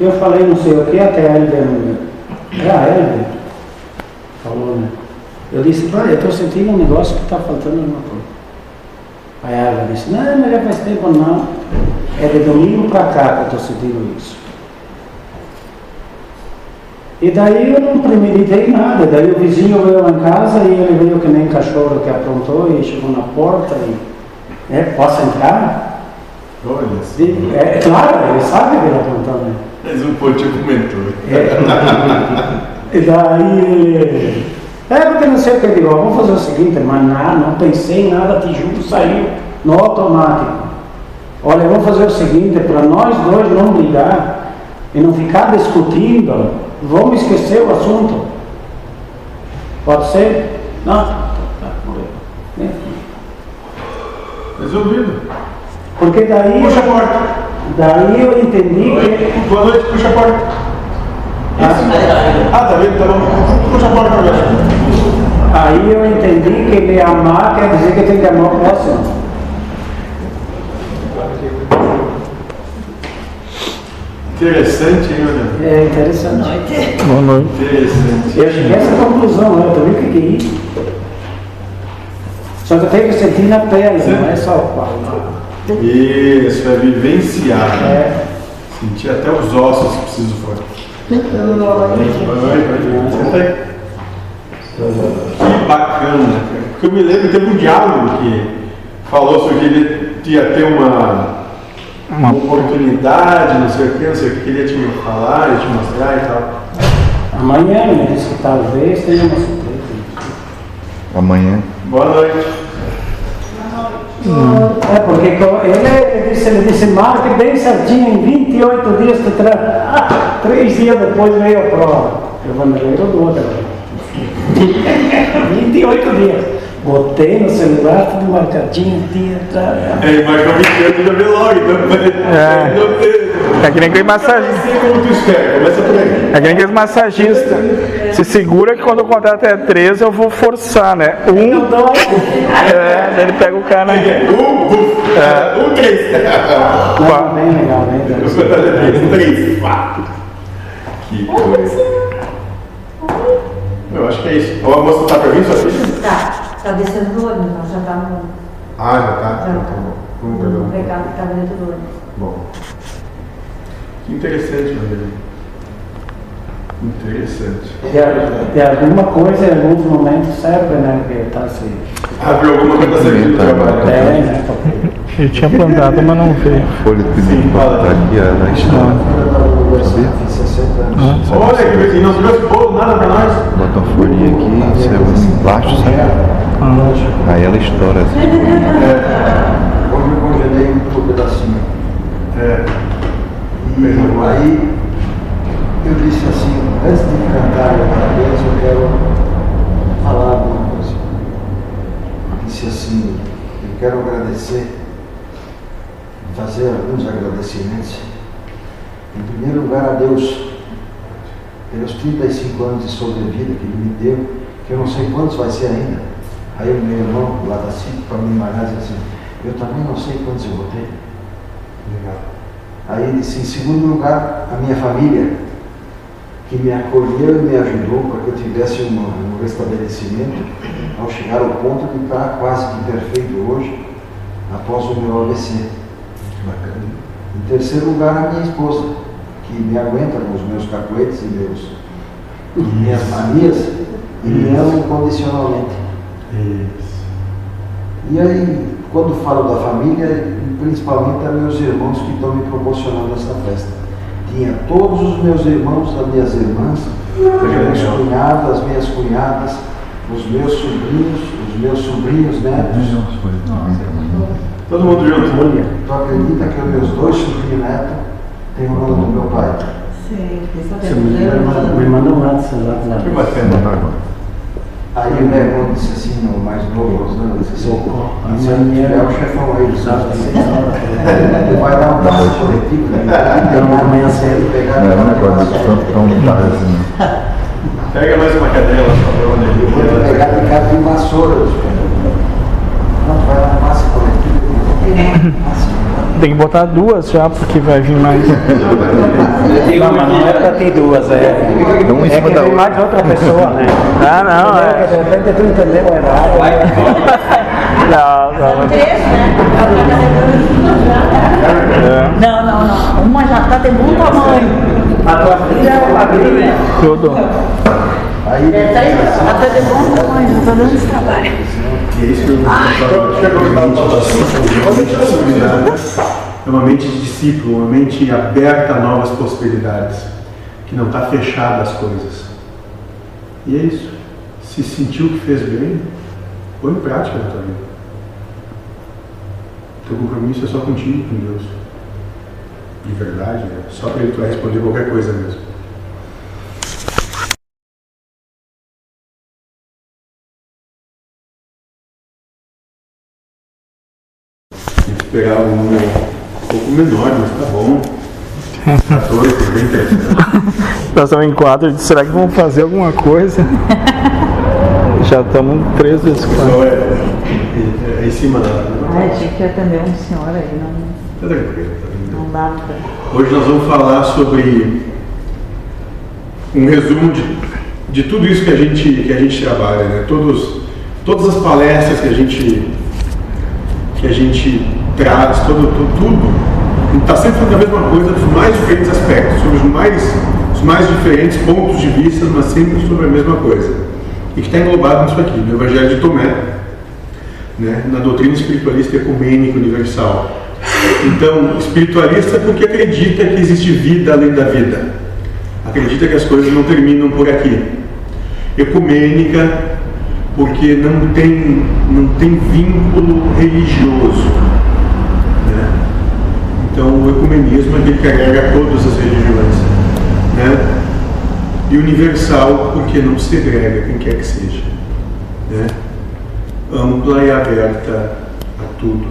Eu falei não sei o que, até a Helder, é a Helder, falou, né? Eu disse, pai, eu estou sentindo um negócio que está faltando alguma coisa. Aí ela disse, não, mas já faz tempo não. É de domingo para cá que eu estou sentindo isso. E daí eu não premeditei nada. Daí o vizinho veio lá em casa e ele veio que nem cachorro que aprontou e chegou na porta e. É, posso entrar? Olha E, é, claro, ele sabe que ele aprontou, né? Mas um potinho comentou. É. E daí ele. É porque não sei o que eu digo, ó, vamos fazer o seguinte, mas não, não pensei em nada, te juro, saiu no automático. Olha, vamos fazer o seguinte, para nós dois não brigar e não ficar discutindo, vamos esquecer o assunto. Pode ser? Não? Tá, morreu. É. Resolvido. Porque daí. Puxa a porta. Daí eu entendi que. Boa noite, puxa a porta. Ah, tá vendo? Tá bom. Puxa a porta agora. Aí eu entendi que ele amar quer dizer que tem que amar o próximo. Interessante, hein, olha? É interessante. Boa noite. Interessante. Eu cheguei a essa conclusão, né? eu também fiquei. Só que eu tenho que sentir na pele, não é só o pau. Isso, é vivenciar. né? É. Sentir até os ossos se preciso for. Senta aí. Que bacana. Porque eu me lembro, teve um diálogo que falou sobre que ele ia ter uma, uma oportunidade, não sei o que, não sei o que, que ele ia te falar, ia te mostrar e tal. Amanhã ele disse que talvez tenha uma surpresa. Amanhã. Boa noite. É, porque ele, ele disse, ele disse, marque bem certinho, em 28 dias tu traz. Ah, três dias depois veio a prova. Eu vou ler o do outro. 28 dias. Botei no celular, tudo marcadinho, dia, tá, É, me quero já ver logo, então. É. Não É que nem aquele massagista. Assim como tu espera, começa por aí. É que nem aqueles massagistas. Se segura que quando o contrato é três, eu vou forçar, né? Um, é, daí ele pega o cara. Um, um, três. Bem legal, né? Um, três, pá. Que coisa. Eu acho que é isso. Ô, a moça tá pra mim, sua filha? Tá, tá descendo do ônibus, nós já tá no. Ah, já tá. Já Então tá. tá bom. Vamos No pegar. recado que tava dentro do ônibus. Bom. Que interessante, Maria. Interessante. De, de alguma coisa, em alguns momentos serve, né? Que tá se. Abriu alguma coisa servindo do trabalho. É, né? Porque Eu tinha plantado, mas não veio. folha de pimenta tá aqui a, na história. Olha, que e não trouxe bolo, nada pra nós. Bota uma folhinha aqui, serve um plástico, sabe? Aí ela estoura assim. Hoje eu congelei um pedacinho. É. E aí eu disse assim, antes de cantar o parabéns, eu quero falar alguma coisa. Eu disse assim, eu quero agradecer, fazer alguns agradecimentos. Em primeiro lugar a Deus, pelos 35 anos de sobrevida que Ele me deu, que eu não sei quantos vai ser ainda. Aí o meu irmão lá da CIP, para me embargar, disse assim, eu também não sei quantos eu vou ter. Legal. Aí disse, em segundo lugar, a minha família, que me acolheu e me ajudou para que eu tivesse um, um restabelecimento ao chegar ao ponto de estar quase que perfeito hoje, após o meu AVC. Bacana. Em terceiro lugar, a minha esposa, que me aguenta com os meus cacoetes e meus, minhas manias e me ama incondicionalmente. Isso. E aí, quando falo da família, principalmente a meus irmãos que estão me proporcionando essa festa. Tinha todos os meus irmãos, as minhas irmãs, os meus cunhados, as minhas cunhadas, os meus sobrinhos, os meus sobrinhos netos. Todo mundo junto. Tu acredita que os meus dois sobrinhos netos têm o nome do meu pai? Sim, isso Você me, manda um WhatsApp lá. Que bacana. Aí o meu irmão disse assim, o mais novo, Rosana, disse assim, A se minha ele mulher tiver o chefão aí, Sabe, vai dar um passo coletivo, né? Então, amanhã cedo. pegar Não é um aquela negócio. Pega mais uma cadeira, por favor, onde Eu vou pegar de casa de vassoura. eu Não, vai dar passe coletivo. Não tem. Tem que botar duas já, porque vai vir mais. Não, mas não é pra ter duas, é. Um É que outra. mais outra pessoa, né? Ah, não, É, é. De repente tu entendeu errado. Não, não. Três, né? É, Não, não, não. Uma já tá de bom tamanho. A tua filha é uma madrinha. tudo. Aí É, tá tá de bom tamanho, já tá dando esse trabalho. E é isso que eu uma mente disciplinada, é uma mente de discípulo, uma mente aberta a novas possibilidades, que não está fechada às coisas. E é isso. Se sentiu que fez bem, põe em prática na tua vida. Teu compromisso é só contigo, com Deus. De verdade, né? Só para Ele tu vai responder qualquer coisa mesmo. Pegar um número um pouco menor, mas tá bom. 14, 30. Nós estamos em disse, Será que vamos fazer alguma coisa? Já estamos vezes quatro. Só é, é, é em cima da. Ai, tinha que atender um senhor aí, não, Tá tranquilo, tá tranquilo. não dá pra. Hoje nós vamos falar sobre um resumo de, de tudo isso que a gente, que a gente trabalha, né? Todos, todas as palestras que a gente, que a gente traz, todo, tu- tudo, está sempre falando a mesma coisa dos mais diferentes aspectos, sobre os mais, os mais diferentes pontos de vista, mas sempre sobre a mesma coisa. E que está englobado nisso aqui, no Evangelho de Tomé, né? na doutrina espiritualista ecumênica universal. Então, espiritualista porque acredita que existe vida além da vida. Acredita que as coisas não terminam por aqui. Ecumênica porque não tem, não tem vínculo religioso. Então, o ecumenismo é aquele que agrega todas as religiões. Né? E universal porque não segrega quem quer que seja. Né? Ampla e aberta a tudo.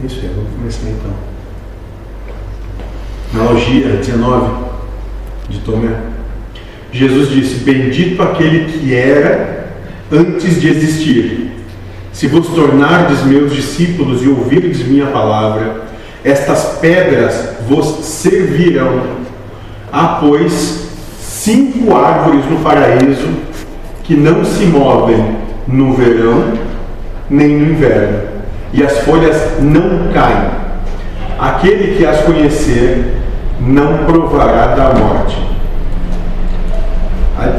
É Isso aí, vamos começar então. Analogia 19 de Tomé. Jesus disse: Bendito aquele que era antes de existir. Se vos tornardes meus discípulos e ouvirdes minha palavra, estas pedras vos servirão. Há, pois, cinco árvores no paraíso que não se movem no verão nem no inverno, e as folhas não caem. Aquele que as conhecer não provará da morte.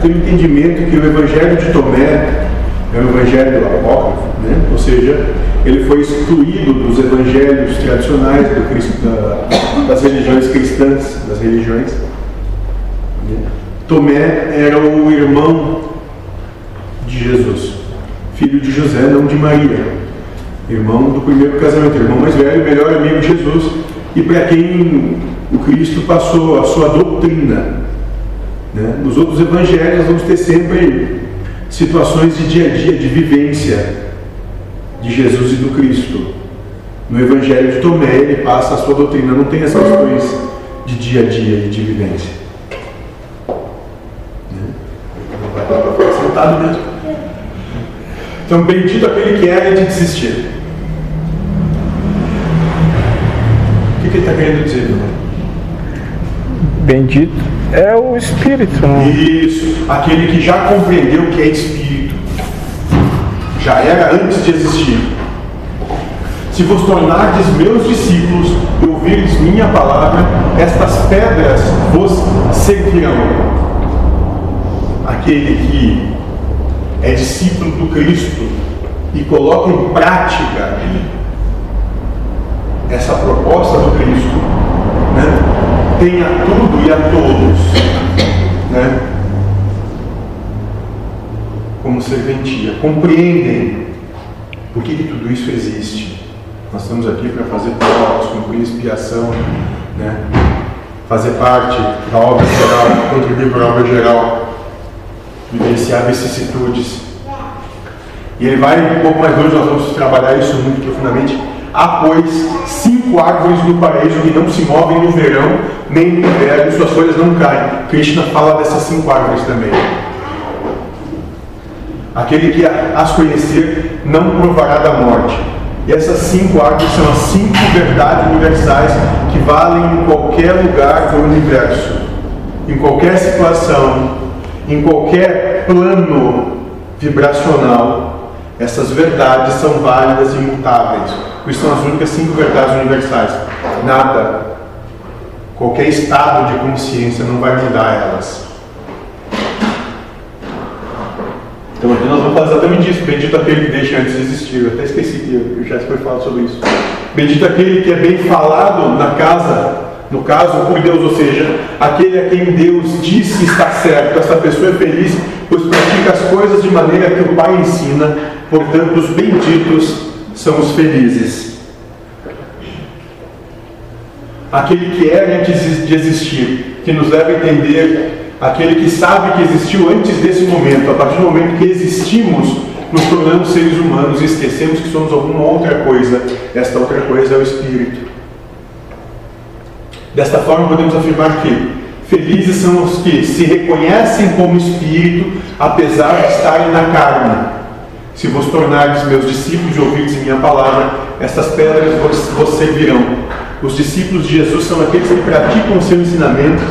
Tem o entendimento que o Evangelho de Tomé é o Evangelho apócrifo, né? ou seja, ele foi excluído dos evangelhos tradicionais do Cristo, da- das religiões cristãs, das religiões. né? Tomé era o irmão de Jesus, filho de José, não de Maria, irmão do primeiro casamento, irmão mais velho, melhor amigo de Jesus, e para quem o Cristo passou a sua doutrina. né? Nos outros evangelhos vamos ter sempre situações de dia a dia, de vivência de Jesus e do Cristo. No Evangelho de Tomé ele passa a sua doutrina, não tem as questões de dia a dia e de vivência. Né? Sentado mesmo. Então, bendito aquele que era de desistir. O que, que ele está querendo dizer, meu irmão? Bendito é o Espírito, né? Isso, aquele que já compreendeu que é espírito, já era antes de existir. Se vos tornardes meus discípulos e ouvirdes minha palavra, estas pedras vos servirão. Aquele que é discípulo do Cristo e coloca em prática essa proposta do Cristo, né? Tem a tudo e a todos, né? como serventia, compreendem por que, que tudo isso existe. Nós estamos aqui para fazer provas, cumprir expiação, né? fazer parte da obra geral, contribuir para a obra geral, vivenciar vicissitudes. E ele vai um pouco mais longe, nós vamos trabalhar isso muito profundamente. Pois, cinco árvores no paraíso que não se movem no verão, nem no inverno, suas folhas não caem. Krishna fala dessas cinco árvores também. Aquele que as conhecer não provará da morte. E essas cinco árvores são as cinco verdades universais que valem em qualquer lugar do universo, em qualquer situação, em qualquer plano vibracional. Essas verdades são válidas e imutáveis, pois são as únicas cinco verdades universais. Nada, qualquer estado de consciência não vai mudar elas. Então aqui nós vamos falar exatamente isso. Bendito aquele que deixa antes de existir. Eu até esqueci que o Jéssica foi falar sobre isso. Bendito aquele que é bem falado na casa, no caso, por Deus, ou seja, aquele a quem Deus diz que está certo. Essa pessoa é feliz, pois pratica as coisas de maneira que o Pai ensina. Portanto, os benditos são os felizes. Aquele que é antes de existir, que nos leva a entender aquele que sabe que existiu antes desse momento, a partir do momento que existimos, nos tornamos seres humanos e esquecemos que somos alguma outra coisa. Esta outra coisa é o Espírito. Desta forma, podemos afirmar que felizes são os que se reconhecem como Espírito, apesar de estarem na carne. Se vos tornardes meus discípulos e ouvirdes minha palavra, estas pedras vos servirão. Os discípulos de Jesus são aqueles que praticam o seu ensinamento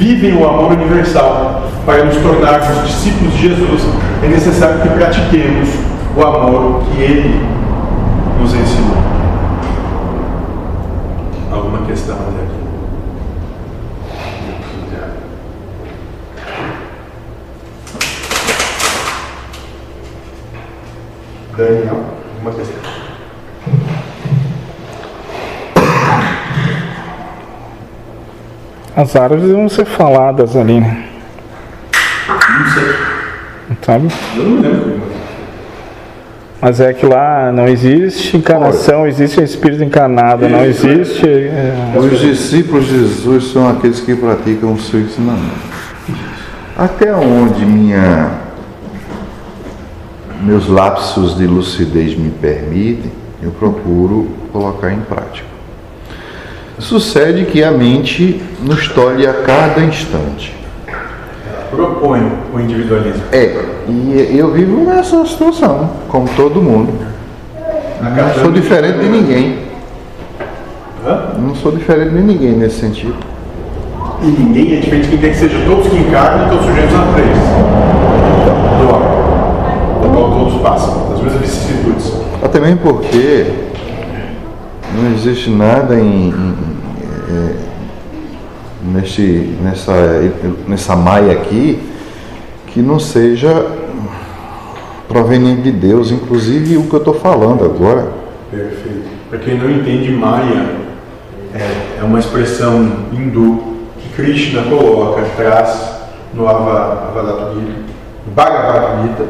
vivem o amor universal. Para nos tornarmos discípulos de Jesus, é necessário que pratiquemos o amor que Ele nos ensinou. Alguma questão aqui? Daniel, uma. As árvores vão ser faladas ali, né? Não sei. Sabe? Eu não lembro. Mas é que lá não existe encarnação, existe espírito encarnado, não existe. é, Os discípulos de Jesus são aqueles que praticam o seu ensinamento. Até onde minha, meus lapsos de lucidez me permitem, eu procuro colocar em prática. Sucede que a mente nos tolhe a cada instante. Propõe o individualismo. É, e eu vivo nessa situação, como todo mundo. Não sou diferente de ninguém. Não sou diferente de ninguém nesse sentido. E ninguém é diferente de quem quer que seja. Todos que encarnam estão sujeitos a três. Qual todos passam. Das mesmas vicissitudes. Até mesmo porque não existe nada em, em- é, neste, nessa, nessa maia aqui que não seja proveniente de Deus, inclusive o que eu estou falando agora. Perfeito. Para quem não entende, Maya é, é uma expressão hindu que Krishna coloca, traz no Ava- Avadata Gita, no Bhagavad Gita,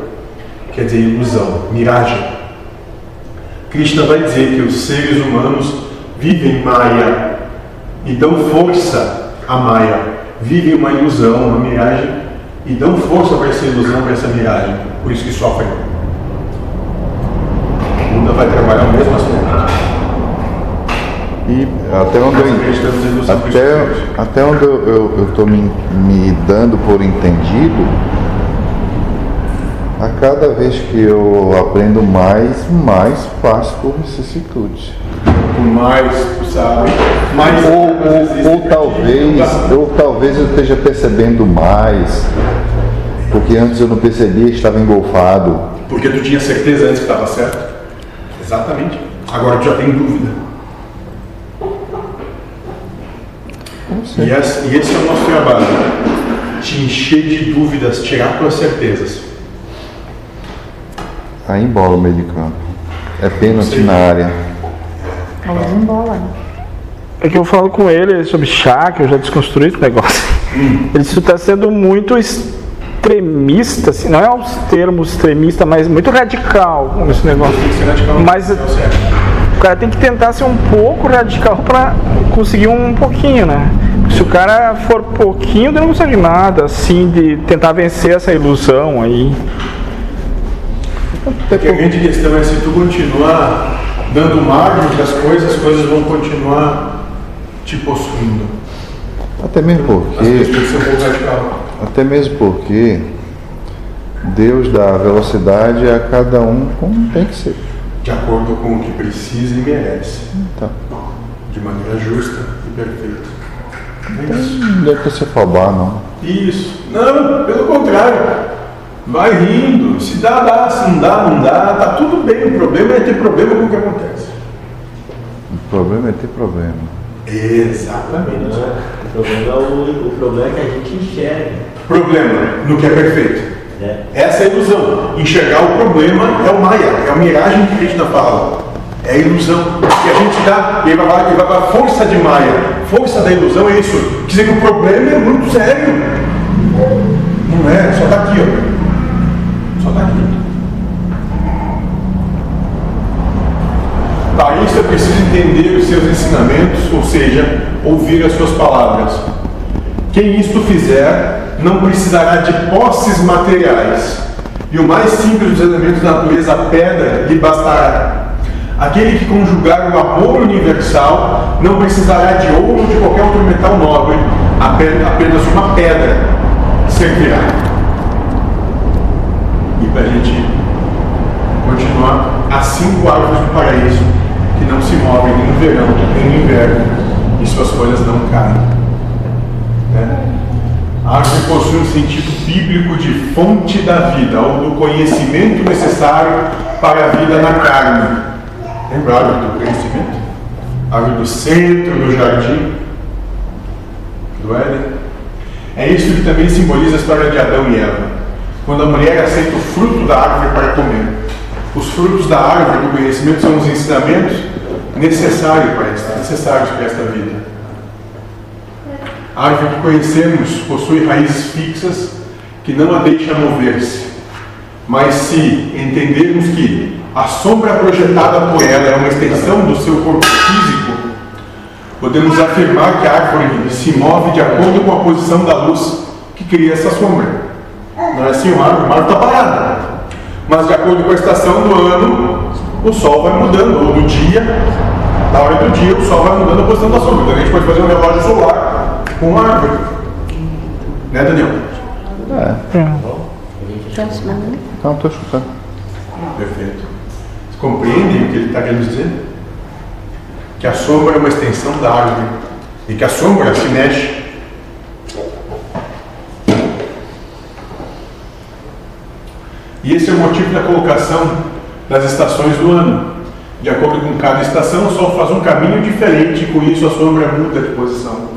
quer dizer ilusão, miragem. Krishna vai dizer que os seres humanos vivem Maya e dão força à Maya, vivem uma ilusão, uma miragem e dão força para essa ilusão, para essa miragem, por isso que sofrem. O Buda vai trabalhar o mesmo aspecto. E até onde eu, ilusão até, até onde eu estou me, me dando por entendido, a cada vez que eu aprendo mais, mais passo por vicissitudes. Quanto mais tu sabe, mais Ou, ou, ou talvez, ou talvez eu esteja percebendo mais, porque antes eu não percebia, estava engolfado. Porque tu tinha certeza antes que estava certo? Exatamente. Agora tu já tem dúvida. E esse, e esse é o nosso trabalho. Te encher de dúvidas, tirar tuas certezas. Aí embola o meio de campo. É pênalti na área. Vamos embora. né? É que eu falo com ele sobre chá, que eu já desconstruí esse negócio. Ele está sendo muito extremista, assim, não é os termos extremista, mas muito radical com esse negócio. Mas é o cara tem que tentar ser um pouco radical para conseguir um pouquinho, né? Se o cara for pouquinho, ele não consegue nada, assim, de tentar vencer essa ilusão aí. Porque a grande questão é se tu continuar dando margem para as coisas, as coisas vão continuar te possuindo. Até mesmo porque, ser até mesmo porque Deus dá velocidade a cada um como tem que ser. de acordo com o que precisa e merece, Tá. de maneira justa e perfeita. É isso. Não deve ter se afobar, não. Isso. Não, pelo contrário. Vai rindo. Se dá, dá. Se não dá, não dá. Tá tudo bem. O problema é ter problema com o que acontece. O problema é ter problema. Exatamente. O problema, é o, o problema é que a gente enxerga. Problema no que é perfeito. Né? Essa é a ilusão. Enxergar o problema é o Maia, é a miragem que Krishna fala. É a ilusão. E a gente dá, e ele vai falar que vai falar força de Maia. Força da ilusão é isso. Quer dizer que o problema é muito sério. Não é, só está aqui, ó. Só está aqui. Isso é preciso entender os seus ensinamentos, ou seja, ouvir as suas palavras. Quem isto fizer não precisará de posses materiais, e o mais simples dos elementos da natureza, a pedra, lhe bastará. Aquele que conjugar o amor universal não precisará de ouro ou de qualquer outro metal nobre, apenas apenas uma pedra servirá. E para a gente continuar, há cinco árvores do paraíso que não se movem nem no verão, nem no inverno, e suas folhas não caem. Né? A árvore possui um sentido bíblico de fonte da vida, ou do conhecimento necessário para a vida na carne. Lembra a árvore do conhecimento? A árvore do centro do jardim, do Éden. É isso que também simboliza a história de Adão e Eva. Quando a mulher aceita o fruto da árvore para comer. Os frutos da árvore do conhecimento são os ensinamentos necessários para esta, necessários para esta vida. A árvore que conhecemos possui raízes fixas que não a deixam mover-se. Mas se entendermos que a sombra projetada por ela é uma extensão do seu corpo físico, podemos afirmar que a árvore se move de acordo com a posição da luz que cria essa sombra. Não é assim, uma árvore, uma árvore está parada. Mas de acordo com a estação do ano, o sol vai mudando, ou do dia, na hora do dia, o sol vai mudando a posição da sombra. Então a gente pode fazer um relógio solar com uma árvore. Né, Daniel? É, então estou escutando. Perfeito. Você compreende o que ele está querendo dizer? Que a sombra é uma extensão da árvore e que a sombra se mexe. E esse é o motivo da colocação das estações do ano. De acordo com cada estação, o Sol faz um caminho diferente e com isso a sombra muda de posição.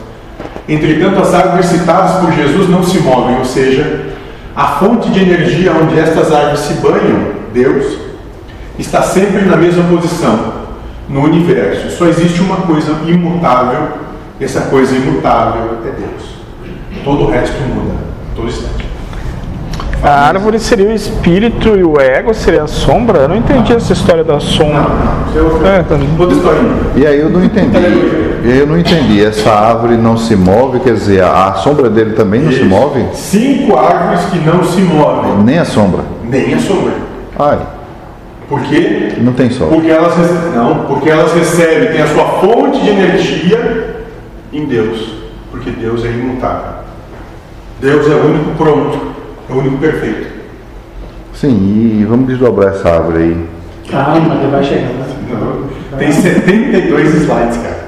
Entretanto, as árvores citadas por Jesus não se movem, ou seja, a fonte de energia onde estas árvores se banham, Deus, está sempre na mesma posição no universo. Só existe uma coisa imutável, essa coisa imutável é Deus. Todo o resto muda, todo instante. A árvore seria o espírito e o ego seria a sombra? Eu não entendi essa história da sombra. É É, tá. E aí eu não entendi. E aí eu não entendi. Essa árvore não se move, quer dizer, a, a sombra dele também não se move? Cinco árvores que não se movem, Nem a sombra. nem a sombra. Ai, Por quê? não tem sol. Porque elas, não, porque elas recebem, têm a sua fonte de energia em Deus. Porque Deus é imutável. Deus é o único pronto, é o único perfeito. Sim, e vamos desdobrar essa árvore aí. Calma, ele vai chegar. né? Não, Tem 72 slides, cara.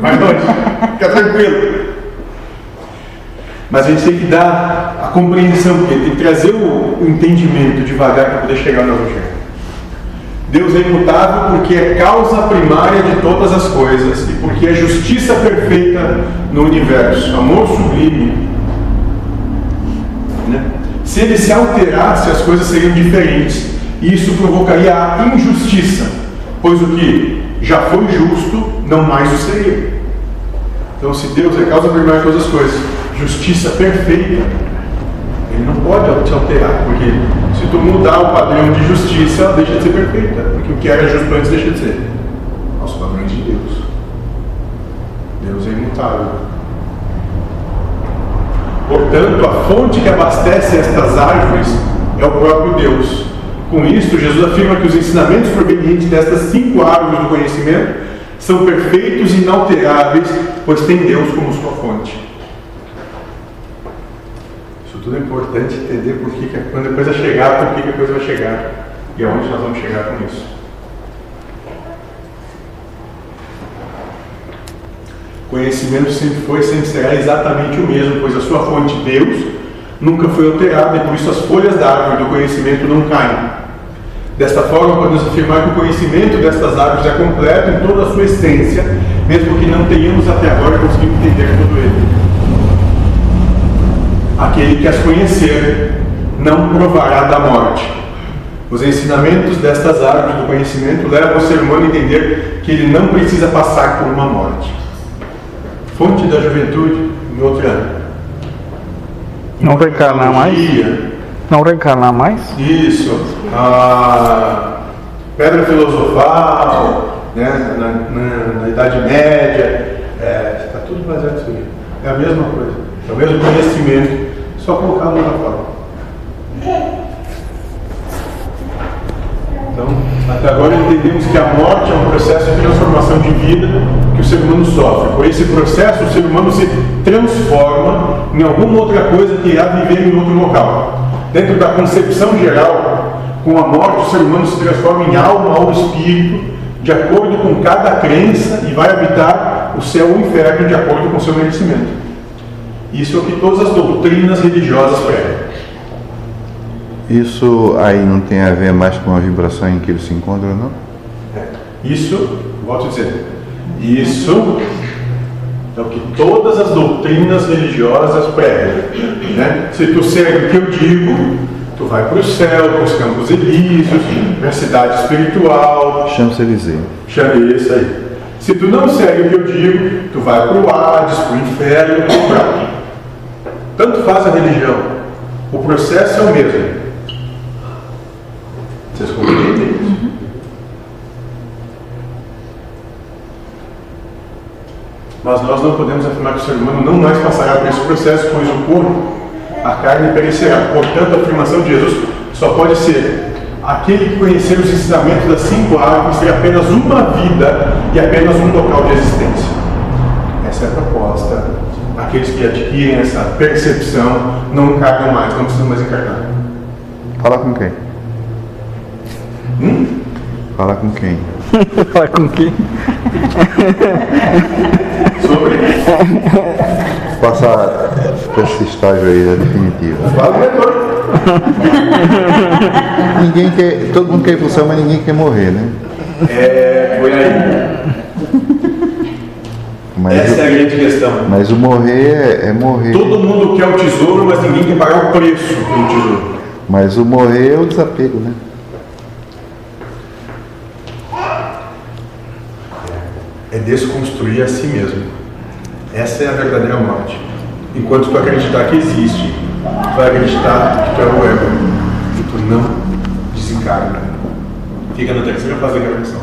Vai longe. Fica tranquilo. Mas a gente tem que dar a compreensão, porque tem que trazer o, o entendimento devagar para poder chegar no Evangelho. Deus é imutável porque é causa primária de todas as coisas e porque é justiça perfeita no universo, amor sublime. Né? Se ele se alterasse, as coisas seriam diferentes e isso provocaria a injustiça, pois o que já foi justo não mais o seria. Então, se Deus é causa primária de todas as coisas, justiça perfeita, ele não pode se alterar, porque se tu mudar o padrão de justiça, ela deixa de ser perfeita, porque o que era justo antes deixa de ser. Aos padrões de Deus. Deus é imutável. Portanto, a fonte que abastece estas árvores é o próprio Deus. Com isto, Jesus afirma que os ensinamentos provenientes destas cinco árvores do conhecimento são perfeitos e inalteráveis, pois tem Deus como sua fonte. Isso tudo é importante entender por que, que quando a coisa chegar, por que a coisa vai chegar e aonde nós vamos chegar com isso. Conhecimento sempre foi e sempre será exatamente o mesmo, pois a sua fonte, Deus, nunca foi alterada e por isso as folhas da árvore do conhecimento não caem. Desta forma, podemos afirmar que o conhecimento destas árvores é completo em toda a sua essência, mesmo que não tenhamos até agora conseguido entender todo ele. Aquele que as conhecer não provará da morte. Os ensinamentos destas árvores do conhecimento levam o ser humano a entender que ele não precisa passar por uma morte. Fonte da juventude, em outro ano. Não reencarnar mais? Não reencarnar mais? Isso. A pedra filosofal, né, na, na, na Idade Média, está tudo baseado nisso aí. É a mesma coisa. É o mesmo conhecimento, só colocado outra forma. Então, até agora entendemos que a morte é um processo de transformação de vida que o ser humano sofre. Por esse processo, o ser humano se transforma em alguma outra coisa que irá viver em outro local. Dentro da concepção geral, com a morte, o ser humano se transforma em alma ou espírito, de acordo com cada crença, e vai habitar o céu ou o inferno de acordo com o seu merecimento. Isso é o que todas as doutrinas religiosas pregam. Isso aí não tem a ver mais com a vibração em que ele se encontra, não? Isso, volto a dizer, isso é o que todas as doutrinas religiosas pregam. Né? Se tu segue o que eu digo, tu vai para o céu, para os campos elíseos, para a cidade espiritual. Champs-Élysées. Chame isso aí. Se tu não segue o que eu digo, tu vai para o Hades, para o inferno, para Tanto faz a religião. O processo é o mesmo. Vocês compreendem isso? Mas nós não podemos afirmar que o ser humano não mais passará por esse processo, pois o corpo, a carne perecerá. Portanto, a afirmação de Jesus só pode ser aquele que conhecer os ensinamentos das cinco árvores ter apenas uma vida e apenas um local de existência. Essa é a proposta. Aqueles que adquirem essa percepção não encarnam mais, não precisam mais encarnar. Fala com quem? Hum? Fala com quem? Fala com quem? Sobre. Passar para esse estágio aí da definitiva. Fala com o leitor. Ninguém quer, todo mundo quer ir pro céu, mas ninguém quer morrer, né? É, foi aí. Mas, Essa é a o, grande questão. mas o morrer é, é morrer. Todo mundo quer o tesouro, mas ninguém quer pagar o preço pelo tesouro. Mas o morrer é o desapego, né? É desconstruir a si mesmo. Essa é a verdadeira morte. Enquanto tu acreditar que existe, tu vai acreditar que tu é o ego. E tu não desencarna. Fica na terceira fase da encarnação.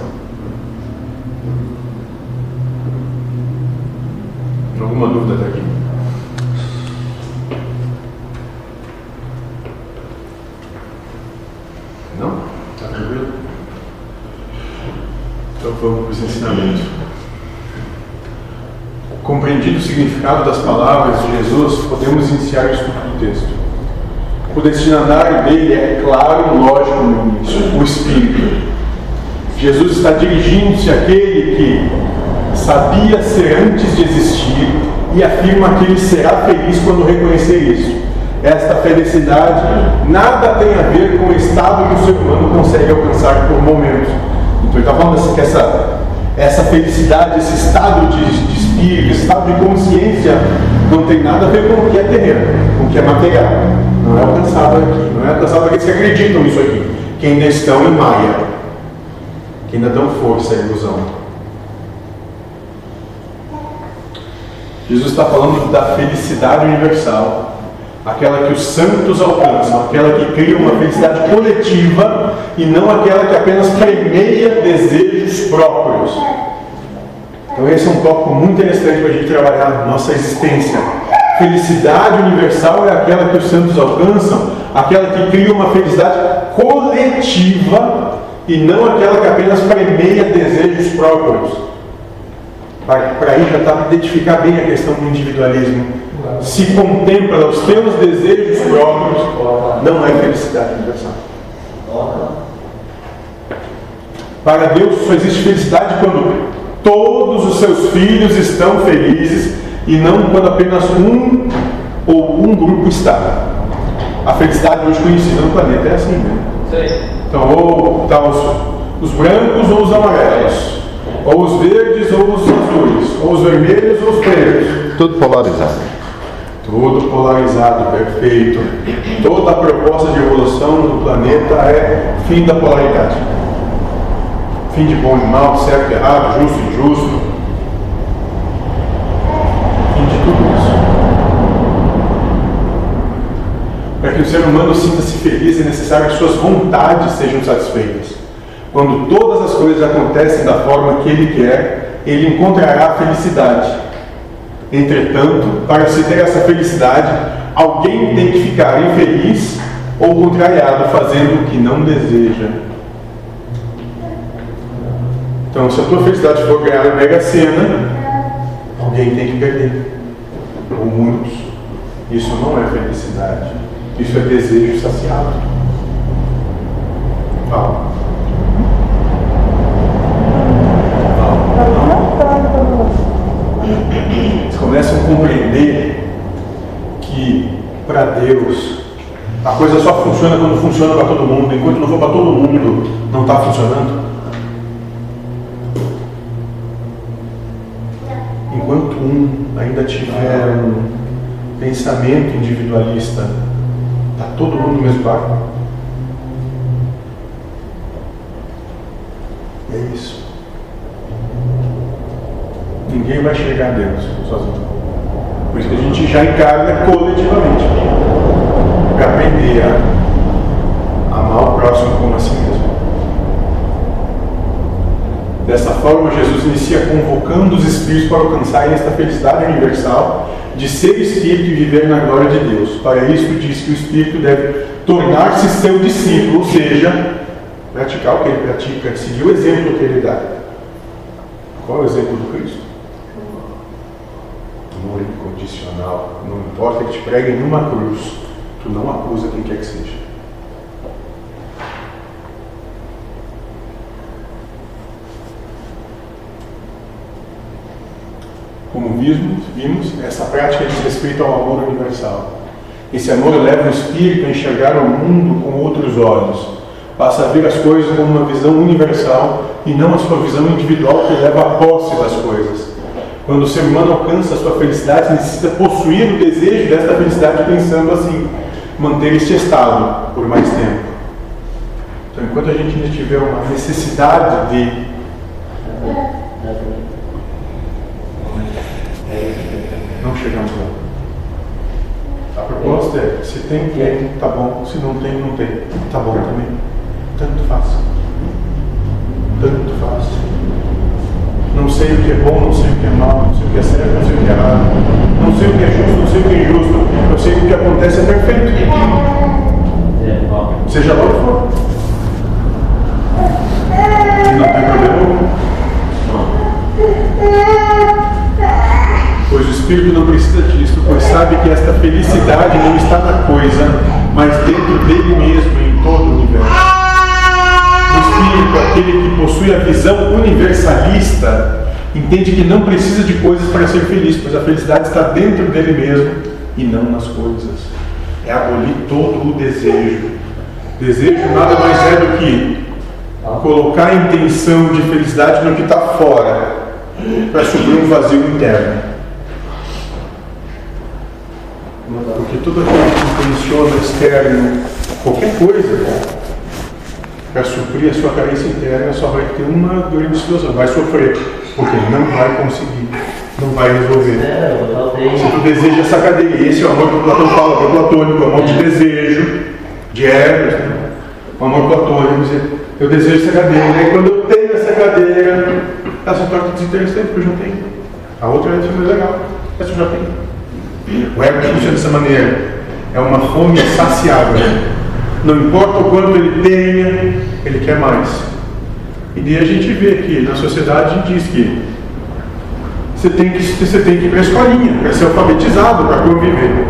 Alguma dúvida até aqui? Não? Tá tranquilo? Então vamos para os ensinamentos. Compreendido o significado das palavras de Jesus, podemos iniciar o estudo do texto. O destinatário dele é claro e lógico no início, o Espírito. Jesus está dirigindo-se àquele que sabia ser antes de existir e afirma que ele será feliz quando reconhecer isso. Esta felicidade nada tem a ver com o estado que o ser humano consegue alcançar por momentos. Então ele está falando assim que essa, essa felicidade, esse estado de, de espírito, esse estado de consciência não tem nada a ver com o que é terreno, com o que é material. Não é alcançado aqui, não é alcançado aqueles que acreditam nisso aqui, que ainda estão em Maia, que ainda dão força à ilusão. Jesus está falando da felicidade universal, aquela que os santos alcançam, aquela que cria uma felicidade coletiva e não aquela que apenas permeia desejos próprios. Então, esse é um tópico muito interessante para a gente trabalhar na nossa existência. Felicidade universal é aquela que os santos alcançam, aquela que cria uma felicidade coletiva e não aquela que apenas permeia desejos próprios para aí já está identificar bem a questão do individualismo. Se contempla os teus desejos próprios, não é felicidade universal. Para Deus só existe felicidade quando todos os seus filhos estão felizes e não quando apenas um ou um grupo está. A felicidade hoje conhecida no planeta é assim, né? Então, ou tá os, os brancos ou os amarelos, ou os verdes ou os azuis, ou os vermelhos ou os pretos. Tudo polarizado. Tudo polarizado, perfeito. Toda a proposta de evolução do planeta é fim da polaridade. Fim de bom e mal, certo e errado, justo e injusto. Fim de tudo isso. Para que o ser humano sinta-se feliz, é necessário que suas vontades sejam satisfeitas. Quando todas as coisas acontecem da forma que ele quer, ele encontrará a felicidade. Entretanto, para se ter essa felicidade, alguém tem que ficar infeliz ou contrariado, fazendo o que não deseja. Então, se a tua felicidade for ganhar a Mega Sena, alguém tem que perder. Ou muitos. Isso não é felicidade. Isso é desejo saciado. Fala. Eles começam a compreender que para Deus a coisa só funciona quando funciona para todo mundo. Enquanto não for para todo mundo, não está funcionando. Enquanto um ainda tiver um pensamento individualista, está todo mundo no mesmo barco. É isso. Ninguém vai chegar a Deus sozinho. Por isso que a gente já encarna coletivamente para aprender a amar o próximo como a si mesmo. Dessa forma, Jesus inicia convocando os espíritos para alcançarem esta felicidade universal de ser espírito e viver na glória de Deus. Para isso, diz que o espírito deve tornar-se seu discípulo, ou seja, praticar o que ele pratica, seguir o exemplo que ele dá. Qual é o exemplo do Cristo? Amor incondicional. Não importa que te preguem numa cruz, tu não acusa quem quer que seja. Como vimos, vimos, essa prática diz respeito ao amor universal. Esse amor leva o espírito a enxergar o mundo com outros olhos. Passa a ver as coisas com uma visão universal e não a sua visão individual que leva à posse das coisas. Quando o ser humano alcança a sua felicidade, necessita possuir o desejo desta felicidade pensando assim, manter este estado por mais tempo. Então, enquanto a gente ainda tiver uma necessidade de não chegamos lá. A proposta é, se tem, tem, tá bom. Se não tem, não tem. Tá bom também. Tanto faz. Tanto faz. Não sei o que é bom, não sei o que é mal, não sei o que é certo, não sei o que é errado. Não sei o que é justo, não sei o que é injusto. Eu sei que o que acontece é perfeito. Seja lá o que for. E não tem problema Pois o Espírito não precisa disso, pois sabe que esta felicidade não está na coisa, mas dentro dele mesmo, em todo o universo. O Espírito, aquele que possui a visão universalista, entende que não precisa de coisas para ser feliz, pois a felicidade está dentro dele mesmo e não nas coisas. É abolir todo o desejo. Desejo nada mais é do que colocar a intenção de felicidade no que está fora, para suprir um vazio interno. Porque tudo aquilo que intenciona externo, qualquer coisa, para suprir a sua carência interna, só vai ter uma grande situação, vai sofrer, porque não vai conseguir, não vai resolver. Se tu deseja essa cadeia, esse é o amor que o Platão fala, amor platônico, amor de desejo, de né? o amor platônico, dizer, eu desejo essa cadeira, e quando eu tenho essa cadeira, ela se torna desinteressante, porque eu já tenho. A outra é mais legal, essa eu já tenho. O ego funciona dessa maneira. É uma fome saciável. Não importa o quanto ele tenha, ele quer mais. E daí a gente vê que na sociedade a gente diz que você tem que, você tem que ir para a escolinha, para ser alfabetizado, para conviver.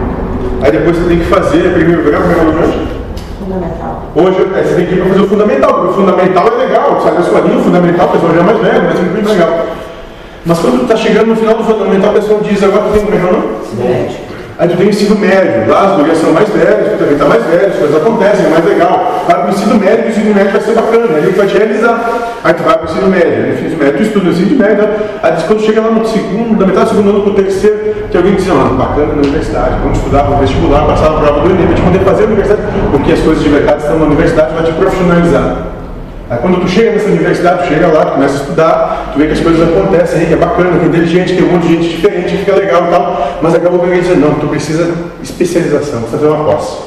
Aí depois você tem que fazer, primeiro grau, primeiro grau. Fundamental. Hoje é, você tem que ir para fazer o fundamental, porque o fundamental é legal, sai da escolinha, o fundamental, o pessoal já é mais velho, mas é muito legal. Mas quando tu está chegando no final do fundamental, a pessoa diz, agora tu tem como é que é o nome? Médico. Aí tu tem o ensino médio, lá as gurias são mais velhas, tu também está mais velho, as coisas acontecem, é mais legal. Vai para o ensino médio, o ensino médio vai ser bacana, aí vai te realizar. Aí tu vai para o ensino médio, no ensino médio tu estuda no ensino médio, né? aí quando chega lá no segundo, da metade do segundo ano para o terceiro, que alguém diz, ah, bacana na universidade, vamos estudar o vestibular, passar a prova do Enem, para te poder fazer a universidade, porque as coisas de verdade estão na universidade, vai te profissionalizar. Aí quando tu chega nessa universidade, tu chega lá, tu começa a estudar, tu vê que as coisas acontecem que é bacana, que é inteligente, que tem um monte de gente diferente, que fica legal e tal, mas acabou alguém dizendo, não, tu precisa especialização, precisa fazer uma pós.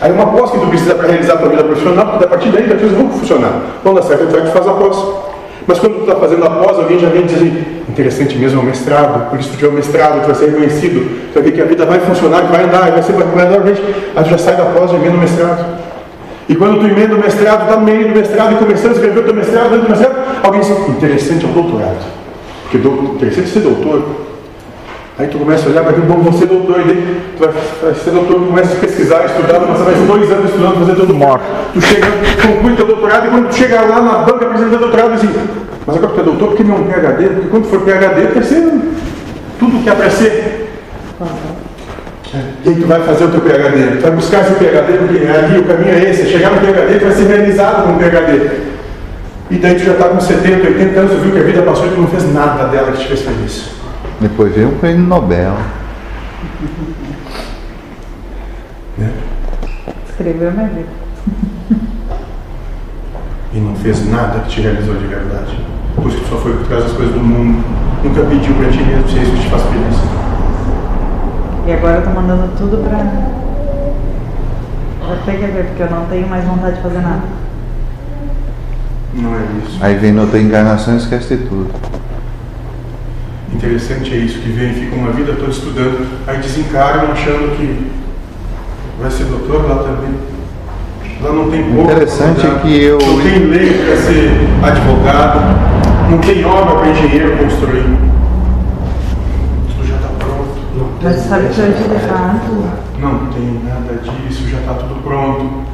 Aí uma pós que tu precisa para realizar a tua vida profissional, porque a partir daí as coisas vão funcionar. Quando dá certo, tu vai fazer a pós. Mas quando tu está fazendo a pós, alguém já vem dizer, interessante mesmo é o mestrado, por isso tu tiver o mestrado, tu vai ser reconhecido, tu vai ver que a vida vai funcionar, que vai andar, vai ser melhor, gente. Aí tu já sai da pós e emenda o mestrado. E quando tu emenda o mestrado, está no meio do mestrado e começando a escrever o teu mestrado, dentro do mestrado, alguém diz, interessante é o doutorado. Porque do, interessante é ser doutor. Aí tu começa a olhar para aquilo, bom, vou ser doutor, e tu vai, vai ser doutor, começa a pesquisar, estudar, você vai dois anos estudando, fazer todo morto. Tu chega, conclui teu doutorado, e quando tu chega lá na banca apresentando doutorado, diz assim, mas agora tu é doutor, porque não é um PHD? Porque quando for PHD, vai ser tudo que é para ser. Aí tu vai fazer o teu PHD, tu vai buscar esse PHD, porque ali o caminho é esse, é chegar no PHD, tu vai ser realizado com o PHD. E daí tu já está com 70, 80 anos, tu viu que a vida passou e tu não fez nada dela que te fez feliz. Depois veio um prêmio Nobel. Né? Escreveu a minha vida. E não fez nada que te realizou de verdade. Por isso que só foi por causa das coisas do mundo. Nunca pediu para ti mesmo se é isso que te faz feliz. E agora eu tô mandando tudo pra. Vou ter que ver, porque eu não tenho mais vontade de fazer nada. Não é isso. Aí vem noutra encarnação e esquece de tudo. Interessante é isso, que vem e fica uma vida toda estudando, aí desencarnam achando que vai ser doutor lá também. Lá não tem pouco. Interessante cuidar, que eu- Não tem lei para ser advogado, não tem obra para engenheiro construir. Tudo já sabe que hoje de fato. Não tem nada disso, já está tudo pronto.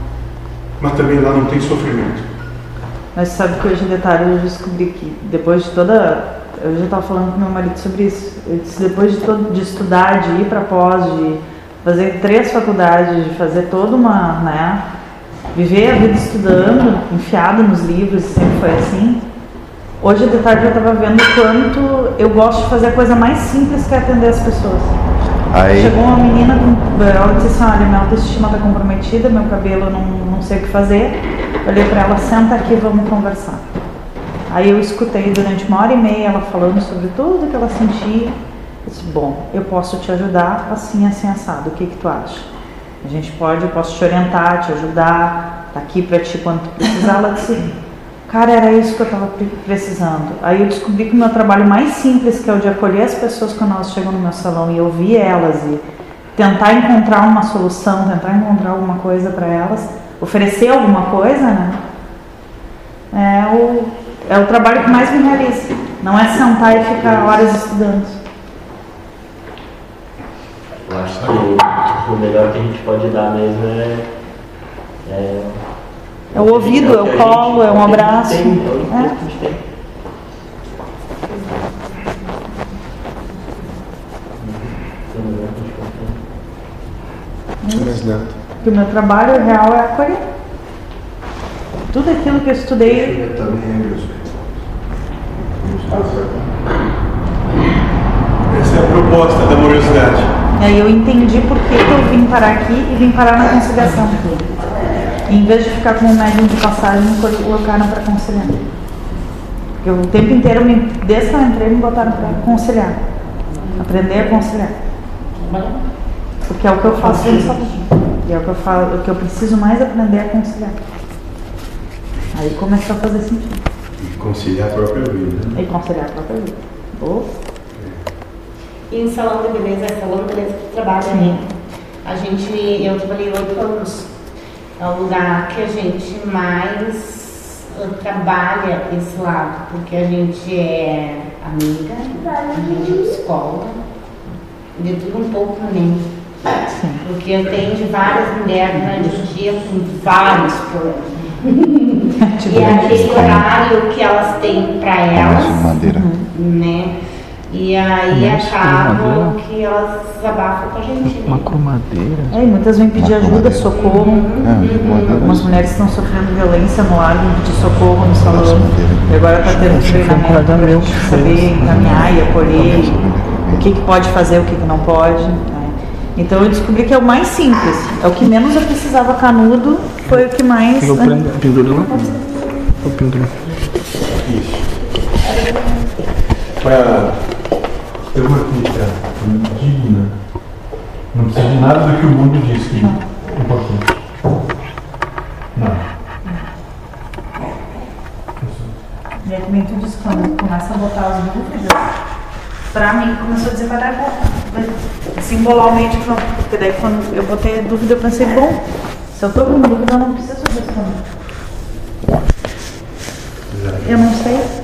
Mas também lá não tem sofrimento. Mas sabe que hoje em detalhe eu descobri que depois de toda. Eu já estava falando com meu marido sobre isso. Eu disse, depois de, todo, de estudar, de ir para pós, de fazer três faculdades, de fazer toda uma. né? Viver a vida estudando, enfiado nos livros, sempre foi assim. Hoje de tarde eu estava vendo o quanto eu gosto de fazer a coisa mais simples que é atender as pessoas. Aí, Chegou uma menina, com- ela disse assim, olha, minha autoestima está comprometida, meu cabelo não, não sei o que fazer. Olhei para ela, senta aqui, vamos conversar. Aí eu escutei durante uma hora e meia ela falando sobre tudo que ela sentia. Eu disse, bom, eu posso te ajudar assim, assim, assado, o que que tu acha? A gente pode, eu posso te orientar, te ajudar, tá aqui para ti quando tu precisar. Ela disse, cara, era isso que eu estava precisando. Aí eu descobri que o meu trabalho mais simples, que é o de acolher as pessoas quando elas chegam no meu salão e ouvir elas e tentar encontrar uma solução, tentar encontrar alguma coisa para elas, oferecer alguma coisa, né? É o, é o trabalho que mais me realiza. Não é sentar e ficar horas estudando. Eu acho que o melhor que a gente pode dar mesmo é. O ouvido, é o colo, é um abraço. É. Porque o meu trabalho real é acolher. Tudo aquilo que eu estudei, Eu também é meus Essa é a proposta da amorosidade. aí eu entendi por que, que eu vim parar aqui e vim parar na conciliação. E em vez de ficar com o médium de passagem, me colocaram para conciliar. Porque o tempo inteiro, me, desde que eu entrei, me botaram para conciliar. Aprender a conciliar. Porque é o que eu faço saúde. E é o que eu, falo, o que eu preciso mais aprender é conciliar. Aí começou a fazer sentido. E conciliar a própria vida. né? E conciliar a própria vida. Oh, E em salão de beleza, é salão de beleza que trabalha, né? A gente, eu trabalhei oito anos. É o lugar que a gente mais uh, trabalha esse lado, porque a gente é amiga, a gente é psicóloga, de tudo um pouco também. Porque atende várias mulheres durante o dia com vários problemas. E é aquele horário que elas têm para elas de madeira. Né? E aí Nossa, acabam cromadeira. que elas desabafam com a gente, Uma né? cromadeira. É, e muitas vêm pedir ajuda, socorro. É, Algumas mulheres estão sofrendo violência no lar, vêm pedir socorro no salão. E agora está tendo treinamento para saber fez. encaminhar e acolher o que, que pode fazer, o que, que não pode. né? Então eu descobri que é o mais simples, é o que menos eu precisava canudo, foi o que mais. Eu né? prendo, penduro lá. Eu penduro. Isso. Para ter uma crítica digna, não precisa de nada do que o mundo diz que é importante. Não. E aí também tu disse que quando começa a botar as dúvidas, pra mim começou a dizer vai dar conta. Simbolalmente, pronto, porque daí quando eu botei dúvida eu pensei, bom, se eu tô com dúvida eu não preciso responder. Eu não sei.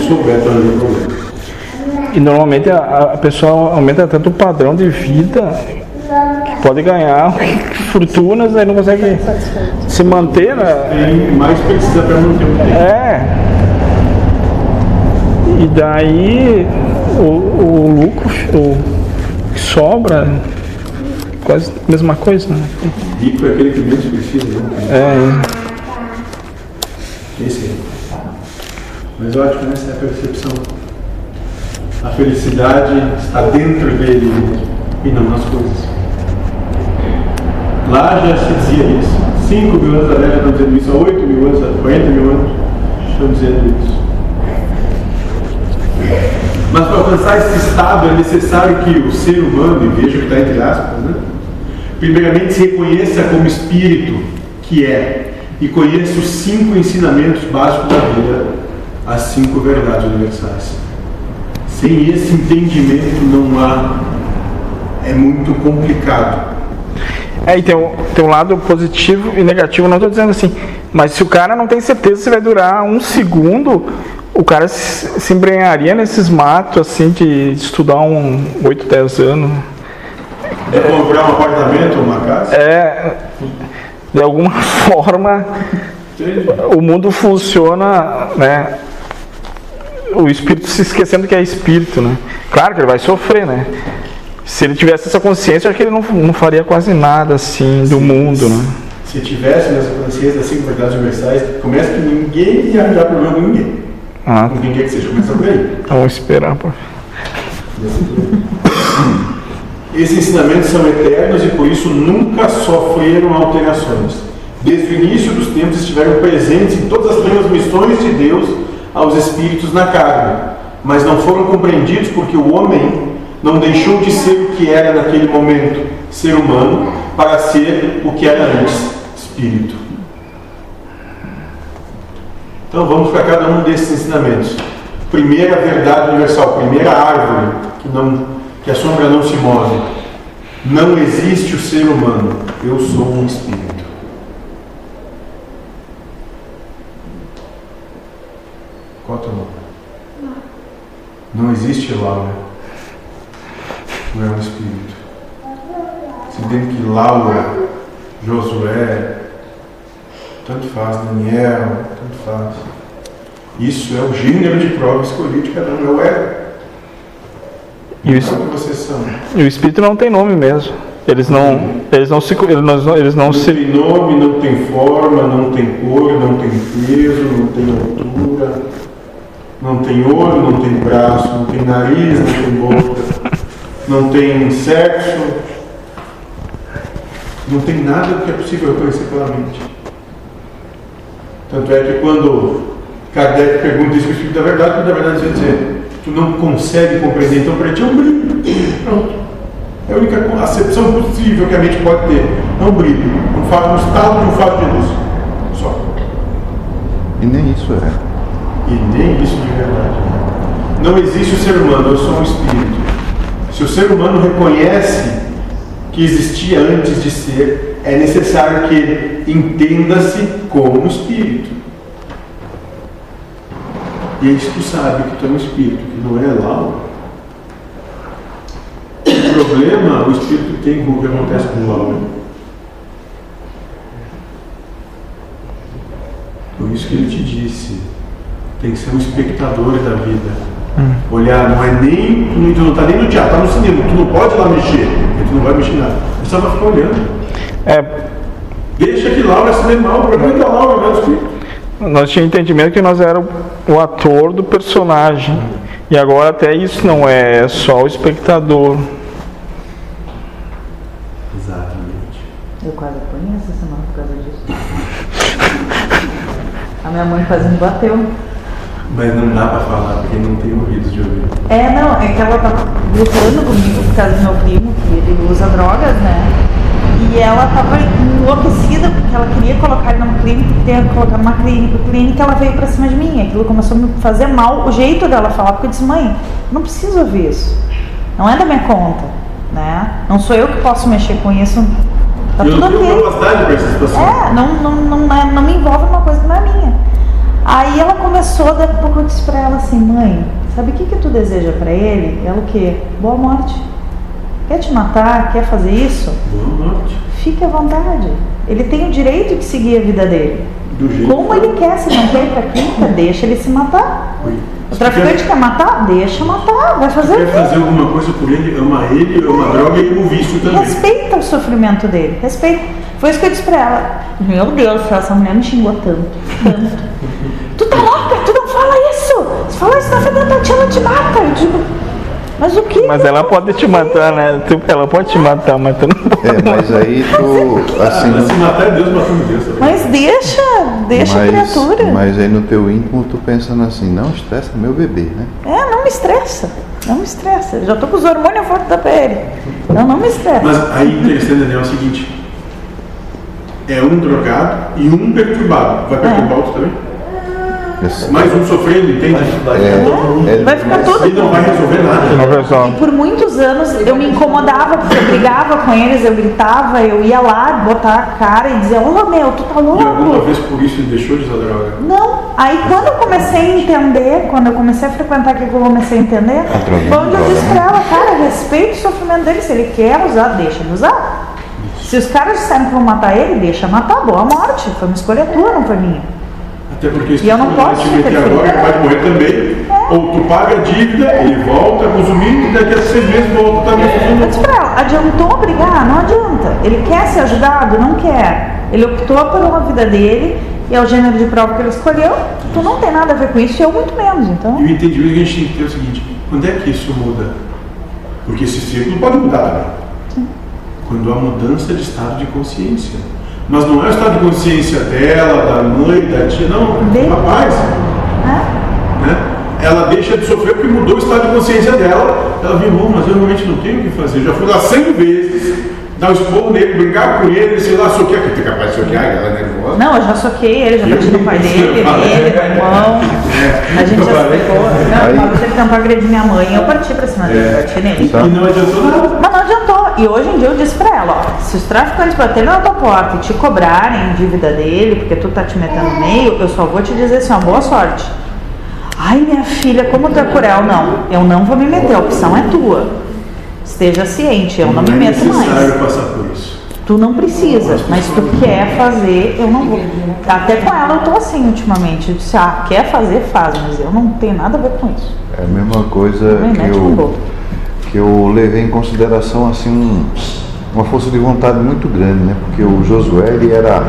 Souber para o problema. E normalmente a, a pessoa aumenta tanto o padrão de vida que pode ganhar fortunas e não consegue se manter, né? Tem mais precisa para manter o tempo. É. E daí o, o lucro, o que sobra, quase a mesma coisa, né? Rico é aquele que menos precisa, né? É, Esse é. Mas eu acho essa é a percepção. A felicidade está dentro dele e não nas coisas. Lá já se dizia isso. 5 mil anos atrás já estão dizendo isso, há 8 mil anos, há 40 mil anos estão dizendo isso. Mas para alcançar esse estado é necessário que o ser humano, e veja que está entre aspas, né? primeiramente se reconheça como espírito que é e conheça os cinco ensinamentos básicos da vida, as cinco verdades universais. Sem esse entendimento não há, é muito complicado. É, e tem um, tem um lado positivo e negativo, não estou dizendo assim, mas se o cara não tem certeza se vai durar um segundo, o cara se, se embrenharia nesses matos assim de estudar um 8, 10 anos. É comprar um apartamento ou uma casa? É, de alguma forma Entende? o mundo funciona, né? O espírito se esquecendo que é espírito, né? Claro que ele vai sofrer, né? Se ele tivesse essa consciência, acho que ele não, não faria quase nada assim do mundo, né? Se tivesse nessa consciência das cinco verdades universais, começa que ninguém ia arranjar problema com ninguém. Ah, Com quem quer que seja, começa por aí. vamos esperar. Pô. Esses ensinamentos são eternos e por isso nunca sofreram alterações. Desde o início dos tempos estiveram presentes em todas as transmissões de Deus aos espíritos na carne, mas não foram compreendidos porque o homem não deixou de ser o que era naquele momento, ser humano, para ser o que era antes, espírito. Então vamos para cada um desses ensinamentos. Primeira verdade universal, primeira árvore que, não, que a sombra não se move. Não existe o ser humano. Eu sou um espírito. Qual é o teu nome? Não existe Laura. Tu é um espírito. Se tem que Laura, Josué, tanto faz, Daniel, tanto faz. Isso é o gênero de prova escolhido de cada um, é o ego. E o, Não es- é o que vocês são. e o espírito não tem nome mesmo. Eles não, eles não se, eles não, eles não Não se, tem nome, não tem forma, não tem cor, não tem peso, não tem altura, não tem olho, não tem braço, não tem nariz, não tem boca, não tem sexo, não tem nada que é possível reconhecer pela mente. Tanto é que quando Kardec pergunta isso, o Espírito da Verdade, o da Verdade vai dizer, tu não consegue compreender, então para ti é um brilho. Pronto. É a única acepção possível que a mente pode ter. É um brilho. Um fato, um estado de um fato de luz. Só. E nem isso é. E nem isso de verdade. Não existe o ser humano, eu sou um espírito. Se o ser humano reconhece que existia antes de ser, é necessário que ele entenda-se como espírito. E se tu sabe que tu é um espírito, que não é Laura, o problema o espírito tem com o que acontece com Laura. Por isso que ele te disse, tem que ser um espectador da vida. Olhar, não é nem. Tu não está nem no teatro, tá no cinema, tu não pode lá mexer, porque tu não vai mexer em nada. Tu só vai ficar olhando. É, Deixa que Laura se dê mal, o problema é da Laura, não é dos filhos. nós tínhamos entendimento que nós éramos o ator do personagem. E agora até isso não é, é só o espectador. Exatamente. Eu quase apanhei essa semana por causa disso. A minha mãe me bateu. Mas não dá pra falar, porque não tem ouvidos de ouvir. É, não, é que ela tava lutando comigo por causa do meu primo, que ele usa drogas, né? E ela tava enlouquecida porque ela queria colocar ele numa clínica, queria colocar numa clínica, clínica ela veio pra cima de mim. Aquilo começou a me fazer mal, o jeito dela falar, porque eu disse, mãe, não preciso ouvir isso. Não é da minha conta, né? Não sou eu que posso mexer com isso. Tá eu tudo ok. capacidade para essa situação. É, não, não, não, é- não me envolve uma coisa que não é minha. Aí ela começou, daqui a pouco eu disse pra ela assim, mãe, sabe o que, que tu deseja pra ele? Ela o quê? Boa morte. Quer te matar? Quer fazer isso? Boa morte. Fique à vontade. Ele tem o direito de seguir a vida dele. Como ele quer, se não quer ir pra clínica, deixa ele se matar. Ui. O traficante quer, quer matar? Deixa matar. Vai fazer quer fazer alguma coisa por ele, ama ele, ama a droga e o vício também. Respeita o sofrimento dele, respeita. Foi isso que eu disse pra ela. Meu Deus, essa mulher me xingou tanto, tanto. tu tá louca? Tu não fala isso! Se fala isso na frente da tia, ela te mata. Eu digo, mas o que? Mas ela pode te matar, né? Tu- Ela pode te matar, mas tu não pode. É, mas aí tu, assim, mas se matar é Deus matando Deus também. Mas deixa, deixa a mas, criatura. mas aí no teu íntimo tu pensando assim, não estressa meu bebê, né? É, não me estressa. Não me estressa. Já tô com os hormônios fortes da pele. Então não me estressa. Mas aí interessante, Daniel, é o seguinte. É um drogado e um perturbado. Vai perturbar outro também? Esse- Mais um sofrendo, entende? é, é- Vai ficar todo E não vai resolver Não resolve. Por muitos anos eu me incomodava, porque eu brigava com eles, eu gritava, eu ia lá botar a cara e dizer, ô meu, tu tá E alguma louco? vez por isso ele deixou de usar droga? Não. Aí quando eu comecei a entender, quando eu comecei a frequentar aqui, que eu comecei a entender, foi onde eu disse pra ela, cara, respeita o sofrimento dele, se ele quer usar, deixa ele usar. Se os caras disseram que vão matar ele, deixa matar, boa morte. Foi uma escolha tua, não foi minha. Até porque se E eu não posso te meter agora, ele vai morrer também. Ou tu paga a dívida, ele volta a consumir e daqui a seis meses volta também a consumir. disse pra ela, adiantou brigar? Não adianta. Ele quer ser ajudado? Não quer. Ele optou pela vida dele e é o gênero de prova que ele escolheu. Tu não tem nada a ver com isso, eu muito menos. Então, E o entendimento que a gente tem que ter é o seguinte: quando é que isso muda? Porque esse ciclo pode mudar também. Quando há mudança de estado de consciência. Mas não é o estado de consciência dela, da mãe, da tia, não, rapaz. né? Né? Ela deixa de sofrer porque mudou o estado de consciência dela. Ela viu, "Bom, mas eu realmente não tenho o que fazer. Eu já fui lá 100 vezes, dar um esporro nele, brigar com ele, sei lá, soquear, porque tem capaz de soquear, ela é nervosa. Não, eu já soquei ele, já bati no pai dele, nele, no irmão. É. A gente já se pegou. Não, tentou agredir minha mãe, eu parti pra cima dele, É. parti nele. E não adiantou nada. Mas não adiantou. E hoje em dia eu disse pra ela, ó, se os traficantes baterem na tua porta e te cobrarem dívida dele, porque tu tá te metendo no meio, eu só vou te dizer assim, ó, boa sorte. Ai, minha filha, como tu é cruel. Não, eu não vou me meter, a opção é tua. Esteja ciente, eu não me é meto mais. necessário passar por isso. Tu não precisa, mas tu quer fazer, eu não vou. Até com ela eu tô assim ultimamente. Eu disse, ah, quer fazer, faz, mas eu não tenho nada a ver com isso. é a mesma coisa Não que eu, que eu levei em consideração assim um- uma força de vontade muito grande, né? Porque o Josué ele era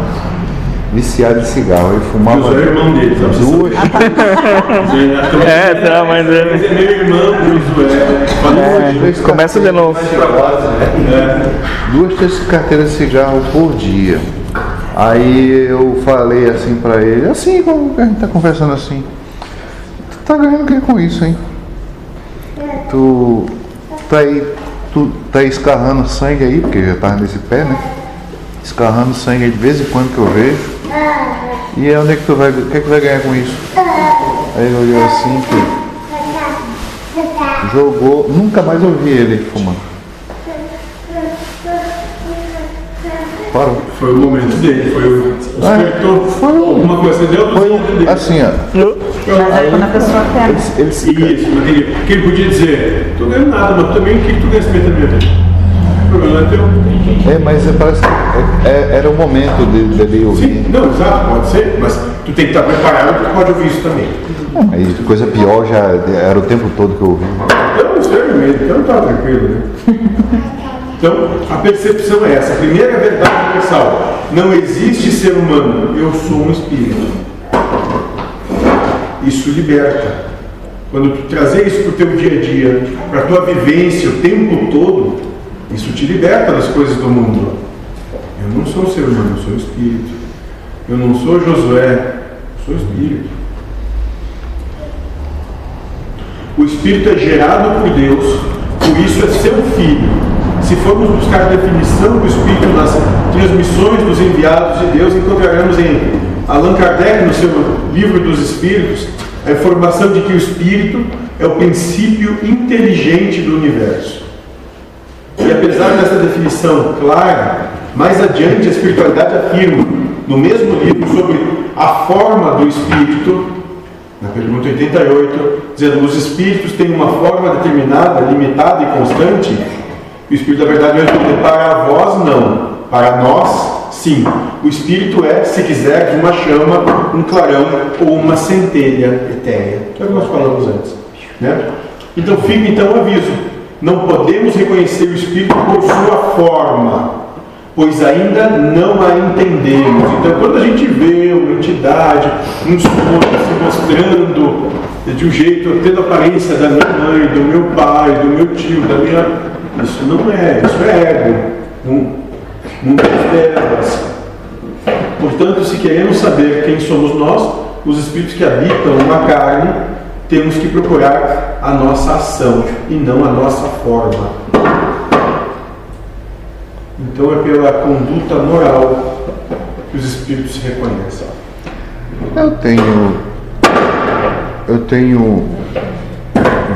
viciado em cigarro, ele fumava Josué é irmão dele, sabe? duas, É, tá, mas ele- Mas é meu irmão, Josué. Falou É, começa de novo. duas, três carteiras de cigarro por dia. Aí eu falei assim pra ele, assim como a gente tá conversando assim, tu tá ganhando o que com isso, hein? Tu tá aí, tu tá aí escarrando sangue aí, porque já tava nesse pé, né? Escarrando sangue aí de vez em quando que eu vejo. E onde é que tu vai, o que é que vai ganhar com isso? Aí ele olhou assim, que jogou, nunca mais ouvi ele fumando. Parou. Foi o momento dele, foi o. Despertou. foi o- Alguma coisa deu Foi dele. assim, ó. Mas é quando a pessoa quer. Ele, ele se Isso, mas ele, que ele podia dizer, tô ganhando nada, mas também o que tu ganha se é. É, mas é, parece que é- é- era o momento de- dele ouvir. Sim, não, exato, pode ser, mas tu tem que estar preparado porque pode ouvir isso também. Aí coisa pior já era o tempo todo que eu ouvi. Eu não sei mesmo, então tá tranquilo, né? Então, a percepção é essa. A primeira verdade universal. Não existe ser humano, eu sou um espírito. Isso liberta. Quando tu trazer isso para o teu dia a dia, para a tua vivência o tempo todo, isso te liberta das coisas do mundo. Eu não sou ser humano, eu sou espírito. Eu não sou Josué, eu sou espírito. O Espírito é gerado por Deus, por isso é seu filho. Se formos buscar a definição do Espírito nas transmissões dos enviados de Deus, encontraremos em Allan Kardec, no seu livro dos Espíritos, a informação de que o Espírito é o princípio inteligente do universo. E apesar dessa definição clara, mais adiante a espiritualidade afirma, no mesmo livro, sobre a forma do Espírito, na pergunta 88, dizendo os espíritos têm uma forma determinada, limitada e constante. O Espírito da Verdade vai responder para vós não, para nós sim. O Espírito é, se quiser, uma chama, um clarão ou uma centelha etérea, que é o que nós falamos antes. Né? Então fica então o aviso. Não podemos reconhecer o Espírito por sua forma, pois ainda não a entendemos. Então, quando a gente vê uma entidade, um sonho se mostrando de um jeito, tendo a aparência da minha mãe, do meu pai, do meu tio, da minha. Isso não é, isso é ego. Não, não trevas. Portanto, se queremos saber quem somos nós, os espíritos que habitam uma carne, temos que procurar a nossa ação e não a nossa forma. Então é pela conduta moral que os espíritos se reconhecem. Eu tenho. Eu tenho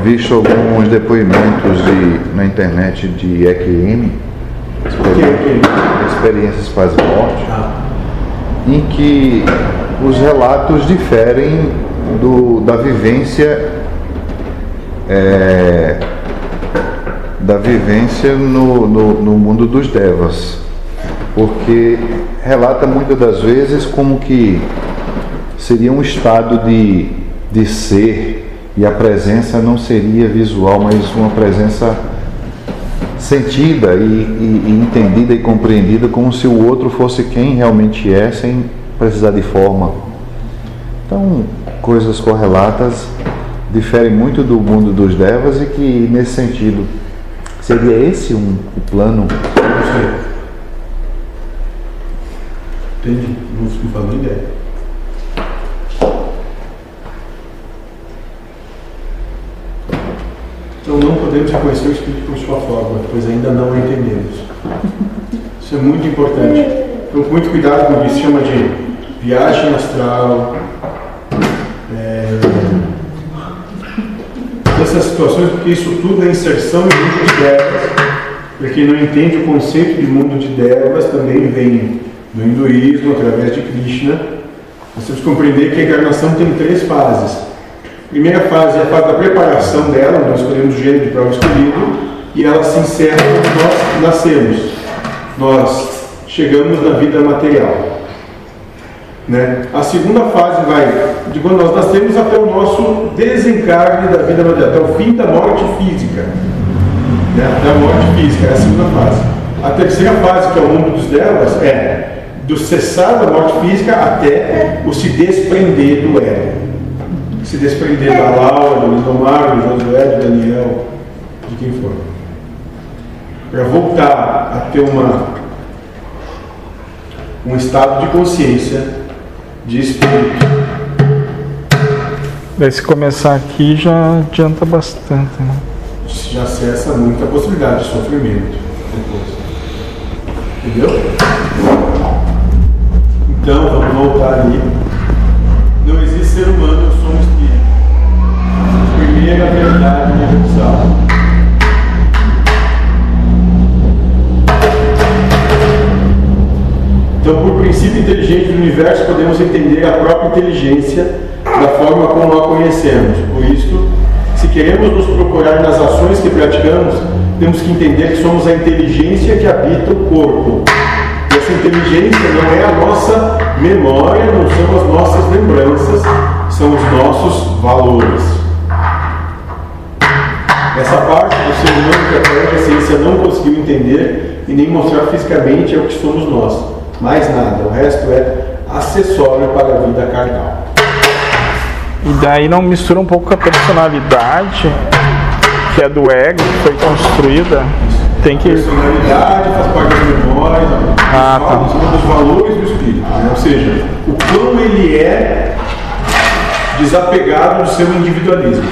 visto alguns depoimentos de, na internet de EQM, experi- experiências pós-morte, em que os relatos diferem do, da vivência é, da vivência no, no, no mundo dos devas, porque relata muitas das vezes como que seria um estado de, de ser e a presença não seria visual, mas uma presença sentida e, e- e entendida e compreendida como se o outro fosse quem realmente é, sem precisar de forma. Então, coisas correlatas diferem muito do mundo dos devas e que, nesse sentido, seria esse um, o plano Não sei. Entendi. Não estou falando ideia. Então não podemos reconhecer o Espírito por sua forma, pois ainda não o entendemos. Isso é muito importante. Então, muito cuidado com isso, se chama de viagem astral. É, Essas situações, porque isso tudo é inserção em mundo de devas. Para quem não entende o conceito de mundo de devas, também vem do hinduísmo, através de Krishna. Nós temos que compreender que a encarnação tem três fases. A primeira fase é a fase da preparação dela, nós escolhemos o gênero para o escolhido, e ela se encerra quando nós nascemos. Nós chegamos na vida material. Né? A segunda fase vai de quando nós nascemos até o nosso desencarne da vida material, até o fim da morte física. Né? Até a morte física, é a segunda fase. A terceira fase, que é o mundo dos devas, é do cessar da morte física até o se desprender do ego. Se desprender da Laura, do Lisomar, do Josué, do Daniel, de quem for. Para voltar a ter uma, um estado de consciência de espírito. Daí se começar aqui já adianta bastante. Né? já cessa muita possibilidade de sofrimento depois. Entendeu? Então, vamos voltar ali. Não existe ser humano, eu sou um espírito. Primeira verdade universal. Então, por princípio inteligente do universo, podemos entender a própria inteligência da forma como a conhecemos. Por isso, se queremos nos procurar nas ações que praticamos, temos que entender que somos a inteligência que habita o corpo. E essa inteligência não é a nossa memória, não são as nossas lembranças, são os nossos valores. Essa parte do ser humano que a ciência não conseguiu entender e nem mostrar fisicamente é o que somos nós. Mais nada, o resto é acessório para a vida carnal. E daí não mistura um pouco com a personalidade, que é do ego, que foi construída. Tem que. Personalidade faz parte da memória, Ah, tá. dos valores do espírito. né? Ou seja, o quão ele é desapegado do seu individualismo.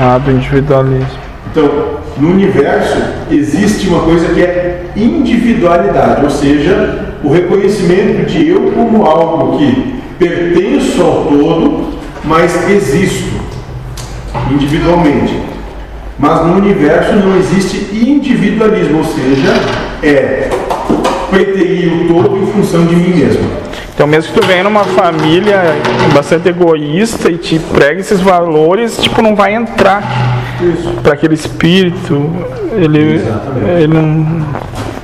Ah, do individualismo. Então, no universo existe uma coisa que é individualidade, ou seja, o reconhecimento de eu como algo que pertenço ao todo, mas existo individualmente. Mas no universo não existe individualismo, ou seja, é preterir o todo em função de mim mesmo. Então, mesmo que tu venha numa família bastante egoísta e te prega esses valores, tipo, não vai entrar para aquele espírito. Ele, Exatamente. ele não.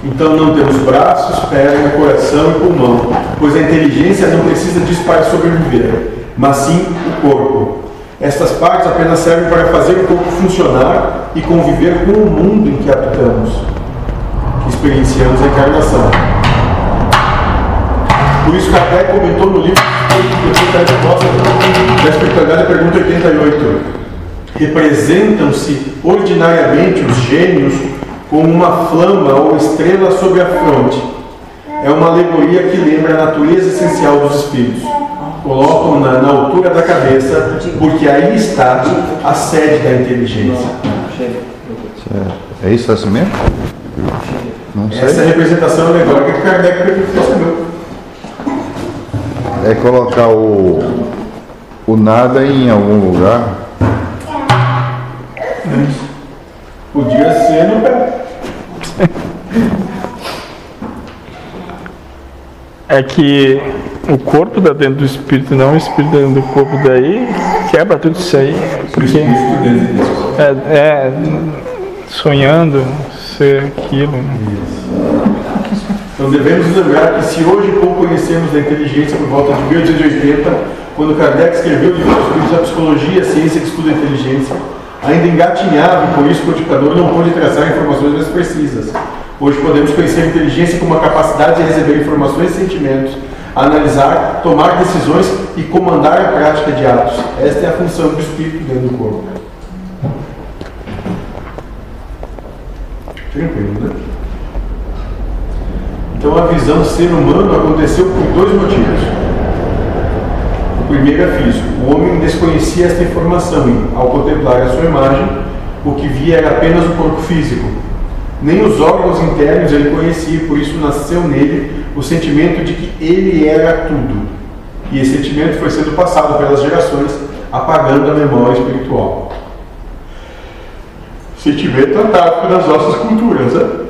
Então não temos braços, perna, coração e pulmão, pois a inteligência não precisa disso para sobreviver, mas sim o corpo. Estas partes apenas servem para fazer o corpo funcionar e conviver com o mundo em que habitamos, que experienciamos a encarnação. Por isso Kardec comentou no livro da Espiritualidade, pergunta 88. Representam-se ordinariamente os gênios como uma flama ou estrela sobre a fronte. É uma alegoria que lembra a natureza essencial dos espíritos. Colocam na, altura da cabeça, porque aí está a sede da inteligência. É isso assim mesmo? Não Essa é a sei. representação alegórica que Kardec percebeu. É colocar o, o nada em algum lugar. Podia ser no pé. É que o corpo está dentro do espírito, não o espírito dentro do corpo, daí quebra tudo isso aí. Porque é, é sonhando ser aquilo. né? Então devemos lembrar que se hoje pouco conhecemos da inteligência por volta de 1880, quando Kardec escreveu o livro dos Espíritos, a psicologia, a ciência que estuda a inteligência, ainda engatinhava e por isso o codificador não pôde traçar informações mais precisas. Hoje podemos conhecer a inteligência como a capacidade de receber informações e sentimentos, analisar, tomar decisões e comandar a prática de atos. Esta é a função do espírito dentro do corpo. Tranquilo, né? Então a visão ser humano aconteceu por dois motivos. Primeiro físico. O homem desconhecia esta informação e, ao contemplar a sua imagem, o que via era apenas o corpo físico. Nem os órgãos internos ele conhecia, por isso nasceu nele o sentimento de que ele era tudo. E esse sentimento foi sendo passado pelas gerações, apagando a memória espiritual. Sentimento atávico das nossas culturas, né?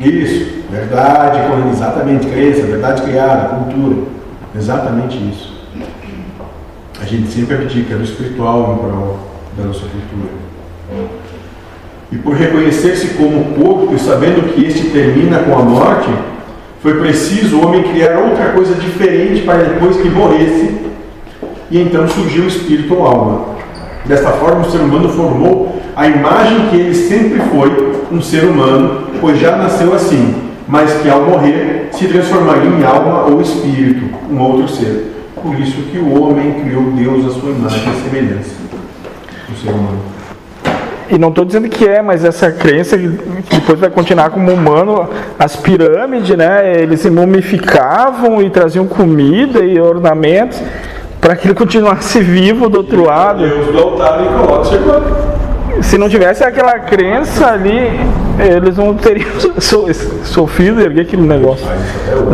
Isso, verdade, exatamente, crença, verdade criada, cultura. Exatamente isso. A gente sempre abdica do espiritual em prol da nossa cultura. E por reconhecer-se como corpo e sabendo que este termina com a morte, foi preciso o homem criar outra coisa diferente para depois que morresse, e então surgiu o espírito ou alma. Desta forma, o ser humano formou a imagem que ele sempre foi, um ser humano, pois já nasceu assim, mas que ao morrer se transformaria em alma ou espírito, um outro ser. Por isso que o homem criou Deus à sua imagem e semelhança. O ser humano. E não estou dizendo que é, mas essa crença que depois vai continuar como humano, as pirâmides, né? Eles se mumificavam e traziam comida e ornamentos para que ele continuasse vivo do outro lado. Deus do altar e coloca o ser humano. Se não tivesse aquela crença ali, eles não teriam so- sofrido erguer aquele negócio.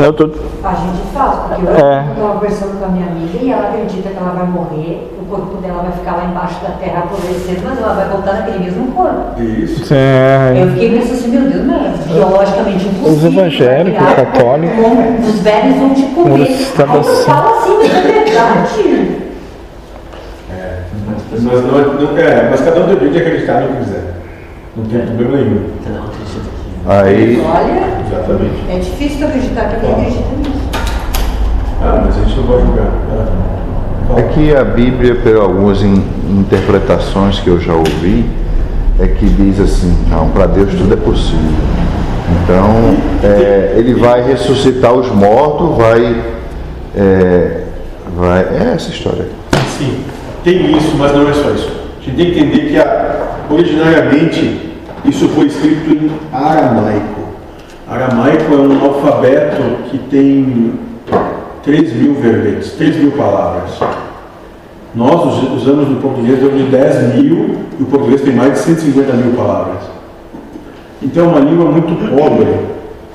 Eu tô- A gente faz, porque eu É. estava conversando com a minha amiga e ela acredita que ela vai morrer, o corpo dela vai ficar lá embaixo da terra apodrecendo, mas ela vai voltar naquele mesmo corpo. Isso. é, Eu fiquei pensando assim, meu Deus, mas é biologicamente impossível. Os evangélicos, Vai virar católicos, Os velhos vão te comer. Os Aí eu assim. falo assim, mas é verdade. Mas, não, não, é, mas cada um tem o direito de acreditar no que quiser. Não tem problema nenhum. Não, acredito que. Aí, Olha, Exatamente. é difícil acreditar que ele acredita nisso. Ah, mas a gente não vai julgar. Ah. aqui a Bíblia, por algumas in- interpretações que eu já ouvi, é que diz assim, não, para Deus tudo é possível. Então, é, ele vai ressuscitar os mortos, vai, é, vai. É essa história. Sim, tem isso, mas não é só isso. A gente tem que entender que a- originariamente isso foi escrito em aramaico. Aramaico é um alfabeto que tem 3 mil verbetes, 3 mil palavras. Nós us- usamos no português em de 10 mil e o português tem mais de 150 mil palavras. Então é uma língua muito pobre.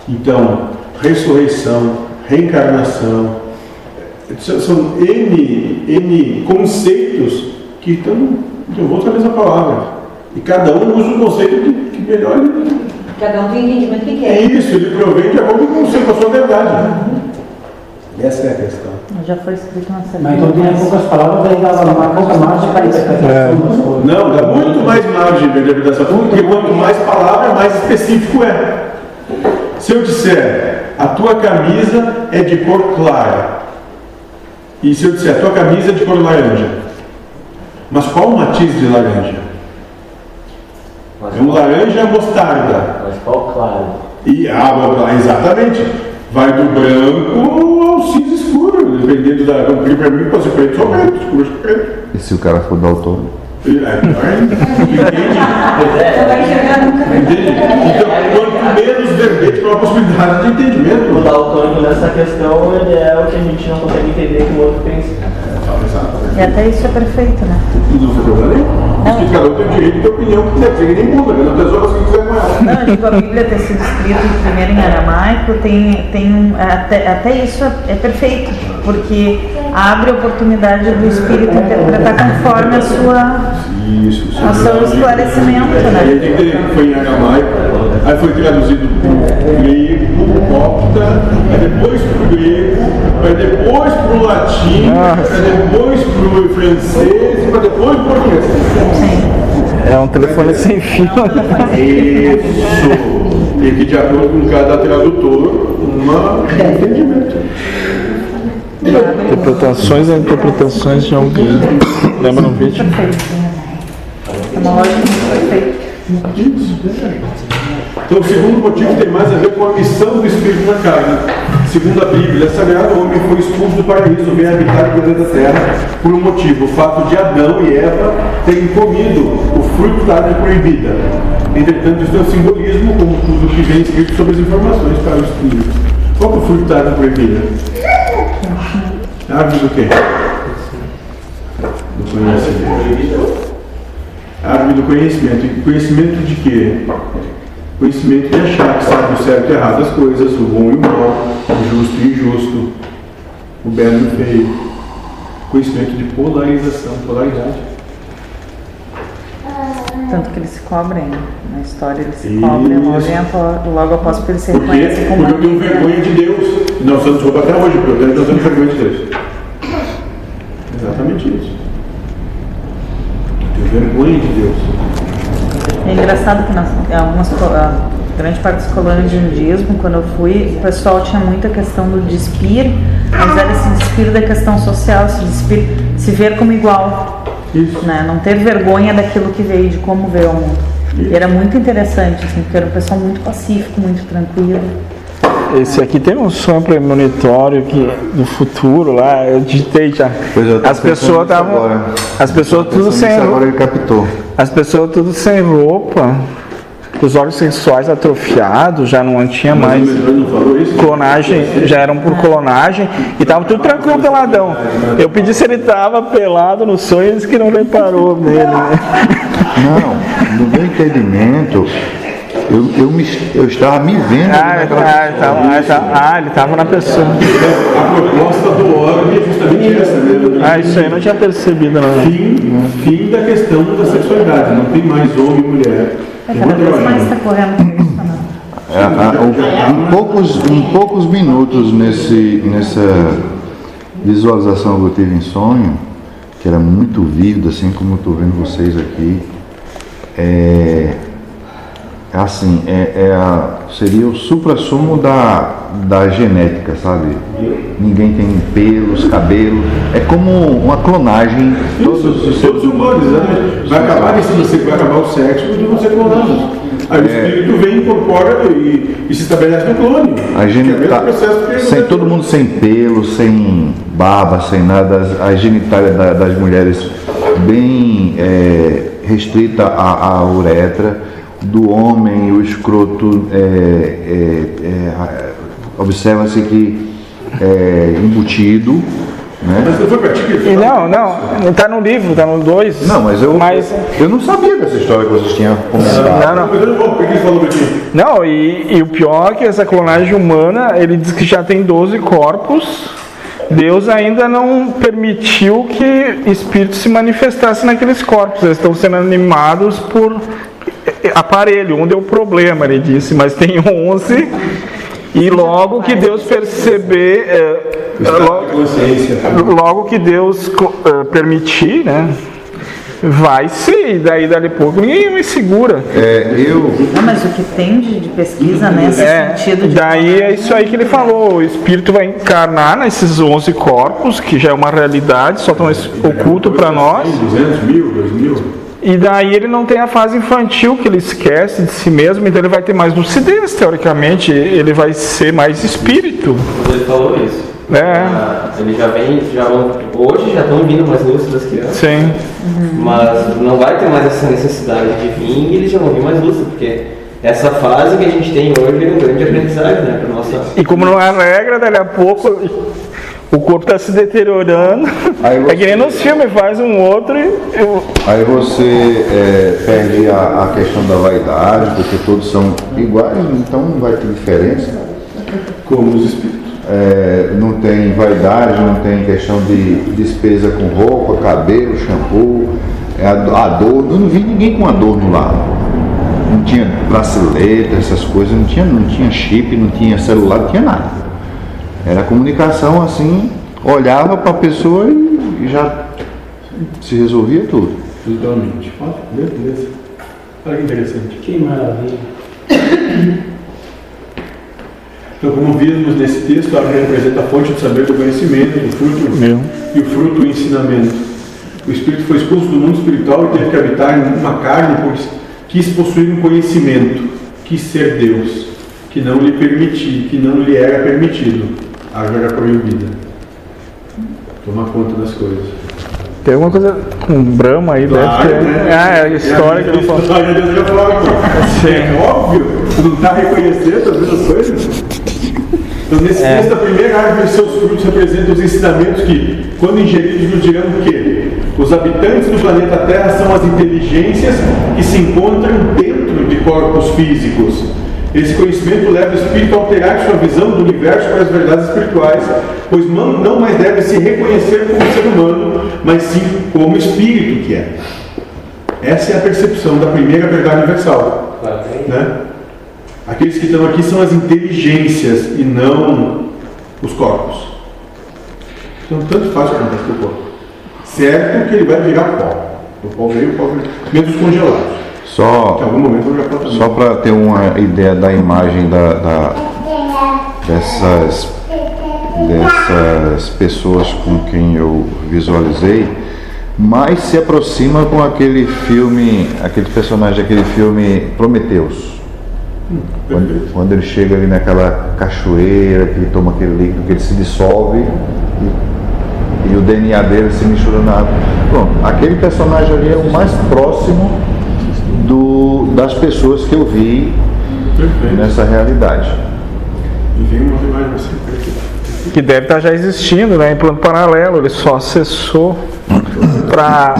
Então, ressurreição, reencarnação, são- N, N conceitos que estão envoltos na mesma palavra. E cada um usa o conceito que, que melhor ele. Cada um tem o entendimento que É quer. isso, ele provém de acordo com o seu- com a sua verdade. Essa é a questão. Já foi escrito na série. Mas então tinha poucas palavras, aí dava uma pouca margem para interpretação coisas. Não, dá muito mais margem de interpretação, porque quanto mais palavra, mais específico é. Se eu disser, a tua camisa é de cor clara, e se eu disser, a tua camisa é de cor laranja, mas qual o matiz de laranja? Mas É um laranja mostarda. Mas qual claro? E a água clara, exatamente. Vai do branco ao cinza escuro, dependendo da. Porque para mim pode ser preto ou preto, escuro ou preto. E se o cara for daltônico? E, é, Entende? Não vai enxergar nunca. Entende? Então, quanto menos verbete para uma possibilidade de O entendimento. daltônico nessa questão ele é o que a gente não consegue entender que o outro pensa. E até isso é perfeito, né? Não tem problema que cada um tem o direito de ter opinião que quiser, que nem muda, cada as horas que quiser com ela. Não, eu digo, a Bíblia ter sido escrita primeiro em aramaico, tem, tem um- até, até isso é, é perfeito, porque abre a oportunidade do Espírito interpretar conforme a sua. Isso. A seu esclarecimento, né? Foi em aramaico, aí foi traduzido para o grego, copta, aí depois para o grego, aí depois para o latim, aí depois para o francês para depois para o português. É um telefone sem fio. Isso. E que de acordo com cada tradutor, uma um entendimento. Interpretações e interpretações de alguém. Lembra no vídeo? É uma lógica perfeita. Então, o segundo motivo tem mais a ver com a missão do Espírito na carne. Segundo a Bíblia Sagrada, o homem foi expulso do paraíso, veio habitar o planeta Terra por um motivo, o fato de Adão e Eva terem comido o fruto da árvore proibida. Entretanto, isso tem um simbolismo, como tudo que vem escrito sobre as informações para o Espírito. Qual é o fruto da árvore proibida? Árvore do quê? Do conhecimento. Árvore do conhecimento. Conhecimento de quê? Conhecimento de achar que sabe o certo e errado das coisas, o bom e o mal, o justo e o injusto, o belo e o feio. Conhecimento de polarização, polaridade. Tanto que eles se cobrem, né? na história eles se Isso. cobrem logo, logo após que eles se reconhecem como Porque eu tenho vergonha de Deus. E nós usamos roupa até hoje, porque nós temos vergonha de Deus. Exatamente isso. Eu tenho vergonha de Deus. É engraçado que nas, em algumas, grande parte das colônias de indígena, quando eu fui, o pessoal tinha muita questão do despir, mas era se despir da questão social, se despir, se ver como igual, Isso. né? não ter vergonha daquilo que veio, de como veio ao mundo. E era muito interessante, assim, porque era um pessoal muito pacífico, muito tranquilo. Esse aqui tem um som premonitório que do futuro lá, eu digitei já. Pois eu As pessoas estavam. agora. As pessoas tudo sem agora ele captou. As pessoas tudo sem roupa. Os órgãos sexuais atrofiados, já não tinha mais. Clonagem, já eram por clonagem e tava tudo tranquilo peladão. Eu pedi se ele tava pelado no sonho e ele disse que não reparou nele. Né? Não, no meu entendimento, eu, eu, me, eu estava me vendo Ah, ele naquela tava, ah, ele tava, ah, ele tava- ah, ele tava na pessoa. A proposta do órgão é justamente essa, né? Ah, isso aí eu não tinha percebido, não. Fim, fim da questão da sexualidade. Não tem mais homem e mulher. É, Tem cada vez mais está correndo com isso, né? É, em, poucos, em poucos minutos nesse, nessa visualização que eu tive em sonho, que era muito vívida, assim como eu estou vendo vocês aqui, é, assim, é, é a- seria o supra-sumo da, da genética, sabe? Ninguém tem pelos, cabelo. É como uma clonagem. Todos os Todos humanos, exatamente. Vai acabar isso, você vai acabar o sexo de não ser clonado. Aí o espírito vem, incorpora e, e se estabelece no clone. A Que é o genital, mesmo processo que sem todo mundo sem pelo, sem barba, sem nada, as- a genitália da- das mulheres bem é, restrita à, à uretra, do homem o escroto é, é, é, observa-se que é embutido, né? Mas não foi pra ti que ele não, não, não tá no livro, tá no 2. Não, mas eu, Mas, eu não sabia dessa história que vocês tinham comentado. não, não. Não, e, e o pior é que essa clonagem humana, ele diz que já tem 12 corpos. Deus ainda não permitiu que espíritos se manifestassem naqueles corpos. Eles estão sendo animados por aparelho. Um deu problema, ele disse, mas tem 11. E logo que Deus perceber, é, é, logo, logo que Deus é, permitir, né? Vai ser, e daí dali a pouco ninguém me segura. É, eu, Não, mas o que tem de, de pesquisa nesse É, sentido de. daí é isso aí que ele falou. O espírito vai encarnar nesses 11 corpos, que já é uma realidade, só estão es- oculto para nós. 200 mil, 2 mil. E daí ele não tem a fase infantil, que ele esquece de si mesmo, então ele vai ter mais lucidez, teoricamente. Ele vai ser mais espírito. Ele falou isso. É, Ah, Ele já vem, já vão, hoje já estão vindo mais lúcidos das crianças, sim. mas não vai ter mais essa necessidade de vir e eles já vão vir mais lúcidos, porque essa fase que a gente tem hoje é um grande aprendizagem, né, para nossa. E como não é regra, dali a pouco o corpo está se deteriorando. Aí você- É que nem nos filmes, faz um outro e. eu- Aí você é, perde a, a questão da vaidade, porque todos são iguais, então não vai ter diferença. Como os espíritos. É, não tem vaidade, não tem questão de despesa com roupa, cabelo, shampoo, é a, a dor. Eu não vi ninguém com a dor no lado. Não tinha bracelete, essas coisas, não tinha, não tinha chip, não tinha celular, não tinha nada. Era comunicação assim, olhava para a pessoa e, já se resolvia tudo. Totalmente. Olha, beleza. Olha que interessante. Que maravilha. Então, como vimos nesse texto, a árvore representa a fonte do saber do conhecimento, o fruto Meu. e o fruto o ensinamento. O espírito foi expulso do mundo espiritual e teve que habitar em uma carne, pois quis possuir um conhecimento, quis ser Deus, que não lhe permitia, que não lhe era permitido. A árvore era proibida. Toma conta das coisas. Tem alguma coisa com Brahma aí, Claro, deve ter. né? Ah, é a história que eu não aqui. É óbvio, tu não está reconhecendo as mesmas coisas? Então, nesse É. texto, a primeira árvore e seus frutos representam os ensinamentos que, quando ingeridos, nos dirão que os habitantes do planeta Terra são as inteligências que se encontram dentro de corpos físicos. Esse conhecimento leva o espírito a alterar sua visão do universo para as verdades espirituais, pois não, não mais deve se reconhecer como ser humano, mas sim como espírito que é. Essa é a percepção da primeira verdade universal. Né? Aqueles que estão aqui são as inteligências e não os corpos. Então, tanto faz o que acontece com o corpo. Certo que ele vai virar pó. O pó veio, o pó veio. Mesmo os congelados. Só. Só para ter uma ideia da imagem da, da- dessas, dessas pessoas com quem eu visualizei, mais se aproxima com aquele filme, aquele personagem daquele filme Prometeus. Quando, quando ele chega ali naquela cachoeira, que ele toma aquele líquido, que ele se dissolve e, e o DNA dele se mistura na água. Bom, aquele personagem ali é o mais próximo do, das pessoas que eu vi Perfeito. nessa realidade. E vem uma imagem assim. Que deve estar já existindo, né? Em plano paralelo, ele só acessou para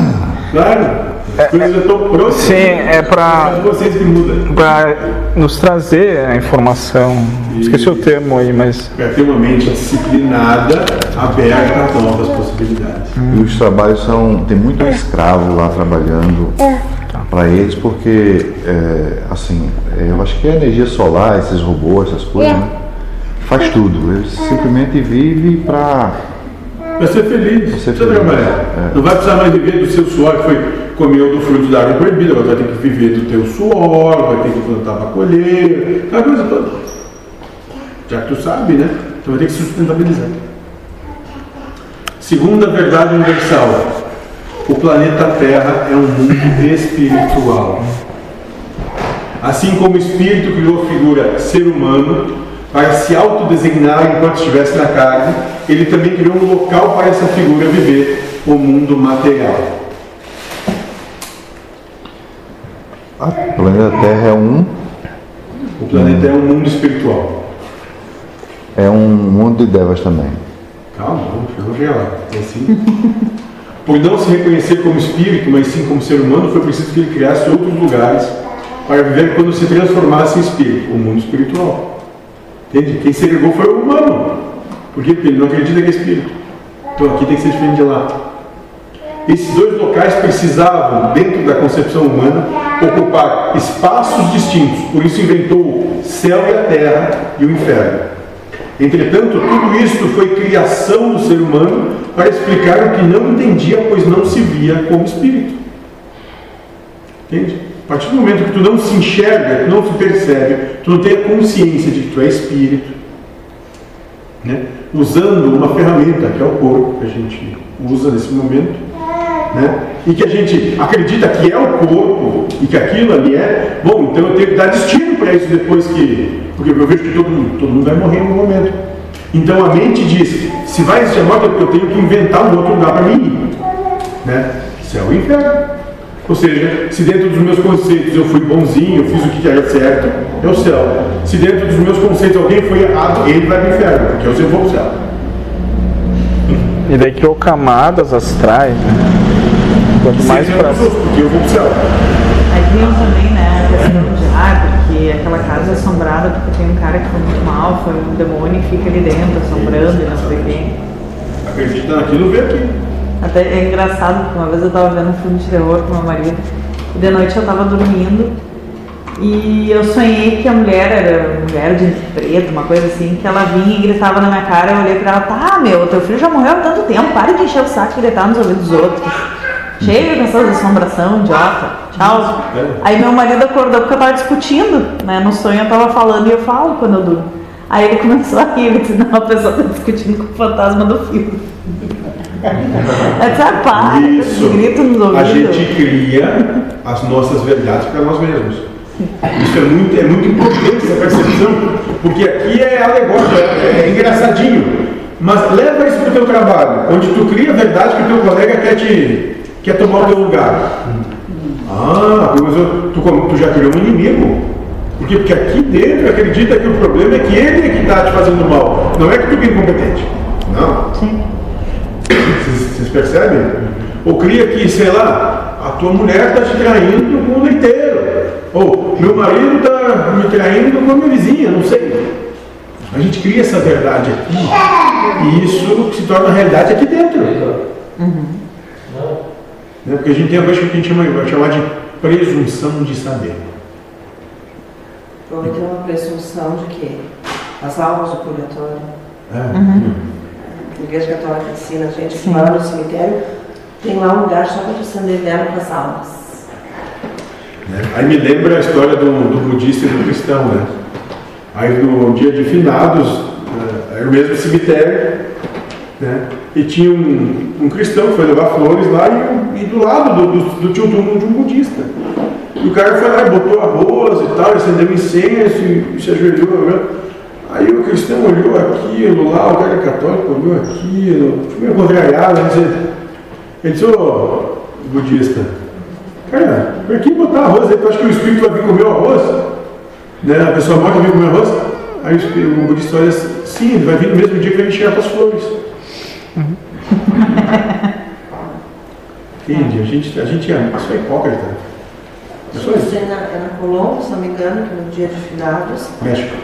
Claro. Estão prontas. sim, é mudam. para nos trazer a informação. Esqueci o termo aí, mas Para ter uma mente disciplinada, aberta a novas possibilidades. E os trabalhos são. Tem muito escravo lá trabalhando para eles, porque, é, assim, é, eu acho que a energia solar, esses robôs, essas coisas, né, faz tudo. Eles simplesmente vivem para. Para ser feliz. ser Sabe, feliz, é. Não vai precisar mais viver do seu suor que foi comeu do fruto da árvore proibida, agora vai ter que viver do teu suor, vai ter que plantar para colher, aquela coisa toda. Já que tu sabe, né? Então vai ter que se sustentabilizar. Segunda verdade universal. O planeta Terra é um mundo espiritual. Assim como o espírito criou a figura ser humano para se autodesignar enquanto estivesse na carne, ele também criou um local para essa figura viver, o mundo material. O planeta Terra é um, O planeta é um mundo espiritual. é um mundo de devas também. Calma, vamos, vamos chegar lá. É assim. Por não se reconhecer como espírito, mas sim como ser humano, foi preciso que ele criasse outros lugares para viver quando se transformasse em espírito, o mundo espiritual. Entende? Quem segregou foi o humano. Por quê? Porque ele não acredita que é espírito. Então aqui tem que ser diferente de lá. Esses dois locais precisavam, dentro da concepção humana, ocupar espaços distintos. Por isso inventou o céu e a terra e o inferno. Entretanto, tudo isto foi criação do ser humano para explicar o que não entendia, pois não se via como espírito. Entende? A partir do momento que tu não se enxerga, tu não se percebe, tu não tem a consciência de que tu é espírito, né? usando uma ferramenta que é o corpo que a gente usa nesse momento, né? e que a gente acredita que é o corpo e que aquilo ali é, bom, então eu tenho que dar destino para isso depois que. Porque eu vejo que todo mundo, todo mundo vai morrer em algum momento. Então a mente diz: se vai existir a morte, eu tenho que inventar um outro lugar para mim. Né? Céu e inferno. Ou seja, se dentro dos meus conceitos eu fui bonzinho, eu fiz o que era certo, é o céu. Se dentro dos meus conceitos alguém foi errado, ele vai para o inferno, porque eu vou para o céu. E daí criou camadas astrais, né? Quanto mais eu vou para o céu. Aí viam também, né, a questão de, ah, porque aquela casa é assombrada porque tem um cara que foi muito mal, foi um demônio e fica ali dentro, assombrando e não sei quem. Acredita naquilo, vê aqui. Até é engraçado, porque uma vez eu tava vendo um filme de terror com meu marido, e de noite eu tava dormindo, e eu sonhei que a mulher era mulher de preto, uma coisa assim, que ela vinha e gritava na minha cara, eu olhei pra ela, tá, meu, teu filho já morreu há tanto tempo, para de encher o saco e gritar nos ouvidos dos outros. Chega com essas assombração, idiota. Tchau. Aí meu marido acordou porque eu tava discutindo, né? No sonho eu tava falando e eu falo quando eu durmo. Aí ele começou a rir, ele disse, não, a pessoa tá discutindo com o fantasma do filme. É disse, ah, para, Isso. grito nos ouvidos. A gente cria as nossas verdades para nós mesmos. Isso é muito, é muito importante essa percepção, porque aqui é alegórico, é, é engraçadinho. Mas leva isso para o teu trabalho, onde tu cria a verdade que o teu colega quer te quer tomar o teu lugar. Ah, mas eu- tu, tu já criou um inimigo. Por quê? Porque aqui dentro acredita que o problema é que ele é que está te fazendo mal, não é que tu é incompetente. Não. Vocês, vocês percebem? Ou cria que, sei lá, a tua mulher está te traindo com o leiteiro. Ou meu marido está me traindo com a minha vizinha, não sei. A gente cria essa verdade aqui. E isso se torna realidade aqui dentro. Né? Porque a gente tem uma coisa que a gente chama, vai chamar de presunção de saber. Então a presunção de que as almas do purgatório, É. a Igreja Católica ensina a gente que lá no cemitério tem lá um lugar só para acender vela para as almas. né? Aí me lembra a história do, do budista e do cristão, né? Aí no dia de finados, eh, era o mesmo cemitério, né? E tinha um, um cristão que foi levar flores lá e, e do lado do, do, do tio túmulo de um budista. E o cara foi lá e botou arroz e tal, acendeu incenso e, se ajoelhou. Né? Aí o cristão olhou aquilo lá, o cara católico olhou aquilo, ficou meio contrariado? Ele disse, ô budista, cara, por que botar arroz aí? Tu acha que o espírito vai vir comer o arroz? Né? A pessoa morta vem comer arroz? Aí o budista olha assim, sim, ele vai vir no mesmo dia que vai encher as flores. Entende? A gente, a gente é, isso é hipócrita. É só isso. É na, é na Colômbia, se não me engano, que no dia de finados, México.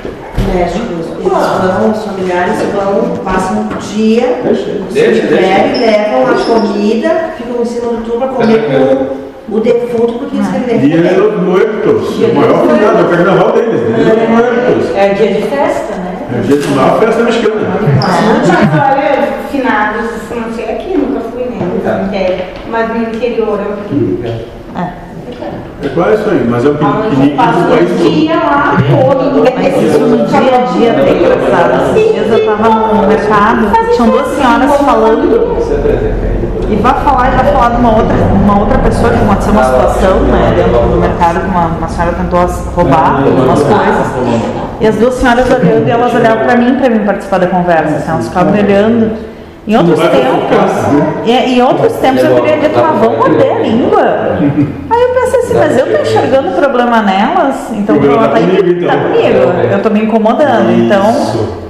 México, eles vão, os familiares vão, passam o dia Deixa e levam a comida, ficam em cima do túmulo para comer com o defunto, porque eles querem Dia de los Muertos. Dia O maior los finado, é o Muertos. carnaval deles. Dia de los Muertos. É dia de festa, né? É dia de uma festa mexicana. Mas olha, finados, não sei aqui, nunca fui, né? cemitério. Mas no interior é um pequenininho. É quase isso aí, mas é um Aonde piquenique passa do país o todo. dia lá todo. Mas isso no dia a dia é bem engraçado. Esses dias eu tava no mercado, tinham duas senhoras falando Você apresenta aí. E vai falar, e vai falar de uma outra, uma outra pessoa que aconteceu uma situação né, dentro do mercado que uma, uma senhora tentou roubar algumas coisas. E as duas senhoras olhando e elas olhavam para mim para mim participar da conversa. Assim, elas ficavam olhando. Em outros tempos, e, em outros tempos eu teria dito, ah, vão morder a língua. Aí eu pensei assim, mas eu tô enxergando o problema nelas, então o problema problema tá tá, comigo, então. tá comigo. Eu tô me incomodando, então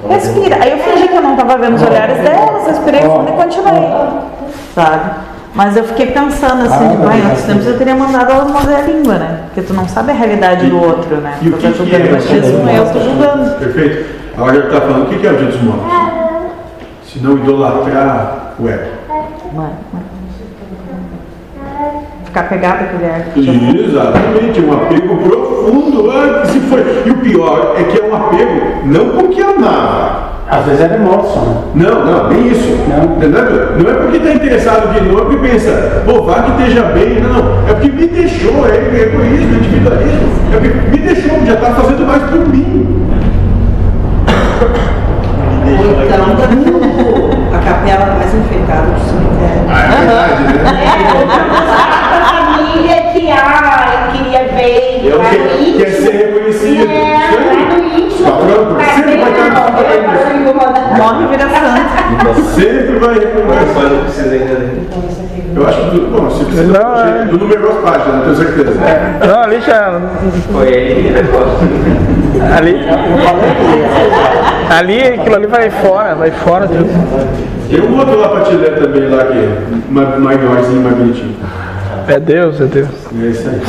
respira. Aí eu fingi que eu não tava vendo os olhares delas, respirei fundo e continuei sabe? Mas eu fiquei pensando assim, tipo, ai, em outros tempos eu teria mandado elas morder a língua, né? Porque tu não sabe a realidade do outro, né? E o Tu que tá que julgando é o machismo, esse eu tô julgando. Perfeito? Agora ele está falando, o que que é o dia dos mortos? Se não idolatrar o ego. É? Ficar pegado com mulher. Exatamente, um apego profundo. Ah, se foi. E o pior é que é um apego não porque amava. Às vezes é remorso, né? Não, não, nem isso. Não. Não é porque está interessado de novo que pensa, pô, vá que esteja bem. Não, não. É porque me deixou, é egoísmo, individualismo. É porque me deixou, já está fazendo mais por mim. Então tá a capela mais enfeitada do cemitério. Ah, é verdade, né? A família que ah, queria ver. É o lá que no íntimo. quer ser reconhecido. É, Isso aí. lá no íntimo. Patrão, Tá Morre e vira santo. Sempre vai Mas reconhecer. eu não ainda dele. Eu acho que, bom, se precisa Não, é. do número das páginas, não tenho certeza. Não, ali já. Foi ele Ali. Ali, aquilo ali vai fora, vai fora tudo. Tem um outro lá para te ler também, lá que é ma- maiorzinho, mais bonitinho. É Deus, é Deus. É isso aí.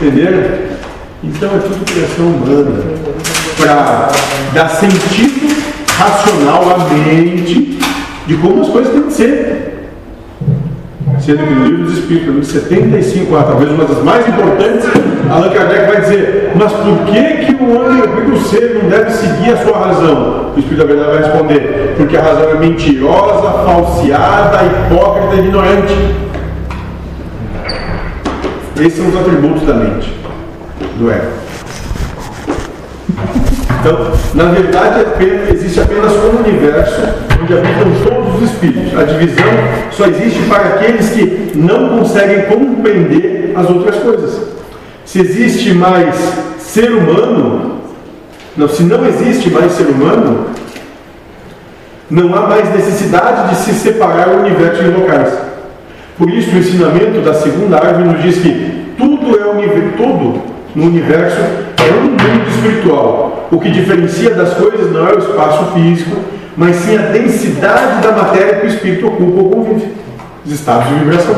Entenderam? Então é tudo criação humana. Para dar sentido racional à mente de como as coisas têm que ser. Sendo que no livro dos Espíritos, no livro 75, ah, talvez uma das mais importantes, Allan Kardec vai dizer, mas por que, que o homem, o ser não deve seguir a sua razão? O Espírito da Verdade vai responder, porque a razão é mentirosa, falseada, hipócrita e ignorante. Esses são os atributos da mente, do ego. Então, na verdade, apenas- existe apenas um universo onde habitam todos os espíritos. A divisão só existe para aqueles que não conseguem compreender as outras coisas. Se existe mais ser humano, não, se não existe mais ser humano, não há mais necessidade de se separar o universo em locais. Por isso, o ensinamento da segunda árvore nos diz que tudo é universo, tudo no universo é um mundo espiritual. O que diferencia das coisas não é o espaço físico, mas sim a densidade da matéria que o espírito ocupa ou convive. Os estados de vibração.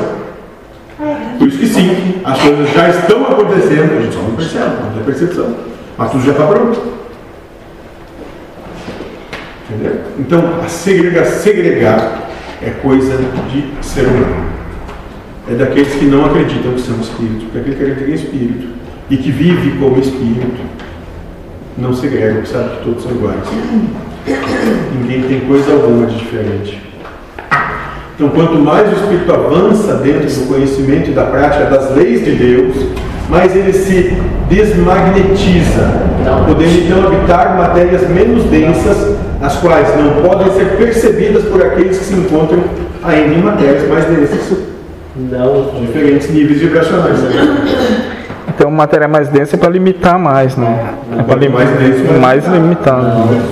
Por isso que sim, as coisas já estão acontecendo, a gente só não percebe, não tem percepção. Mas tudo já está pronto. Entendeu? Então, a segrega, segregar é coisa de ser humano. É daqueles que não acreditam que são espíritos, porque aquele que acredita em espírito e que vive como espírito não segrega, porque sabe que todos são iguais. Ninguém tem coisa alguma de diferente. Então, quanto mais o espírito avança dentro do conhecimento e da prática das leis de Deus, mais ele se desmagnetiza, podendo então habitar matérias menos densas, as quais não podem ser percebidas por aqueles que se encontram ainda em matérias mais densas, Não. diferentes níveis vibracionais. Então, matéria mais densa é para limitar mais, né? É para Quanto mais denso, mais mais limitado. Né?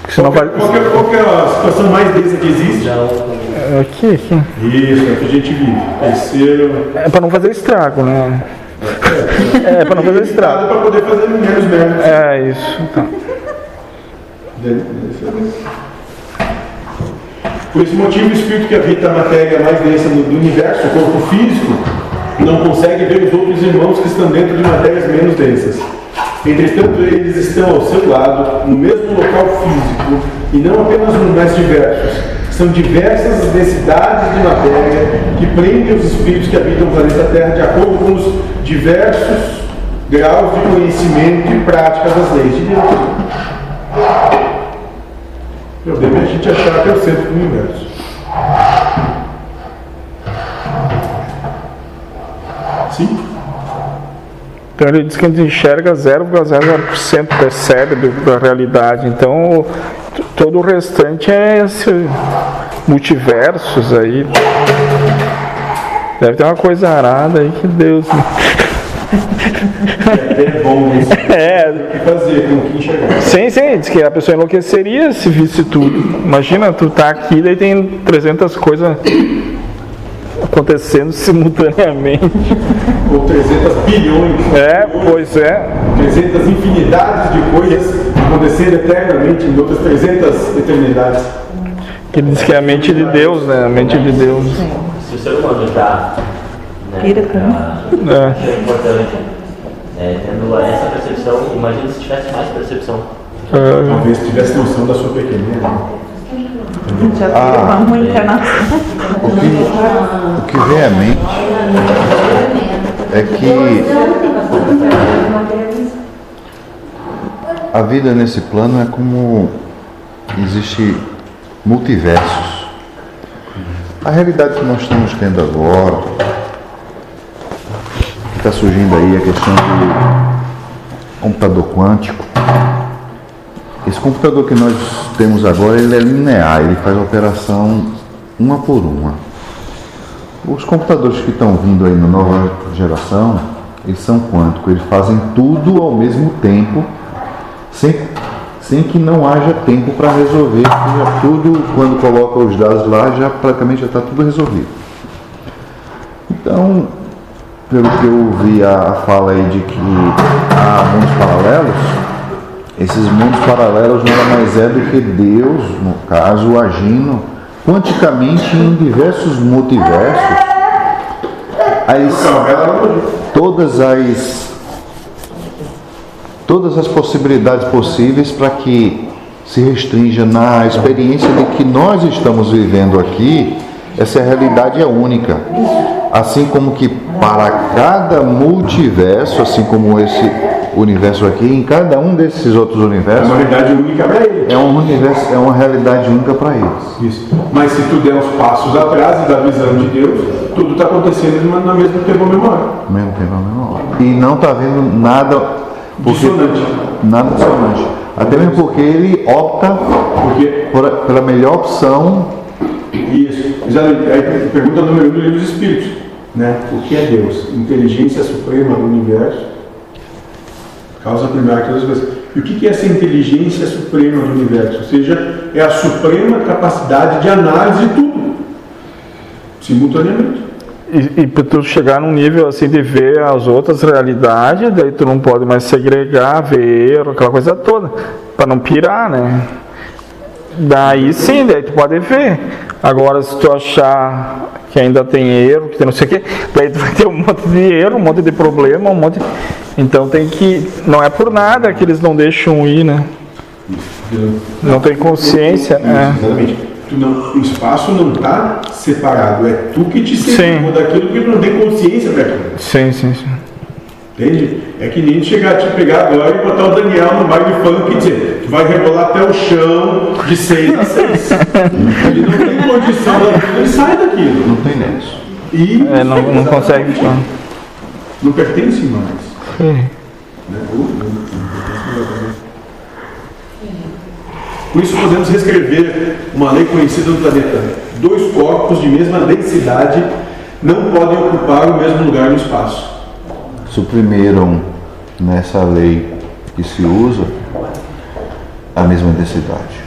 Porque senão vai. Qual que, é, qual é a situação mais densa que existe? É Aqui, aqui. Isso, é que a gente vive. Terceiro. É para não fazer estrago, né? É para não fazer estrago. Para poder fazer menos merda. É isso. Tá. Por esse motivo, o espírito que habita a matéria mais densa do do universo, o corpo físico, não consegue ver os outros irmãos que estão dentro de matérias menos densas. Entretanto, eles estão ao seu lado, no mesmo local físico, e não apenas no mais diversos. São diversas as densidades de matéria que prendem os espíritos que habitam o planeta Terra de acordo com os diversos graus de conhecimento e prática das leis de Deus. Eu dei minha gente achar que é o centro do universo. Então ele diz que a gente enxerga 0,00% percebe da realidade. Então todo o restante é esse multiversos aí. Deve ter uma coisa arada aí que Deus. É bom isso. É, O que fazer, com o que enxergar. sim, sim, diz que a pessoa enlouqueceria se visse tudo. Imagina, tu tá aqui daí tem 300 coisas acontecendo simultaneamente. Ou 300 bilhões. É, pois é. 300 infinidades de coisas acontecendo eternamente em outras 300 eternidades. Que ele diz que é a mente de Deus, né? A mente de Deus. Se o ser humano está né, ah, É. achando importante, é, tendo essa percepção, imagina se tivesse mais percepção. É, Talvez tivesse noção da sua pequenez. Já Ah. uma encarnação. O que, o que vem à mente é que a vida nesse plano é como existe multiversos. A realidade que nós estamos tendo agora, que está surgindo aí a questão do computador quântico. Esse computador que nós temos agora, ele é linear, ele faz operação uma por uma. Os computadores que estão vindo aí na nova geração, eles são quânticos, eles fazem tudo ao mesmo tempo, sem, sem que não haja tempo para resolver, já tudo, quando coloca os dados lá, já praticamente já está tudo resolvido. Então, pelo que eu vi a fala aí de que há mundos paralelos, esses mundos paralelos nada mais é do que Deus, no caso, agindo quanticamente em diversos multiversos. As, todas as todas as possibilidades possíveis para que se restrinja na experiência de que nós estamos vivendo aqui, essa realidade é única. Assim como que para cada multiverso, assim como esse universo aqui, em cada um desses outros É universos, uma realidade única para ele. é um universo, é uma realidade única para eles. Isso. Mas se tu der os passos atrás da visão de Deus, tudo está acontecendo no mesmo tempo, ao mesmo hora. Mesmo tempo, mesma hora. E não está vendo nada porque- Dissonante. Nada dissonante. Até mesmo porque ele opta Porque por- pela melhor opção. Isso. Aí, pergunta número um do livro dos Espíritos. Né? O que é Deus? Inteligência suprema do universo. Causa primária de todas as coisas. E o que é essa inteligência suprema do universo? Ou seja, é a suprema capacidade de análise de tudo. Simultaneamente. E, e para tu chegar num nível assim de ver as outras realidades, daí tu não pode mais segregar, ver aquela coisa toda, para não pirar, né? Daí sim, daí tu pode ver. Agora se tu achar que ainda tem erro, que tem não sei o quê, daí tu vai ter um monte de erro, um monte de problema, um monte. Então tem que. Não é por nada que eles não deixam ir, né? Não tem consciência. Isso, É. Exatamente. Não- o espaço não está separado. É tu que te separou daquilo porque tu não tem consciência daquilo. Sim, sim, sim. Entende? É que nem chegar, te pegar agora e botar o Daniel no baile funk e dizer, tu vai rebolar até o chão de seis a seis. ele não tem condição daquilo, ele sai daquilo. Não tem nexo. E É, não, não consegue. Não. não pertence mais. Sim. Né? Por isso podemos reescrever uma lei conhecida no planeta. Dois corpos de mesma densidade não podem ocupar o mesmo lugar no espaço. Suprimiram nessa lei que se usa a mesma densidade.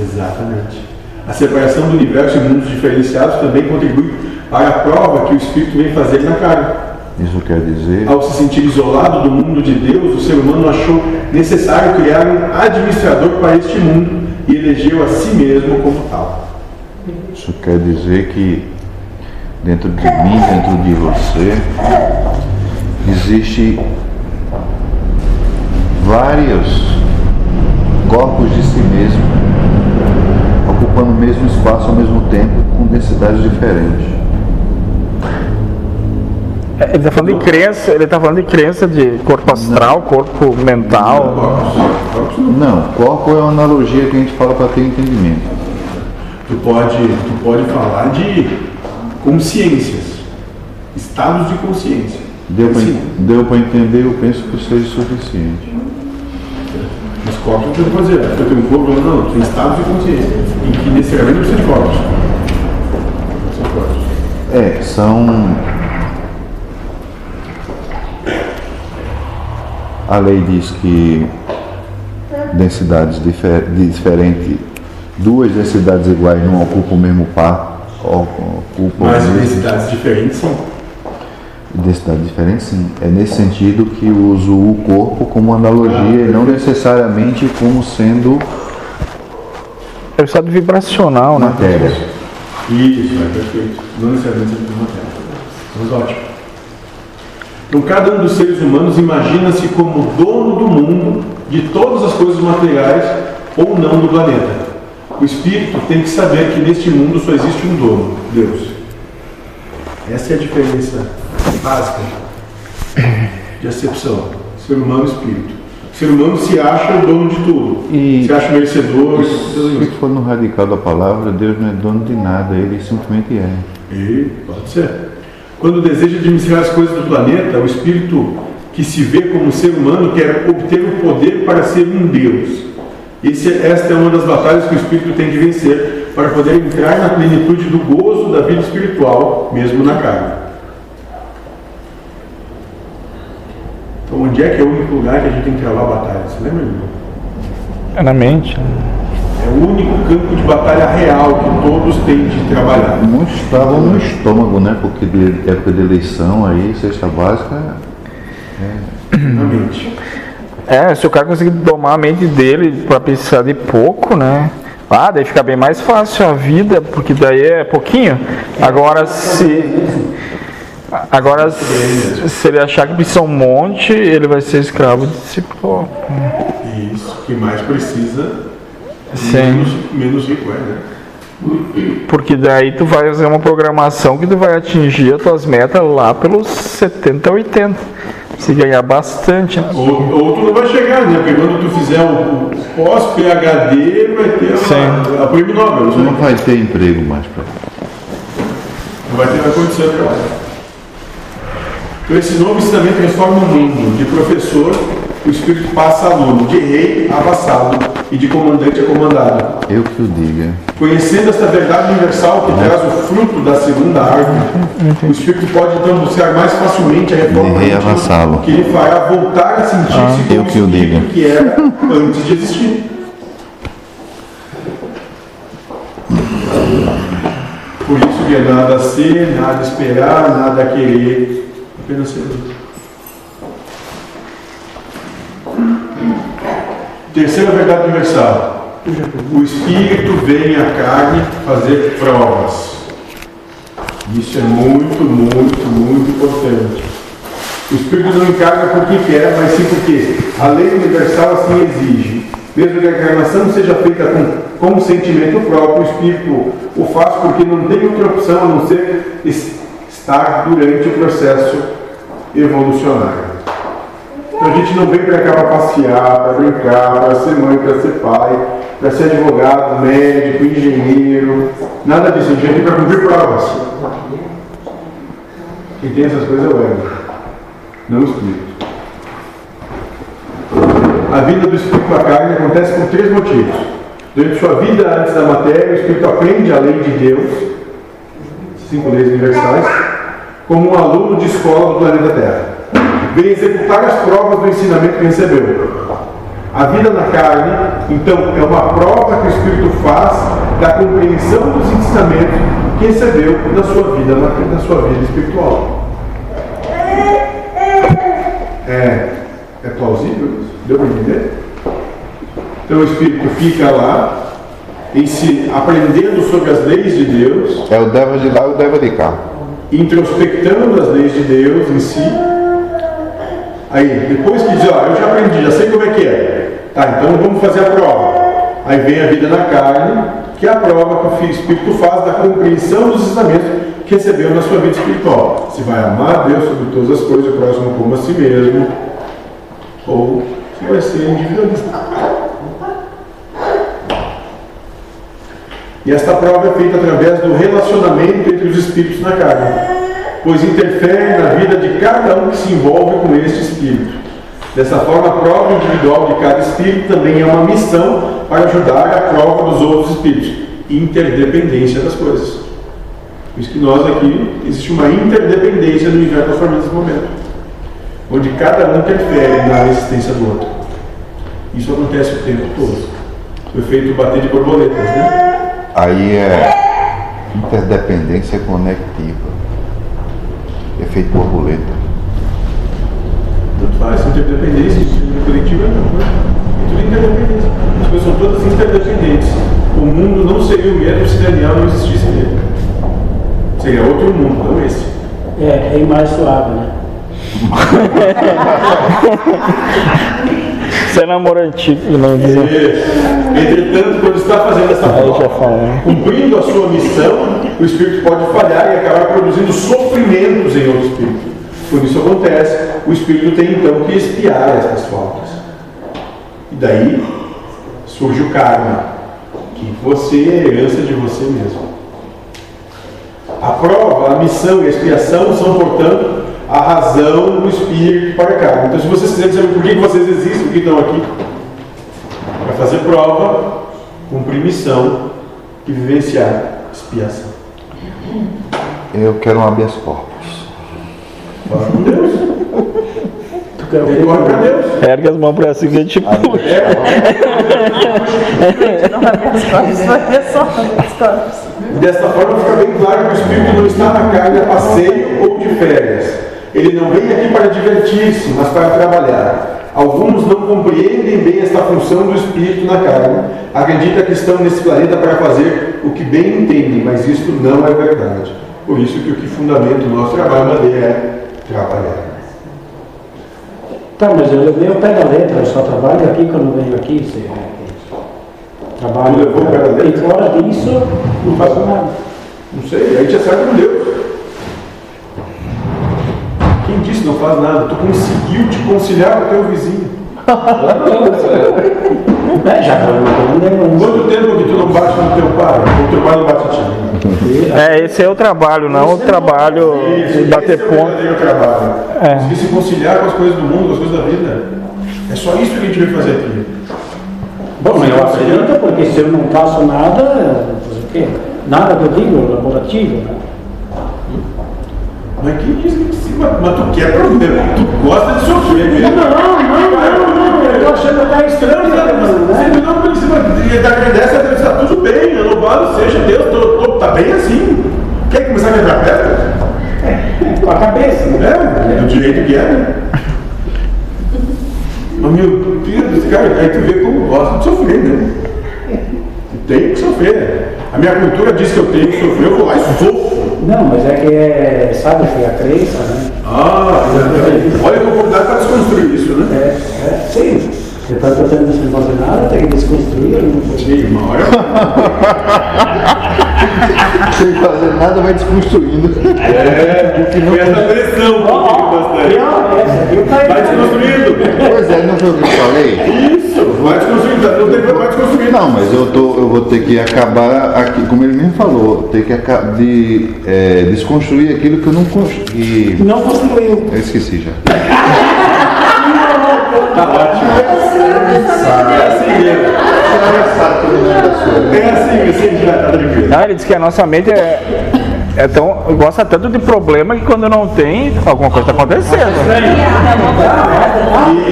Exatamente. A separação do universo em mundos diferenciados também contribui para a prova que o Espírito vem fazer na carne. Isso quer dizer Ao se sentir isolado do mundo de Deus, o ser humano achou necessário criar um administrador para este mundo e elegeu a si mesmo como tal. Isso quer dizer que dentro de mim, dentro de você, existe vários corpos de si mesmo, ocupando o mesmo espaço ao mesmo tempo, com densidades diferentes. Ele está falando de crença, ele está falando de crença de corpo astral, corpo mental. Não, corpo é uma analogia que a gente fala para ter entendimento. Tu pode, tu pode falar de consciências, estados de consciência. Deu para entender, eu penso que seja suficiente. Os corpos não fazer, porque eu tenho um corpo, não, não, tem estados de consciência, em que necessariamente de corpos. São corpos. É, são. A lei diz que densidades difer- diferentes, duas densidades iguais não ocupam o mesmo par, ocupam Mas densidades diferentes são. Densidade diferente, sim. É nesse sentido que uso o corpo como analogia e não necessariamente como sendo É o estado vibracional, né? matéria. Isso, é perfeito. Não necessariamente sempre matéria. Mas ótimo. Então, cada um dos seres humanos imagina-se como dono do mundo, de todas as coisas materiais ou não do planeta. O espírito tem que saber que neste mundo só existe um dono, Deus. Essa é a diferença básica de acepção. Ser humano e espírito. O ser humano se acha o dono de tudo. E- se acha merecedor. Se for no radical da palavra, Deus não é dono de nada, ele simplesmente é. E pode ser. Quando deseja administrar as coisas do planeta, o espírito que se vê como ser humano quer obter o poder para ser um Deus. Esse, esta é uma das batalhas que o espírito tem de vencer para poder entrar na plenitude do gozo da vida espiritual, mesmo na carne. Então, onde é que é o único lugar que a gente tem que travar a batalha? Você lembra, irmão? É na mente. né? É o único campo de batalha real que todos têm de trabalhar. Muitos estavam no estômago, né? Porque de época de eleição aí, cesta básica. Na mente. É, se o cara conseguir domar a mente dele pra precisar de pouco, né? Ah, daí fica bem mais fácil a vida, porque daí é pouquinho. Agora se. Agora, se ele achar que precisa um monte, ele vai ser escravo de si próprio. Isso, que mais precisa, Sim. menos, menos rico é, né? Porque daí tu vai fazer uma programação que tu vai atingir as tuas metas lá pelos 70, 80. Se ganhar bastante. né? Ou, ou tu não vai chegar, né? Porque quando tu fizer o, pós-PHD, vai ter a, a prêmio Nobel. Isso Não vai ter emprego mais para Não vai ter vai acontecer pra lá. Então esse novo ensinamento transforma o mundo de professor, o espírito passa a aluno, de rei a vassalo e de comandante a comandado. Eu que o diga. Conhecendo esta verdade universal que traz o fruto da segunda árvore, o espírito pode então buscar mais facilmente a reforma De rei a íntima vassalo. que lhe fará voltar a sentir-se Ah, eu como que o diga. que era antes de existir. Por isso que é nada a ser, nada a esperar, nada a querer, Terceira verdade universal. O espírito vem à carne fazer provas. Isso é muito, muito, muito importante. O espírito não encarna porque quer, mas sim porque a lei universal assim exige. Mesmo que a encarnação seja feita com consentimento próprio, o espírito o faz porque não tem outra opção a não ser es- estar durante o processo evolucionário. Então a gente não vem para cá para passear, para brincar, para ser mãe, para ser pai, para ser advogado, médico, engenheiro, nada disso. A gente vem para cumprir provas. Quem tem essas coisas é o ego, não o espírito. A vida do espírito à carne acontece por três motivos. Durante sua vida antes da matéria, o espírito aprende a lei de Deus, cinco leis universais, como um aluno de escola do planeta Terra. Vem executar as provas do ensinamento que recebeu. A vida na carne, então, é uma prova que o Espírito faz da compreensão dos ensinamentos que recebeu na sua vida, na, na sua vida espiritual. É, é plausível isso? Deu para entender? Então o Espírito fica lá, ensi- aprendendo sobre as leis de Deus, É o Deva de lá e o Deva de cá. Introspectando as leis de Deus em si. Aí, depois que diz, ó, eu já aprendi, já sei como é que é. Tá, então vamos fazer a prova. Aí vem a vida na carne, que é a prova que o Espírito faz da compreensão dos ensinamentos que recebeu na sua vida espiritual. Se vai amar a Deus sobre todas as coisas, o próximo como a si mesmo, ou se vai ser individualista. E esta prova é feita através do relacionamento entre os espíritos na carne, pois interfere na vida de cada um que se envolve com este espírito. Dessa forma, a prova individual de cada espírito também é uma missão para ajudar a prova dos outros espíritos. Interdependência das coisas. Por isso que nós aqui, existe uma interdependência no universo famílias nesse momento. Onde cada um interfere na existência do outro. Isso acontece o tempo todo. O efeito bater de borboletas, né? Aí é interdependência conectiva. Efeito borboleta. Tanto faz, interdependência, coletiva não, né? É tudo interdependência. As coisas são todas interdependentes. O mundo não seria o mesmo se Daniel não existisse nele. Seria outro mundo, não esse. É, bem mais suave, né? Você é namorantigo, não dizer. Entretanto, quando está fazendo essa prova, fala. cumprindo a sua missão, o espírito pode falhar e acabar produzindo sofrimentos em outro espírito. Quando isso acontece, o espírito tem então que expiar essas faltas. E daí surge o karma, que você é herança de você mesmo. A prova, a missão e a expiação são, portanto, a razão do espírito para cá. Então, se vocês quiserem saber por que vocês existem, por que estão aqui, para fazer prova, cumprir missão e vivenciar expiação. Eu quero um habeas corpus. Fala com Deus. Tu quer ver? Recorre para Deus. Ergue as mãos pra cima que a gente puxa. E desta forma fica bem claro que o espírito não está na carne a passeio ou de férias. Ele não vem aqui para divertir-se, mas para trabalhar. Alguns não compreendem bem esta função do espírito na carne. Acreditam que estão nesse planeta para fazer o que bem entendem, mas isto não é verdade. Por isso que o que fundamenta o nosso trabalho é trabalhar. Tá, mas eu levei o pé da letra, eu só trabalho aqui quando venho aqui. Você... Trabalho. Tu levou o pé da letra? E fora disso, não faço nada. Não sei, a gente acerta com Deus. Faz nada? Tu conseguiu te conciliar com o teu vizinho. É, já foi uma grande Quanto tempo que tu não bate no teu pai? Ou teu pai não bate em ti? É, esse é o trabalho, não o trabalho de bater esse é o ponto. trabalho. É. Conseguir se conciliar com as coisas do mundo, com as coisas da vida. É só isso que a gente veio fazer aqui. Bom, mas eu acredito, porque se eu não faço nada, eu vou fazer o quê? Nada que eu digo, laborativo, né? Mas quem disse que sim, mas, mas tu quer problema, tu gosta de sofrer mesmo. Não, não, não, não, eu tô achando até estranho, mano, né? Você não precisa agradece a Deus, está tudo bem, louvado seja Deus, tô, tô, tá bem assim. Quer começar a quebrar pedra? Com a cabeça, né? É, do jeito que é. né? Mas meu Deus, cara, aí tu vê como gosta de sofrer, né? Tem que sofrer. A minha cultura diz que eu tenho que sofrer, eu vou lá e sofro. Não, mas é que é, sabe que a crença, né? Ah, olha que oportunidade para desconstruir isso, né? É, é, sim. Que eu tenho sem fazer nada, tem que desconstruir. não Sim, uma hora. Sem fazer nada, vai desconstruindo. É, foi essa pressão que eu tive bastante. Essa aqui eu caí. Vai desconstruindo. Pois é, não foi o que eu falei? Isso, vai desconstruindo, tá? não tem problema, vai desconstruindo. Não, mas eu, tô, eu vou ter que acabar aqui, como ele mesmo falou, ter que aca- de, é, desconstruir aquilo que eu não consegui. Não construiu. Eu esqueci já. Tá ótimo. É assim mesmo. É assim, assim já tá tranquilo. Ah, ele disse que a nossa mente é, é tão, gosta tanto de problema que quando não tem, alguma coisa está acontecendo.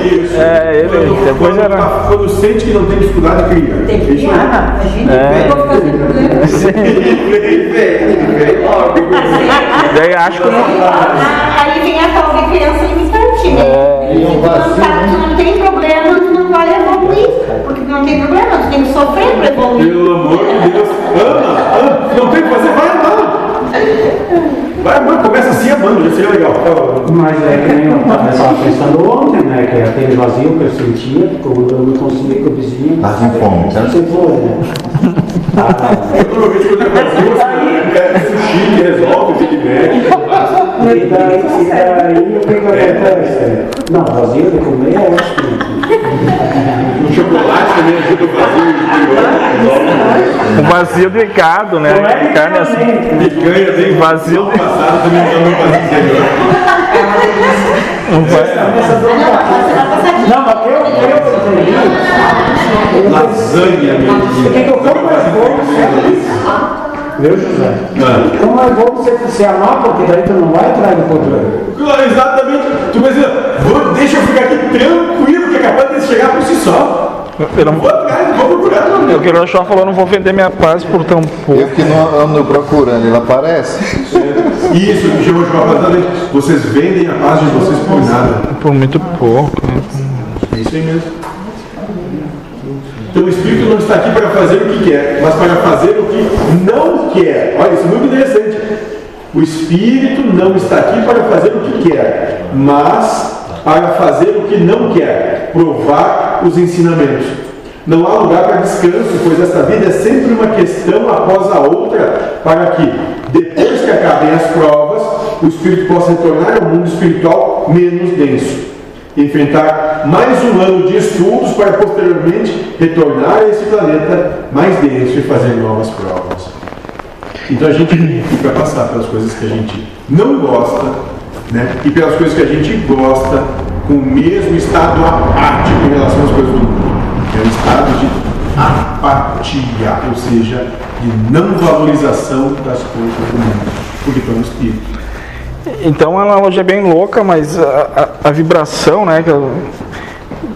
Isso. É, ele- quando, depois quando, era- quando sente que não tem dificuldade, cria. Tem que criar, a gente É. problema. Vem, vem, vem logo. Daí acho que não. Aí vem a tal de criança limitante? É, não, tá, tem problema, tu não vai evoluir. Porque tu não tem problema, tu tem que sofrer para evoluir. Pelo amor de Deus, ama, ama. Não tem que fazer, amar. Vai amar, começa assim amando, já seria legal. Mas é que nem eu estava pensando ontem, né? Que aquele vazio que eu sentia, quando eu não conseguia com o vizinho. Tá com fome, tá? Você foi, né? Eu normalmente quando é Brasil, é sushi que resolve, Big Mac. E daí, e daí o que que acontece? Não, vazio de comer é ótimo. Chocolate também ajuda o vazio interior. O vazio de gado, né? Não é Carne assim. Picanha bem Vazio no passado também dá um vazio Não, mas eu, eu entendi. Eu Lasanha, meu Deus. eu como é bom você. Viu, José? Ah. Como é bom você se amar, porque daí tu não vai atrás do problema. Claro, exatamente. Tu vai dizer, vou, deixa eu ficar aqui tranquilo, que é capaz de chegar por si só. Eu não Vou atrás, vou procurar. Eu que o Joshua falou, não vou vender minha paz por tão pouco. Eu que não ando procurando, ele aparece. Isso, que chegou a exatamente. Vocês vendem a paz de vocês por nada. Por muito pouco. né? É isso aí mesmo. Então o Espírito não está aqui para fazer o que quer, mas para fazer o que não quer. Olha, isso é muito interessante. O Espírito não está aqui para fazer o que quer, mas para fazer o que não quer, provar os ensinamentos. Não há lugar para descanso, pois esta vida é sempre uma questão após a outra, para que, depois que acabem as provas, o Espírito possa retornar ao mundo espiritual menos denso enfrentar mais um ano de estudos para posteriormente retornar a esse planeta mais denso e fazer novas provas. Então a gente fica passar pelas coisas que a gente não gosta, né? E pelas coisas que a gente gosta, com o mesmo estado apático em relação às coisas do mundo. É um estado de apatia, ou seja, de não valorização das coisas do mundo, porque no espírito. Então a analogia é bem louca, mas a, a- a vibração, né?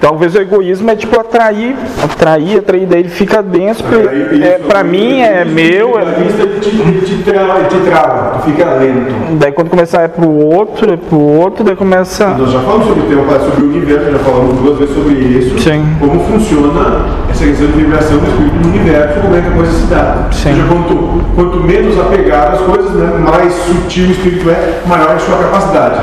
Talvez o egoísmo é tipo atrair, atrair, atrair, daí ele fica denso, Aí, é, pra mim é meu, é- ele te, te, trava, ele te trava, tu fica lento. daí quando começar é pro outro, é pro outro, daí começa. Nós já falamos sobre o tema, sobre o universo, já falamos duas vezes sobre isso. Sim. Como funciona essa questão de vibração do espírito no universo, como é que a coisa se dá. Sim. Seja, quanto, quanto menos apegado às coisas, né, mais sutil o espírito é, maior é a sua capacidade.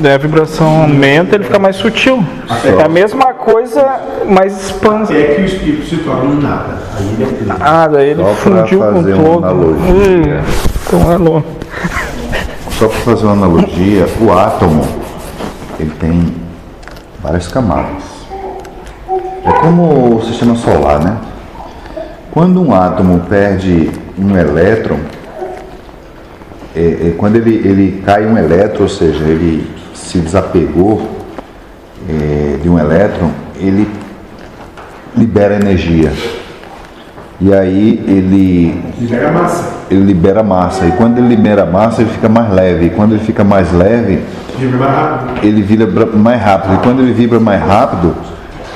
Daí a vibração aumenta, ele fica mais sutil. É a mesma coisa, mas expande. É que o espírito se torna um nada. Aí ele é. Ah, daí ele Só fundiu com fazer uma todo. analogia. Então é louco. Só para fazer uma analogia, o átomo ele tem várias camadas. É como o sistema solar, né? Quando um átomo perde um elétron, é, é, quando ele, ele cai um elétron, ou seja, ele se desapegou é, de um elétron, ele libera energia. E aí ele Libera massa. ele libera massa. E quando ele libera massa, ele fica mais leve. E quando ele fica mais leve, Vibra mais rápido. ele vibra mais rápido. E quando ele vibra mais rápido,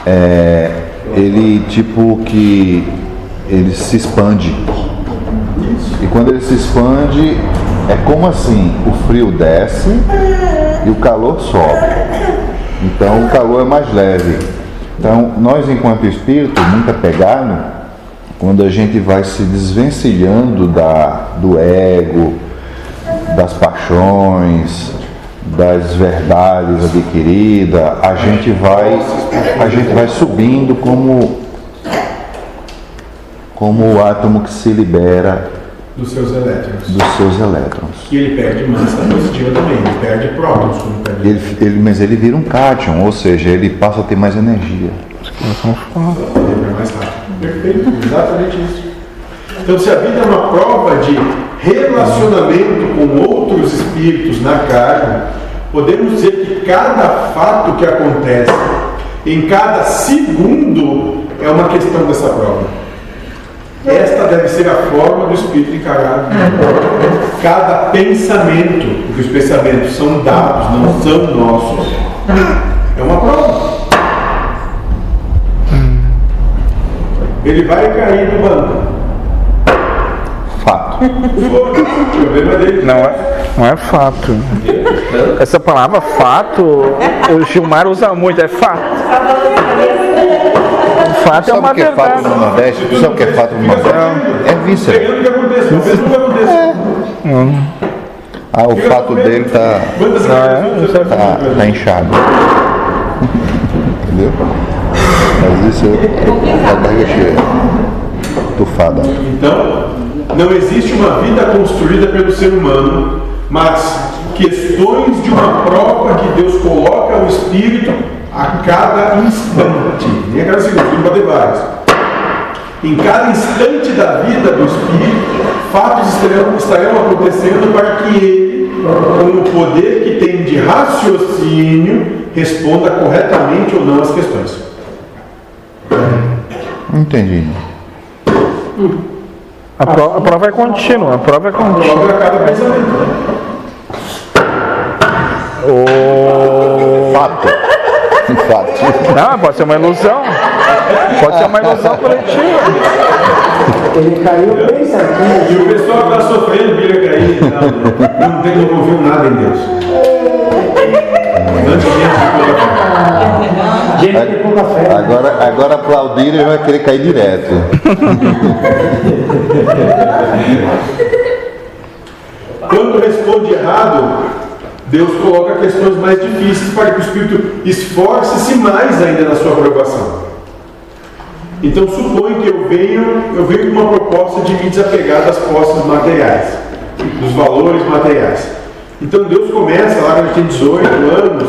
é, ele tipo que ele se expande. E quando ele se expande, é como assim, o frio desce e o calor sobe. Então o calor é mais leve. Então nós enquanto espírito, muito apegado, quando a gente vai se desvencilhando da, do ego, das paixões, das verdades adquiridas, a gente vai, a gente vai subindo como, como o átomo que se libera Dos seus elétrons. dos seus elétrons. Que ele perde massa positiva também, ele perde prótons perde. Ele, ele- mas ele vira um cátion, ou seja, ele passa a ter mais energia. Lembra mais rápido. Perfeito, exatamente isso. Então, se a vida é uma prova de relacionamento com outros espíritos na carne, podemos dizer que cada fato que acontece em cada segundo é uma questão dessa prova. Esta deve ser a forma do espírito encarado. Cada pensamento, porque os pensamentos são dados, não são nossos, é uma prova. Ele vai cair do banco. Fato. O problema dele. Não é, não é fato. Essa palavra fato, o Gilmar usa muito, é fato. Fato é Sabe uma o que é fato no Nordeste? Tu sabe o que é fato no Nordeste? É víscera. Acontecer. Ah, o fato dele tá, tá, tá inchado. Entendeu? Mas isso é a barriga cheia. Tufada. Então, não existe uma vida construída pelo ser humano, mas questões de uma prova que Deus coloca ao espírito a cada instante, nem a cada segundo, não pode ter vários. Em cada instante da vida do Espírito, fatos estarão, estarão acontecendo para que ele, com o poder que tem de raciocínio, responda corretamente ou não as questões. Entendi. A prova, a prova é contínua, a prova é A prova contínua. é a cada pensamento. O... Fato. Fato. Não, pode ser uma ilusão. Pode ser uma ilusão coletiva. Ele caiu bem certinho. E o pessoal que está sofrendo vira cair, não, não tem não confio nada em Deus. Que. Agora, agora aplaudir ele vai querer cair direto. Quando responde errado, Deus coloca questões mais difíceis para que o Espírito esforce-se mais ainda na sua aprovação. Então supõe que eu venho, eu venho com uma proposta de me desapegar das posses materiais, dos valores materiais. Então Deus começa lá quando tem 18 anos,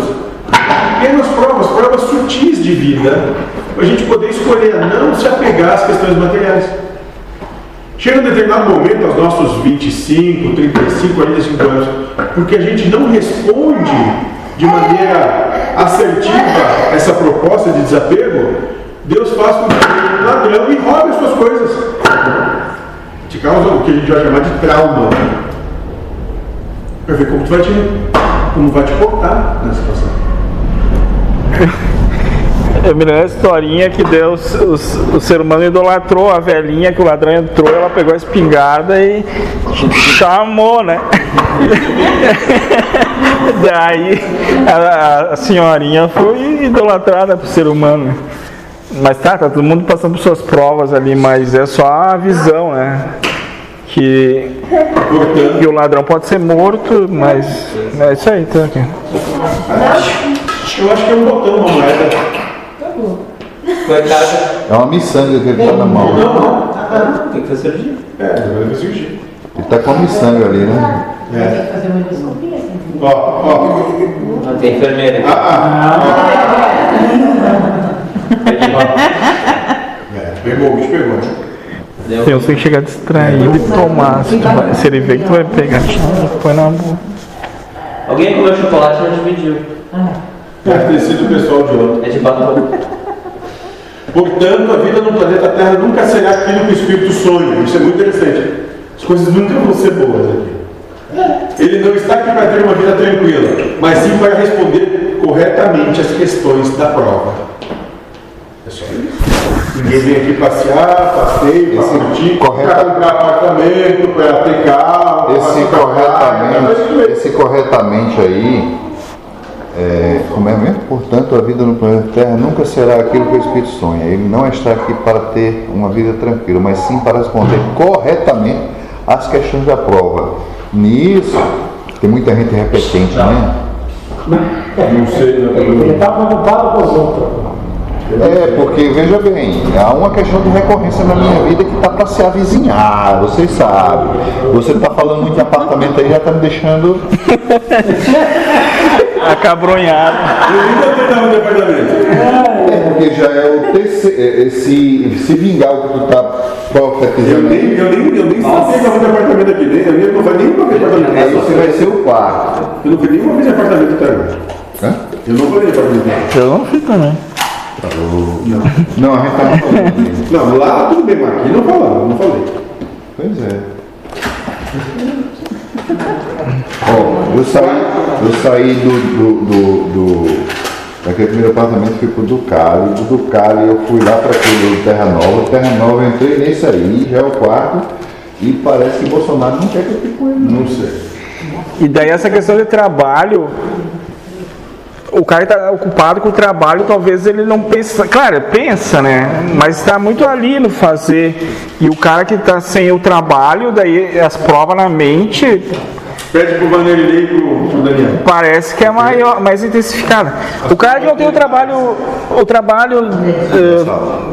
pequenas provas, provas sutis de vida, para a gente poder escolher não se apegar às questões materiais. Chega um determinado momento, aos nossos 25, 35, 45 anos, porque a gente não responde de maneira assertiva essa proposta de desapego, Deus faz com que o ladrão e roube as suas coisas. Te causa o que a gente vai chamar de trauma. Para ver como tu vai te, como vai te portar nessa situação. Eu me lembro da historinha que Deus, os- o ser humano idolatrou a velhinha, que o ladrão entrou, ela pegou a espingarda e chamou, né? Daí a, a senhorinha foi idolatrada pro ser humano. Mas tá, tá todo mundo passando por suas provas ali, mas é só a visão, né? Que, que o ladrão pode ser morto, mas é isso aí, tá aqui. Eu acho que é um botão, uma moeda. É uma miçanga que ele tá na mão. Não, não. Tem que fazer cirurgia. É, vai surgir. Ele tá com a miçanga ali, né? É. Tem que fazer uma endoscopia, assim. Ó, ó. Não tem enfermeira. Ah, ah. É pegou, o bicho pegou. né? Tem uns que chegar distraído e tomar. Se, tu vai- se ele vê que tu vai pegar, põe na boca. Alguém comeu chocolate e não dividiu. Deve ter sido o pessoal de ontem. É de batom. Portanto, a vida no planeta Terra nunca será aquilo que o Espírito sonha. Isso é muito interessante. As coisas nunca vão ser boas aqui. Ele não está aqui para ter uma vida tranquila, mas sim para responder corretamente as questões da prova. É só isso. Ninguém vem aqui passear, passeio, para curtir, correta- para comprar apartamento, para ter carro, para Esse corretamente, bem. esse corretamente aí, é, como é mesmo? Portanto, a vida no planeta Terra nunca será aquilo que o Espírito sonha. Ele não está aqui para ter uma vida tranquila, mas sim para responder corretamente às questões da prova. Nisso, tem muita gente repetente, né? Não sei, né? Ele está preocupado com os outros. É, porque veja bem, há uma questão de recorrência na minha vida que está para se avizinhar, vocês sabem. Você está falando muito de apartamento aí, já está me deixando. Acabronhado. Eu ainda tentava no departamento. É, porque já é o terceiro. Se, se vingar o que tu está Eu profetizando nem, aí, eu nem, eu nem sabia que eu fui apartamento aqui, nem, eu nem- não fui nenhuma vez de apartamento. aí você vai ser o quarto. Eu não fui nenhuma vez de apartamento até agora. Hã? Eu não falei de apartamento. Eu não fui também. Não, a gente está não falando. Não, lá tudo bem, mas aqui não falamos, não falei. Pois é. Ó, eu saí, eu saí do, do, do, do- daquele primeiro apartamento, fui pro Ducali, do Ducali eu fui lá para aquele do Terra Nova, Terra Nova eu entrei nesse aí, já é o quarto, e parece que Bolsonaro não quer que eu fique com ele. Não sei. E daí essa questão de trabalho, o cara está ocupado com o trabalho, talvez ele não pensa, claro, pensa, né? Mas está muito ali no fazer. E o cara que está sem o trabalho, daí as provas na mente, Pede pro Vanderlei e pro, pro Daniel. parece que é maior, mais intensificada. O cara que não tem o trabalho, o trabalho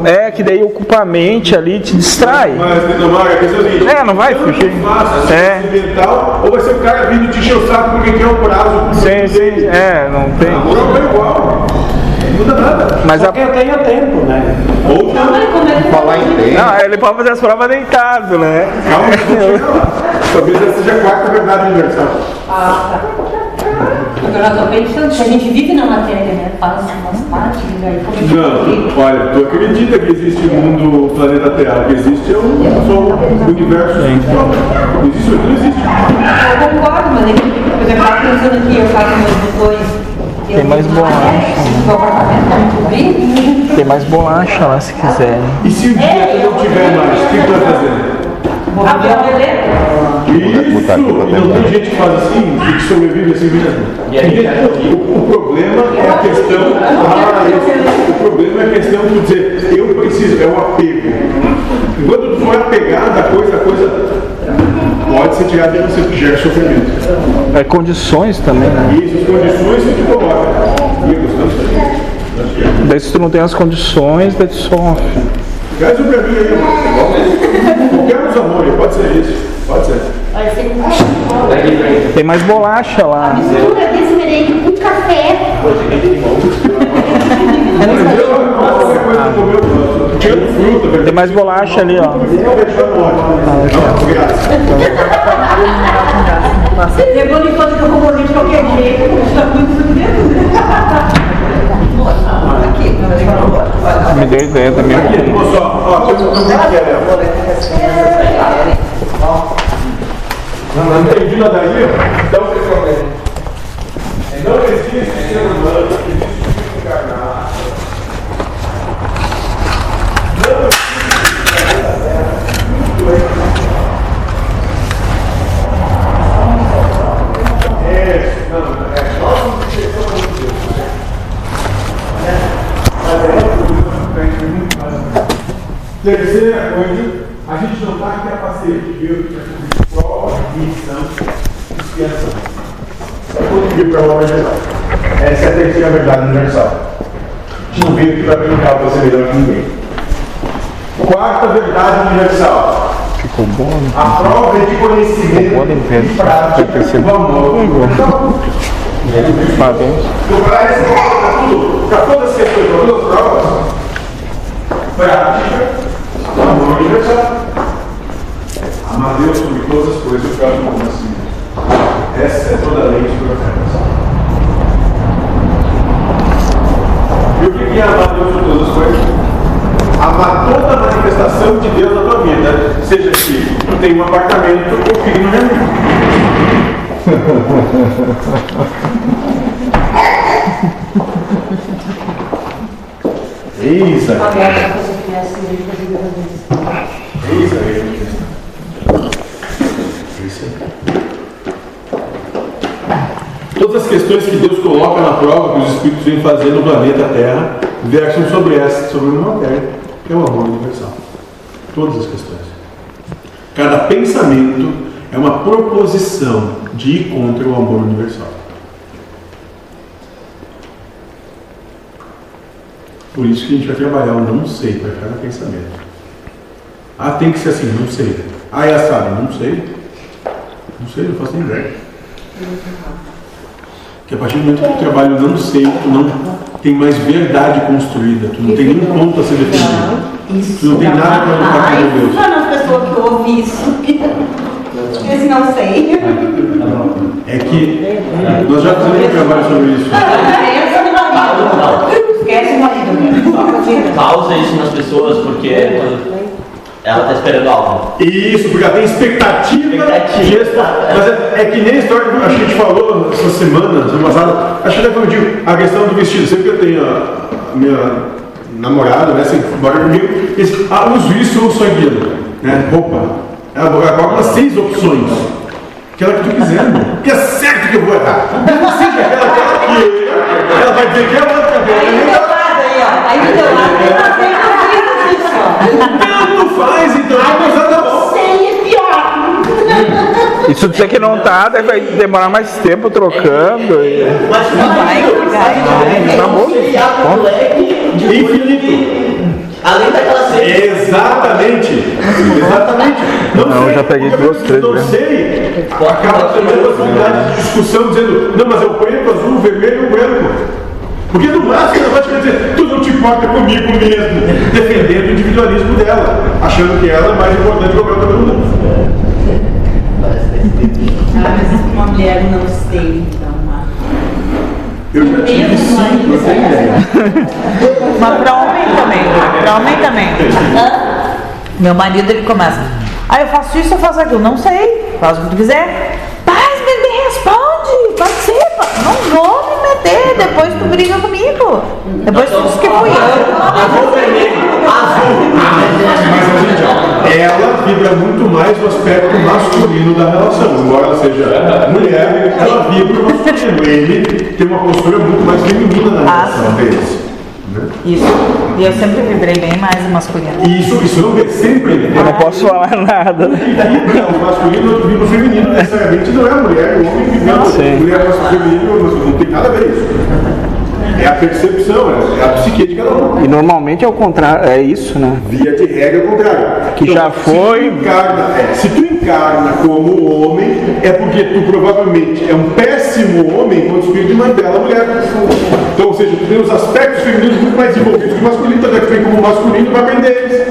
eh, é que daí ocupa a mente ali, te distrai. Mas, Tomara, a questão é seguinte: É, não vai fugir. faz a É. mental, ou vai ser o cara vindo te encher o saco porque quer o prazo. Sim, sim, é, não tem. A moral é igual. muda nada. Mas Só a... que eu tenho tempo, né? Ou não. Falar em tempo. Não, ele pode fazer as provas deitado, né? Calma, eu vou chegar lá. Talvez essa seja a quarta verdade universal. Ah, tá. Agora eu tô pensando, se a gente vive na matéria, né? Fala-se umas partículas aí, como é Não, olha, tu acredita que existe um mundo, o planeta Terra? O que existe é o Sol, o universo. Não existe, não existe. Eu concordo, mas é que, por exemplo, eu tava pensando aqui, eu faço meus botões. eu Tem mais bolacha? Tem mais bolacha lá se quiser. E se um dia não tiver mais, o que tu vai fazer? Vou a. Isso! botar E não tentar. tem gente que faz assim, e que sobrevive assim mesmo. E aí, cara? o, o problema é a questão. Ah, o problema é a questão de dizer, eu preciso, é o apego. Quando tu for apegado à coisa, a coisa pode ser tirada de você, que gera sofrimento. É condições também, né? E essas condições que tu coloca. E é também. Daí se tu não tem as condições, daí tu sofre. Traz um pra mim aí. Qualquer dos amores, pode ser isso. Pode ser. Tem mais bolacha lá. mistura desse merengue com café. Tem mais bolacha ali, ó. Conta que eu vou morrer de qualquer jeito, está muito Me deu ideia também. Aqui, moço, ó, ó, tem um um que é, ó. Não, não entendi nada aí. Então, não existe ser humano, existe espírito encarnado. Não É, não, é, nós não pensamos em Deus. Mas é outro que a gente muito mais. Terceira coisa, a gente não está aqui a passeio de Deus prova, missão, expiação. Para cumprir prova universal. Essa é a terceira verdade universal. A aqui para para ser melhor que ninguém. Quarta verdade universal. Ficou bom, né? A prova de conhecimento Podem ver, e prática do amor. Parabéns. para esse para tudo, para todas as questões, para todas as provas, prática, amor universal. Amar Deus sobre todas as coisas, o próximo como assim. Essa é toda a lei de profetas. E o que é amar Deus sobre todas as coisas? Amar toda a manifestação de Deus na tua vida, seja que tu tem um apartamento ou filho no mesmo. Isso, Agora, se você tivesse livre, fazer grande. isso aí. Isso Todas as questões que Deus coloca na prova, que os Espíritos vêm fazer no planeta Terra, versam sobre essa, sobre uma matéria, que é o amor universal. Todas as questões. Cada pensamento é uma proposição de ir contra o amor universal. Por isso que a gente vai trabalhar o não sei para cada pensamento. Ah, tem que ser assim, não sei. Ah, é assado, não sei. Não sei, não faço nem ideia. Que a partir do momento que tu trabalha o não sei, tu não tem mais verdade construída, tu não tem nenhum ponto a ser defendido. Tu não tem nada para lutar com Deus. Só nas pessoas que ouvem isso. Esse não sei. É que nós já fizemos um trabalho sobre isso. Esquece o marido, né? Causa isso nas pessoas porque quando ela está esperando algo. Isso, porque ela tem expectativa, Expectativa. mas é, é que nem a história que a gente falou essa semana, semana passada, acho que até foi contigo, a questão do vestido. Sempre que eu tenho a, minha namorada, né, sempre mora comigo, e diz, ah, uso isso ou uso aquilo, né, roupa. Ela coloca umas seis opções. Aquela que tu quiser, irmão. Porque é certo que eu vou errar. Não seja aquela que ela queira, ela vai dizer que é outra. Aí do teu lado aí, ó. Aí do teu lado uma eu isso. Tanto faz, então, mas tá bom. Sei é pior. E se disser que não tá, vai demorar mais tempo trocando. E... Mas vai, Tá bom. um Infinito. Além daquela seis. Exatamente. Exatamente. Não, Não, sei. eu já peguei duas, eu três Não sei. Acaba tendo possibilidade de discussão dizendo, não, mas é o preto, azul, vermelho e o branco. Porque no máximo ela vai te dizer, tu não te importa comigo mesmo, defendendo o individualismo dela, achando que ela é mais importante que o meu todo mundo. Ah, mas uma mulher não tem, então. Eu já tive cinco, eu tenho ideia. Mas pra homem também, pra homem também. Meu marido ele começa. Ah, eu faço isso, eu faço aquilo. Não sei, faz o que tu quiser. Paz, me, me responde, participa. Não vou depois tu briga comigo. Depois tu diz que fui eu. Mas, ela vibra muito mais o aspecto masculino da relação. Embora ela seja mulher, ela vibra o masculino. Ele tem uma postura muito mais feminina na Ah, relação deles. Isso. E eu sempre vibrei bem mais o masculino. E isso, isso não vê sempre. Eu não posso falar nada. Vibra o masculino, outro vibra o feminino. Necessariamente não é a mulher, o homem vibra mulher masculino, feminino, mas não tem nada a ver isso. É a percepção, é é a psique de cada um. E normalmente é o contrário, é isso, né? Via de regra é o contrário. Que já foi- Se tu, encarna, é, se tu encarna como homem, é porque tu provavelmente é um péssimo homem quando espírito de uma bela mulher. Então, ou seja, tu tem os aspectos femininos muito mais envolvidos que o masculino, tanto é que vem como masculino vai aprender eles.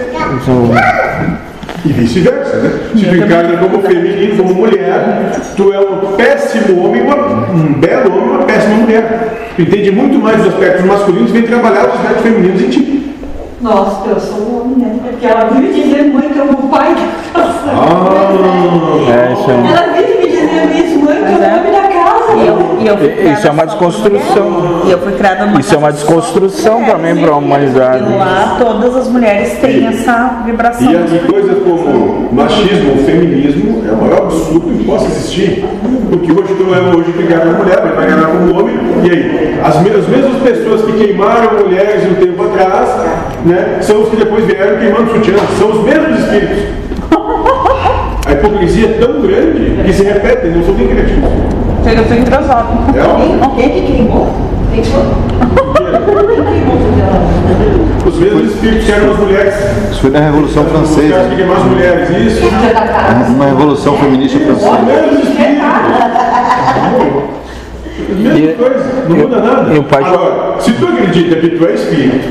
E vice-versa, né? Se tu encarna como feminino, como mulher, tu é um péssimo homem, uma- um belo homem, uma péssima mulher. Tu entende muito mais os aspectos masculinos e vem trabalhar os aspectos femininos em ti. Nossa, eu sou um homem, né? Porque ela vive dizendo, mãe, que eu amo o pai. É isso aí. Ela vive me dizendo isso, mãe, que eu amo o homem da casa. E eu, e eu fui Isso é uma desconstrução. E eu fui criada numa Isso é uma casa desconstrução também para a humanidade. E lá todas as mulheres têm essa vibração. E, e coisas machismo ou feminismo é o maior absurdo que possa existir. Porque hoje tu é hoje que ganha mulher, vai ganhar como homem. E aí? As, me- as mesmas pessoas que queimaram mulheres um tempo atrás, né, são os que depois vieram queimando sutiã. São os mesmos espíritos. A hipocrisia é tão grande que se repete, não são nem criativos. Chega, eu tô entrosado. É, Quem que queimou? Os mesmos espíritos que eram as mulheres. Isso foi na Revolução Os caras que Francesa. queimaram as mulheres, isso. Uma revolução feminista Os francesa. mesmos espíritos. Mesma coisa, não muda nada. e o pai- Agora, se tu acredita que tu é espírito,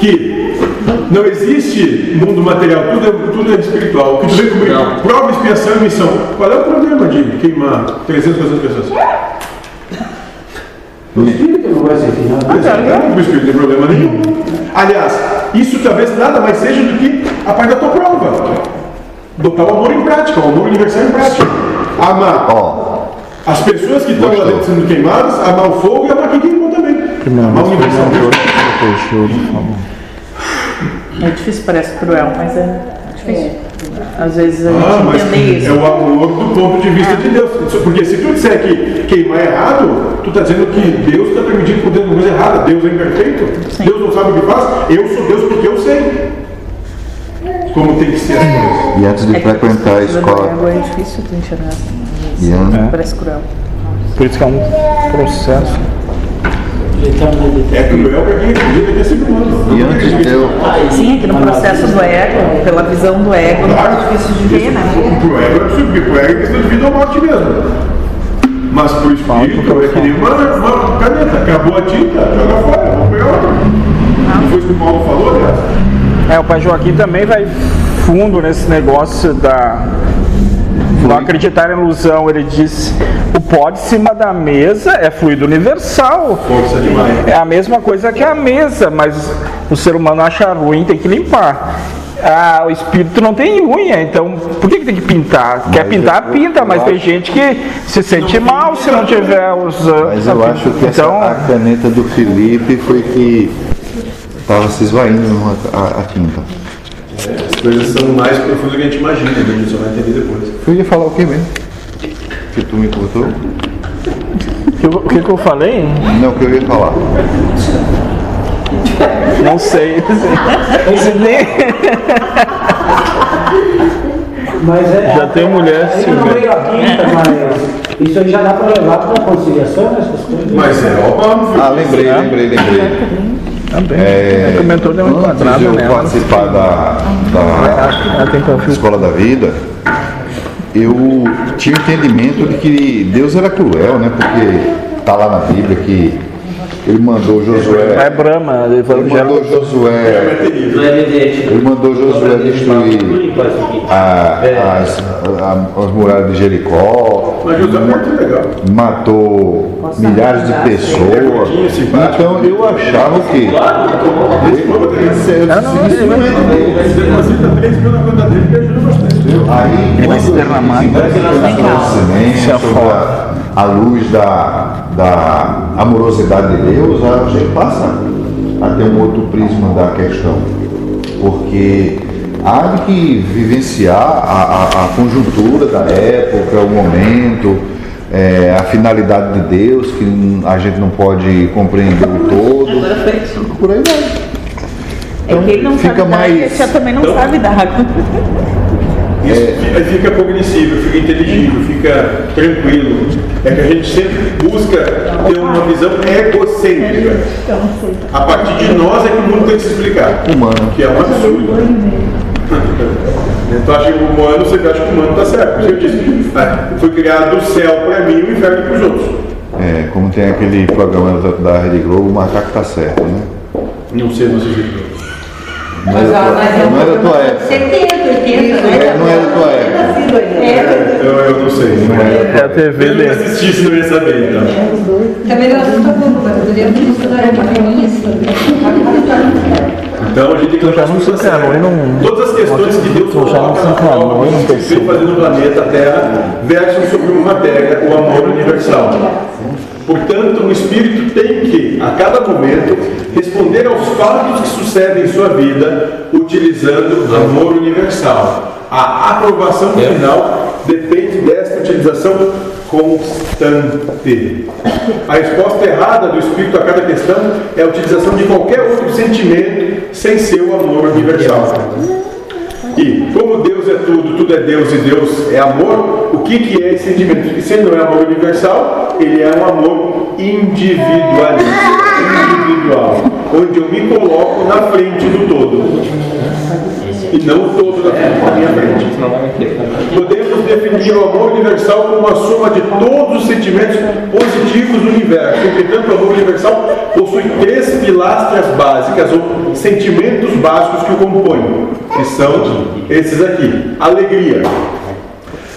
que não existe mundo material, tudo é, tudo é espiritual, que tu vem comigo, prova, expiação e missão. Qual é o problema de queimar 300, 400 pessoas? O espírito não vai ser finado. O espírito não tem problema nenhum. Aliás, isso talvez nada mais seja do que a parte da tua prova. Botar o amor em prática, o amor universal em prática. Amar Ó, as pessoas que estão lá dentro sendo queimadas, amar o fogo e amar quem queimou também. Amar o universal. É difícil, parece cruel, mas é difícil. Às vezes a gente Ah, mas entender isso. é o amor do ponto de vista de Deus. Porque se tu disser que queimar é errado, tu está dizendo que Deus está permitindo por dentro de uma coisa errada. Deus é imperfeito. Deus não sabe o que faz. Eu sou Deus porque eu sei. Como tem que ser as coisas. e antes de É que frequentar a quando escola, água É difícil tu enxergar assim. Parece cruel. Por isso que é um processo. É cruel para quem acredita que é ser humano. e antes de eu, Sim, aqui no processo do ego, pela visão do ego, não é difícil de ver, né? Pro ego é absurdo, porque pro ego é questão de vida ou morte mesmo. Mas pro espírito é que nem uma, uma caneta. Acabou a tinta, joga fora, vamos pegar outra. Não foi isso que o Paulo falou, aliás? É, o pai Joaquim também vai fundo nesse negócio da não acreditar em ilusão. Ele diz o pó de cima da mesa é fluido universal. Força demais. É a mesma coisa que a mesa, mas o ser humano acha ruim, tem que limpar. Ah, o espírito não tem unha, então por que, que tem que pintar? Quer Mas pintar, eu- pinta, eu mas tem gente que se sente mal se não tiver usando. mas eu acho que essa, então, a caneta do Felipe foi que estava se esvaindo a, a tinta. As coisas são mais profundas do que a gente imagina, né? a gente só vai entender depois. Eu ia falar o que mesmo? Que tu me contou? o que, que eu falei? Não, o que eu ia falar. Não sei. Esse nem- Mas é, Já tem mulher, sim, eu não veio a quinta, mas isso aí já dá para levar para a conciliação, essas coisas. Mas é óbvio. Ah, lembrei, lembrei, lembrei. Também. É, comentou deu uma de eu nela. participar da, da. Escola da Vida, eu tinha o entendimento de que Deus era cruel, né? Porque tá lá na Bíblia que Ele mandou É Josué. Brahma, Ele Evangelho. mandou Josué. É. Ele mandou Josué destruir Limpa isso aqui. a- as, a- as muralhas de Jericó. Mas José é muito legal. matou milhares de pessoas. Então eu achava que. Aí, Ele vai se derramar. a luz da, da amorosidade de Deus, a gente passa a ter um outro prisma da questão. Porque há de que vivenciar a, a- a conjuntura da época, o momento, é, a finalidade de Deus, que a gente não pode compreender o todo. Por aí vai. É que ele não fica sabe dar, mais- e a também não Então- sabe dar. Isso fi- fica cognoscível, fica inteligível, fica tranquilo. É que a gente sempre busca ter uma visão egocêntrica. A partir de nós é que o mundo tem que se explicar. Humano. Que é um absurdo. Então acha que o humano, você acha que o humano está certo. Porque eu disse, ah, foi criado do céu para mim e o inferno para os outros. É, como tem aquele programa da, da Rede Globo, o macaco tá certo, né? Não sei Não é da tua, não é da tua época. 70, 80, não É, não é da tua época. É, eu, eu não sei. Não É a TV Eu não dele. assistisse, não ia saber. Então. também não assusta pouco, mas eu quando eu era pequenininha, assim, Então a gente tem que já não se não. Todas as questões que Deus não coloca se na forma não que percebeu. fazendo no planeta Terra versam sobre uma matéria, o amor universal. Portanto, o Espírito tem que, a cada momento, responder aos fatos que sucedem em sua vida utilizando amor universal. A aprovação final depende desta utilização constante. A resposta errada do Espírito a cada questão é a utilização de qualquer outro sentimento sem ser o amor universal. E como Deus é tudo, tudo é Deus e Deus é amor, o que, que é esse sentimento? Se ele não é amor universal, ele é um amor individualista, individual, onde eu me coloco na frente do todo. E não o todo na frente, na minha frente. Podemos definir o amor universal como a soma de todos os sentimentos positivos do universo. Entretanto, o amor universal possui três pilastras básicas, ou sentimentos básicos que o compõem, que são esses aqui: alegria.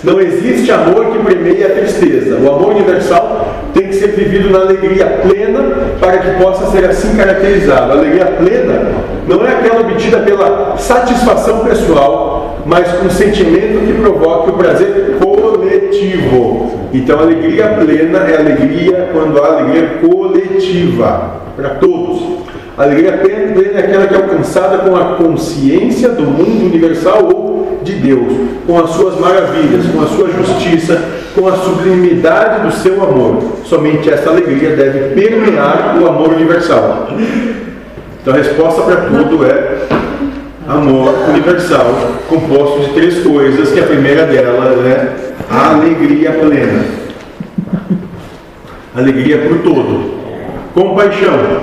Não existe amor que premeie a tristeza. O amor universal tem que ser vivido na alegria plena para que possa ser assim caracterizado. A alegria plena não é aquela obtida pela satisfação pessoal, mas um sentimento que provoque o prazer coletivo. Então, alegria plena é alegria quando há alegria coletiva para todos. A alegria plena é aquela que é alcançada com a consciência do mundo universal ou de Deus, com as suas maravilhas, com a sua justiça, com a sublimidade do seu amor. Somente essa alegria deve permear o amor universal. Então a resposta para tudo é amor universal, composto de três coisas, que a primeira delas é a alegria plena. Alegria por todo. Compaixão.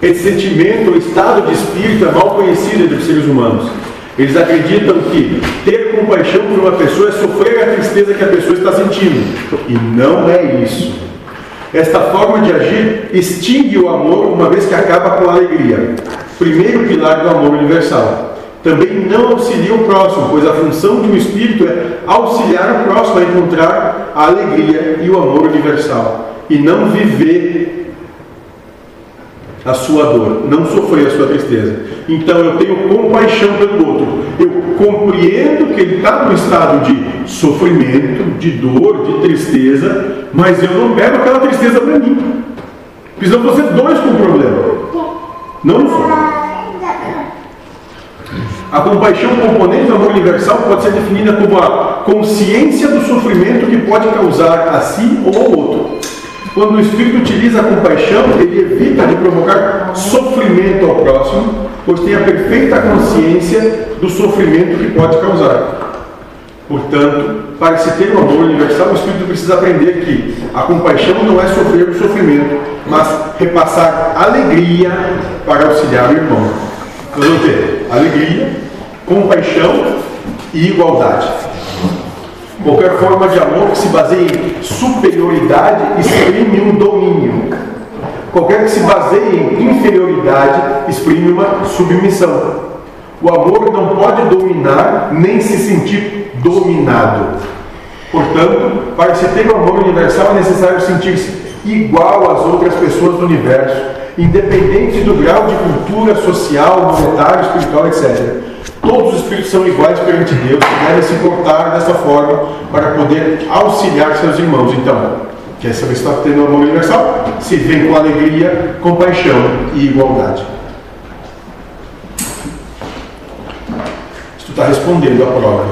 Esse sentimento, o estado de espírito é mal conhecido entre os seres humanos. Eles acreditam que ter compaixão por uma pessoa é sofrer a tristeza que a pessoa está sentindo. E não é isso. Esta forma de agir extingue o amor uma vez que acaba com a alegria. Primeiro pilar do amor universal. Também não auxilia o próximo, pois a função de um espírito é auxiliar o próximo a encontrar a alegria e o amor universal. E não viver a sua dor, não sofrer a sua tristeza. Então eu tenho compaixão pelo outro. Eu compreendo que ele está num estado de sofrimento, de dor, de tristeza, mas eu não pego aquela tristeza para mim. Porque senão dois com o problema. Não só. A compaixão componente do amor universal pode ser definida como a consciência do sofrimento que pode causar a si ou ao outro. Quando o Espírito utiliza a compaixão, ele evita de provocar sofrimento ao próximo, pois tem a perfeita consciência do sofrimento que pode causar. Portanto, para se ter um amor universal, o Espírito precisa aprender que a compaixão não é sofrer o sofrimento, mas repassar alegria para auxiliar o irmão. Nós vamos ter alegria, compaixão e igualdade. Qualquer forma de amor que se baseie em superioridade exprime um domínio. Qualquer que se baseie em inferioridade exprime uma submissão. O amor não pode dominar nem se sentir dominado. Portanto, para se ter um amor universal é necessário sentir-se igual às outras pessoas do universo, independente do grau de cultura social, monetário, espiritual, etc. Todos os espíritos são iguais perante Deus e devem se portar dessa forma para poder auxiliar seus irmãos. Então, quer saber se está tendo amor universal? Se vem com alegria, compaixão e igualdade. Se tu está respondendo a prova,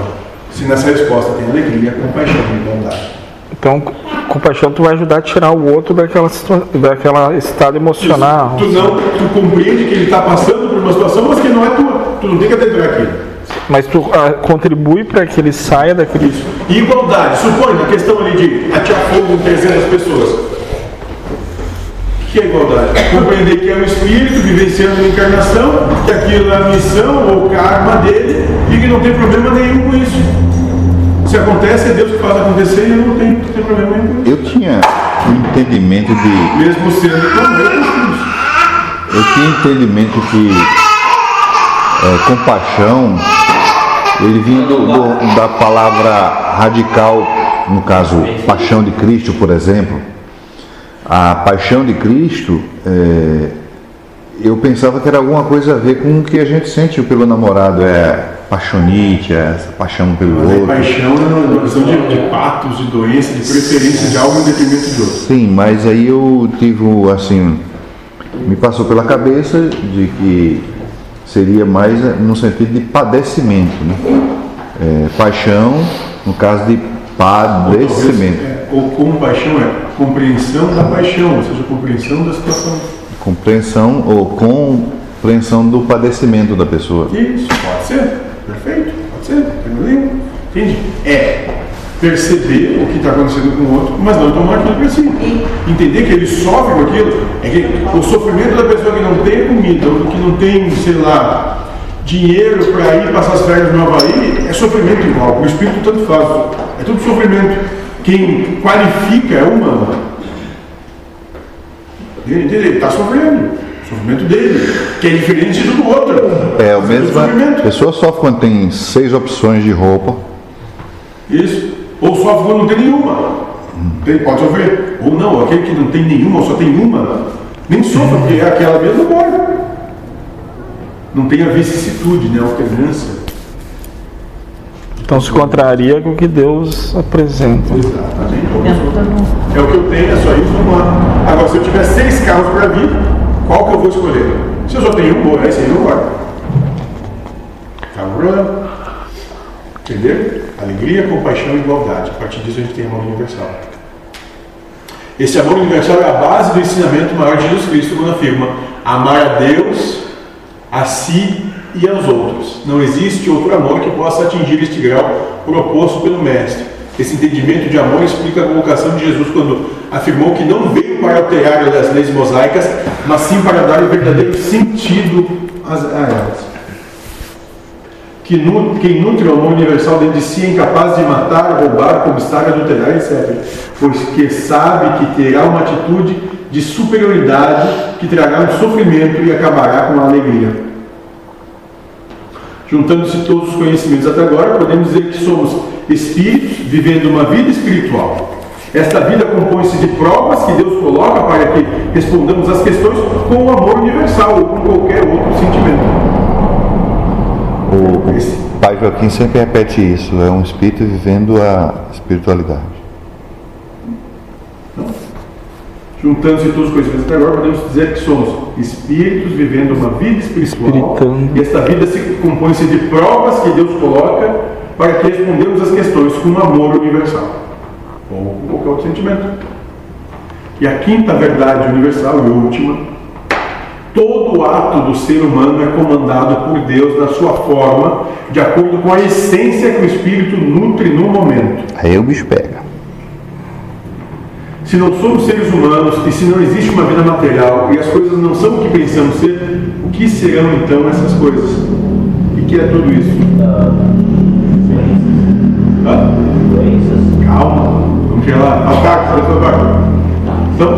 se nessa resposta tem alegria, compaixão e igualdade. Então, compaixão tu vai ajudar a tirar o outro daquela, situa- daquela estado emocional. Tu não, tu compreende que ele está passando por uma situação, mas que não é tua. Tu não tem que adentrar aquilo. Mas tu ah, contribui para que ele saia daquele. Isso. E igualdade, supõe na questão ali de atear fogo em 300 pessoas. O que é igualdade? Compreender que é um espírito vivenciando uma encarnação, que aquilo é a missão ou o karma dele e que não tem problema nenhum com isso. Se acontece, é Deus que faz acontecer e eu não tenho, não problema nenhum com isso. Eu tinha um entendimento de. Mesmo sendo como eu, eu fiz. Eu tinha entendimento que é, compaixão, ele vinha do- da palavra radical, no caso, paixão de Cristo, por exemplo. A paixão de Cristo, é, eu pensava que era alguma coisa a ver com o que a gente sente pelo namorado, é paixonite, é essa paixão pelo Mas outro. paixão é uma questão de, de patos, de doença, de preferência de algo em detrimento de outro. Sim, mas aí eu tive assim, me passou pela cabeça de que seria mais eh, no sentido de padecimento, né? É, paixão, no caso de padecimento, É, ou compaixão é compreensão da paixão, ou seja, compreensão da situação. compreensão ou compreensão do padecimento da pessoa. Isso, pode ser, perfeito, pode ser, problema. Entende? É perceber o que está acontecendo com o outro, mas não tomar aquilo para si. Entender que ele sofre com aquilo, é que o sofrimento da pessoa que não tem comida, ou que não tem, sei lá, dinheiro para ir passar as férias no Havaí, é sofrimento igual. O espírito tanto faz, é tudo sofrimento. Quem qualifica é o humano. Ele está sofrendo. O sofrimento dele, que é diferente do outro. É o mesmo. sofrimento. A pessoa sofre quando tem seis opções de roupa. Isso. Ou sofre quando não tem nenhuma. Tem, pode sofrer. Ou não, aquele que não tem nenhuma, ou só tem uma, nem sofre, porque é aquela mesma morre. Não tem a vicissitude, né? A alternância. Então se contraria com o que Deus apresenta. Exatamente. É o que eu tenho, é só isso, lá. Agora, se eu tiver seis carros para vir, qual que eu vou escolher? Se eu só tenho um, aí não vai. Tá no problema. Entendeu? Alegria, compaixão e igualdade. A partir disso a gente tem amor universal. Esse amor universal é a base do ensinamento maior de Jesus Cristo, quando afirma amar a Deus, a si e aos outros. Não existe outro amor que possa atingir este grau proposto pelo Mestre. Esse entendimento de amor explica a colocação de Jesus quando afirmou que não veio para alterar as leis mosaicas, mas sim para dar o verdadeiro sentido a elas que quem nutre o amor universal dentro de si é incapaz de matar, roubar, cobiçar, adulterar, etc. Pois que sabe que terá uma atitude de superioridade que trará um sofrimento e acabará com a alegria. Juntando-se todos os conhecimentos até agora, podemos dizer que somos espíritos vivendo uma vida espiritual. Esta vida compõe-se de provas que Deus coloca para que respondamos às questões com o amor universal ou com qualquer outro sentimento. Pai Joaquim sempre repete isso, é um espírito vivendo a espiritualidade. Juntando-se todos os conhecimentos até agora, podemos dizer que somos espíritos vivendo uma vida espiritual. Espiritando. E esta vida se compõe-se de provas que Deus coloca para que respondemos as questões com amor universal. Ou com qualquer outro sentimento. E a quinta verdade universal e última, todo ato do ser humano é comandado por Deus na sua forma, de acordo com a essência que o espírito nutre no momento. Aí o bicho pega. Se não somos seres humanos e se não existe uma vida material e as coisas não são o que pensamos ser, o que serão então essas coisas? E que é tudo isso? Hã? Doenças. Calma, vamos chegar lá. Por favor. Então,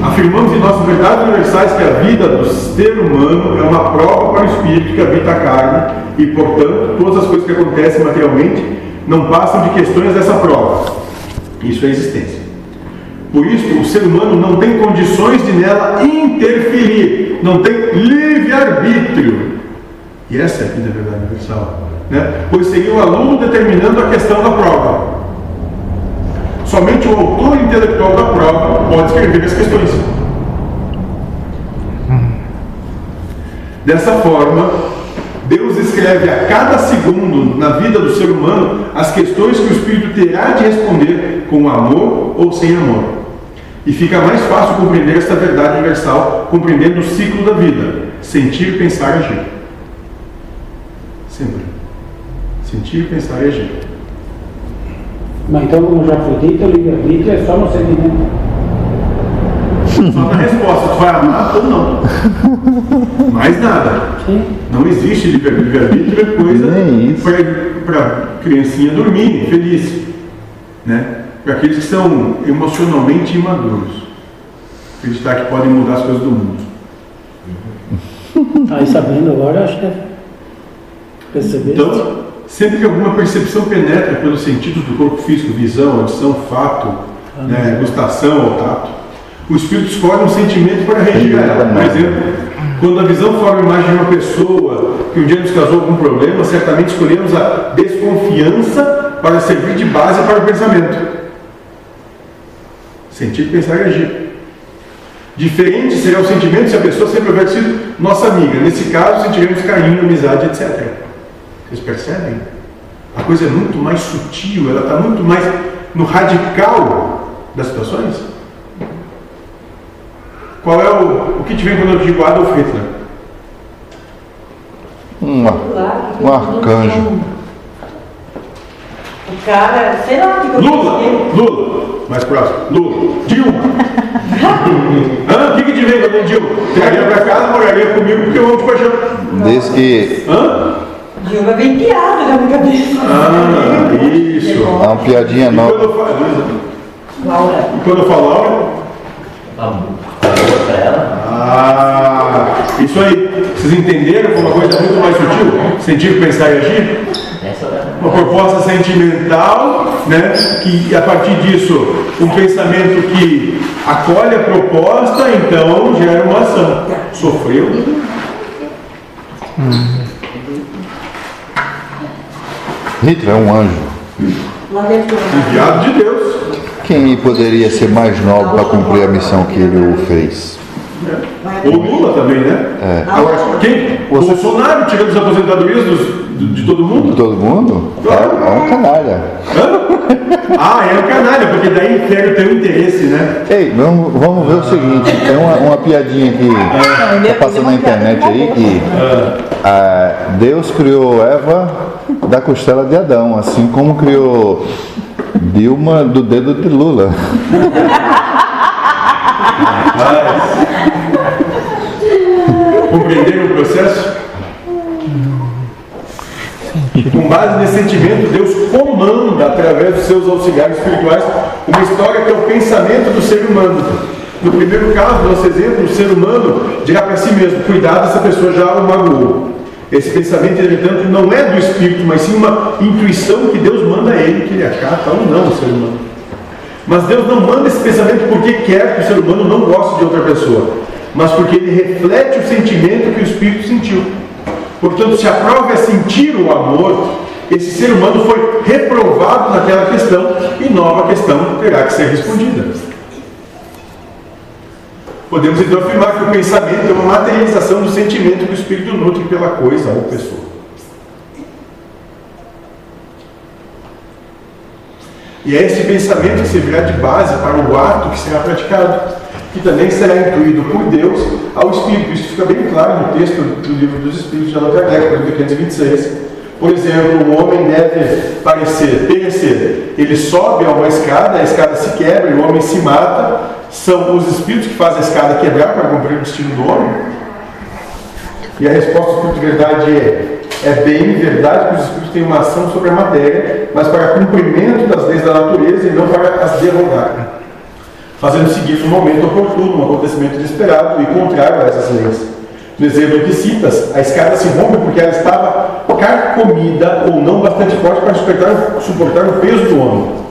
afirmamos em nossas verdades universais que a vida do ser humano é uma prova para o espírito que habita a carne e, portanto, todas as coisas que acontecem materialmente não passam de questões dessa prova. Isso é existência. Por isso, o ser humano não tem condições de nela interferir, não tem livre-arbítrio. E essa é a vida verdade universal. Né? Pois seria o aluno determinando a questão da prova. Somente o autor intelectual da prova pode escrever as questões. Dessa forma, Deus escreve a cada segundo na vida do ser humano as questões que o espírito terá de responder com amor ou sem amor. E fica mais fácil compreender esta verdade universal compreendendo o ciclo da vida: sentir, pensar e agir. Sempre. Sentir, pensar e agir. Mas então, como já foi dito, o livre-arbítrio é só no sentimento. Só na resposta, tu vai amar ou não. Mais nada. Não existe livre- livre-arbítrio, é coisa para criancinha dormir, feliz. Né? Para aqueles que são emocionalmente imaduros. Acreditar que podem mudar as coisas do mundo. Tá aí sabendo agora, acho que é. Percebeste? Então, sempre que alguma percepção penetra pelos sentidos do corpo físico, visão, audição, fato, né, gustação ou tato, o espírito escolhe um sentimento para regir ela. Por exemplo, quando a visão forma a imagem de uma pessoa que um dia nos causou algum problema, certamente escolhemos a desconfiança para servir de base para o pensamento. Sentir, pensar e agir. Diferente será o sentimento se a pessoa sempre houver sido nossa amiga. Nesse caso, sentiremos carinho, amizade, etc. Vocês percebem? A coisa é muito mais sutil, ela está muito mais no radical das situações. Qual é o, o que te vem quando eu digo Adolf Hitler? Um, um arcanjo. O cara, sei lá o que Lula! Lula! Mais próximo. Lula. Dilma! Hã? O que, que te vem quando eu digo? Traria para casa, moraria comigo porque eu amo de paixão. Diz que Hã? Dilma vem piada na minha cabeça. Ah, isso. é uma piadinha E quando nova. eu falo, Laura. e quando eu falo Laura? Pra ela? Ah, isso aí. Vocês entenderam como uma coisa muito mais sutil? Sentir, pensar e agir? É Uma proposta sentimental, né? que a partir disso, um pensamento que acolhe a proposta, então gera uma ação. Sofreu? Hitler é um anjo. Enviado de Deus. Quem poderia ser mais novo para cumprir a missão que ele o fez? O Lula também, né? É. Agora, quem? O Bolsonaro tirando as aposentadorias dos- de, de todo mundo? Todo mundo? É, é um canalha. Ah, é um canalha, porque daí quer ter um interesse, né? Ei, vamos, vamos ver o seguinte, tem uma, uma piadinha que está passando na internet aí que ah, Deus criou Eva da costela de Adão, assim como criou Dilma do dedo de Lula. Compreenderam o processo? Com base nesse sentimento, Deus comanda, através dos seus auxiliares espirituais, uma história que é o pensamento do ser humano. No primeiro caso, no nosso exemplo, o ser humano dirá para si mesmo: cuidado, essa pessoa já o magoou. Esse pensamento, entretanto, não é do espírito, mas sim uma intuição que Deus manda a ele, que ele acata ou não o ser humano. Mas Deus não manda esse pensamento porque quer que o ser humano não goste de outra pessoa, mas porque ele reflete o sentimento que o espírito sentiu. Portanto, se a prova é sentir o amor, esse ser humano foi reprovado naquela questão e nova questão terá que ser respondida. Podemos então afirmar que o pensamento é uma materialização do sentimento que o espírito nutre pela coisa ou pessoa. E é esse pensamento que servirá de base para o ato que será praticado, que também será incluído por Deus ao Espírito. Isso fica bem claro no texto do livro dos Espíritos de Allan Kardec, por 526. Por exemplo, o homem deve parecer, perecer. Ele sobe a uma escada, a escada se quebra e o homem se mata. São os espíritos que fazem a escada quebrar para cumprir o destino do homem? E a resposta do Espírito de Verdade é: é bem verdade que os Espíritos têm uma ação sobre a matéria, mas para cumprimento das leis da natureza e não para as derrogar. fazendo seguir no momento oportuno um acontecimento inesperado e contrário a essas leis. No exemplo que citas, a escada se rompe porque ela estava carcomida ou não bastante forte para suportar, suportar o peso do homem.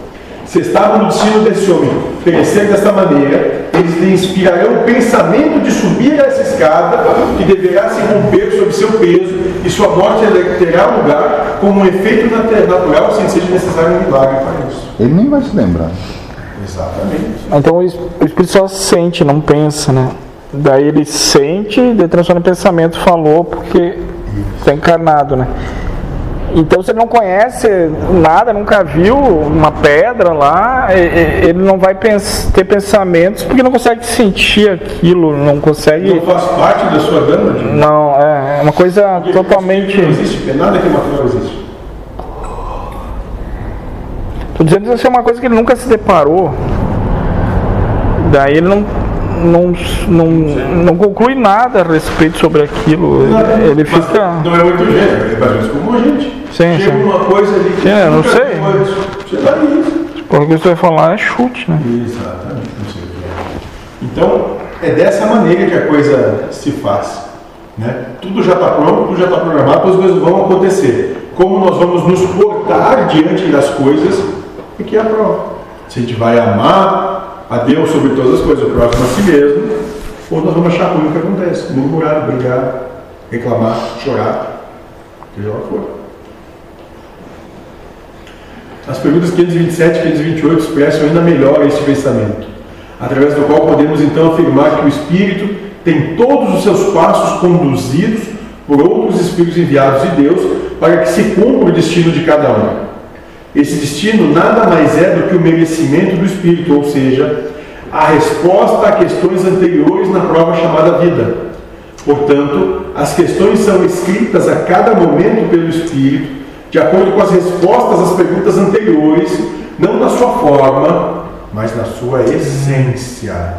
Se estava no destino desse homem perecer desta maneira, eles lhe inspirarão o pensamento de subir essa escada, que deverá se romper sob seu peso, e sua morte terá lugar como um efeito natural, sem seja necessário um milagre para isso. Ele nem vai se lembrar. Exatamente. Então o Espírito só sente, não pensa, né? Daí ele sente, daí transforma em pensamento, falou, porque está encarnado, né? Então, se ele não conhece nada, nunca viu uma pedra lá, ele não vai ter pensamentos porque não consegue sentir aquilo, não consegue. Não faz parte da sua gama? De... Não, é, é uma coisa porque totalmente. Não existe, é nada que material existe. Estou dizendo que isso é uma coisa que ele nunca se deparou. Daí ele não não, não, não conclui nada a respeito sobre aquilo. Não, ele fica. Não é muito jeito, ele faz como a gente. Sim, Chega sim. uma coisa ali que. Eu não sei. Chega nisso. Porque o que você vai falar é chute, né? Exatamente, é. Então, é dessa maneira que a coisa se faz. Né? Tudo já está pronto, tudo já está programado, as coisas vão acontecer. Como nós vamos nos portar diante das coisas, é que é a prova. Se a gente vai amar a Deus sobre todas as coisas, o próximo a si mesmo, ou nós vamos achar ruim o que acontece, murmurar, brigar, reclamar, chorar, seja lá for. As perguntas 527 e 528 expressam ainda melhor este pensamento, através do qual podemos então afirmar que o Espírito tem todos os seus passos conduzidos por outros Espíritos enviados de Deus para que se cumpra o destino de cada um. Esse destino nada mais é do que o merecimento do Espírito, ou seja, a resposta a questões anteriores na prova chamada vida. Portanto, as questões são escritas a cada momento pelo Espírito, de acordo com as respostas às perguntas anteriores, não na sua forma, mas na sua essência,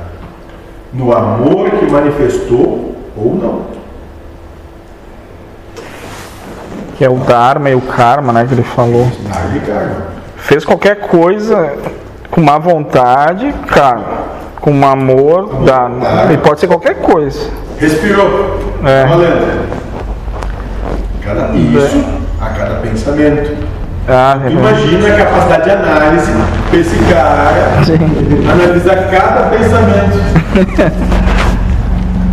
no amor que manifestou ou não. Que é o Dharma e o Karma, né, que ele falou. Dharma e Karma. Fez qualquer coisa com má vontade, karma. Com um amor, dharma. E pode ser qualquer coisa. Respirou. É. Valendo. Cada isso a cada pensamento. Ah, é Imagina a capacidade de análise desse cara analisar cada pensamento.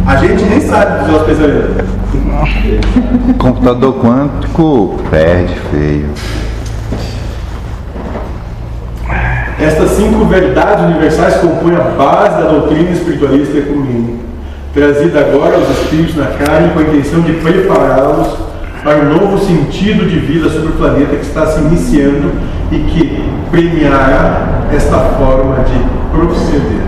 A gente nem sabe dos nossos pensamentos. Computador quântico perde feio. Estas cinco verdades universais compõem a base da doutrina espiritualista ecumênica, trazida agora aos espíritos na carne com a intenção de prepará-los para um novo sentido de vida sobre o planeta que está se iniciando e que premiará esta forma de proceder.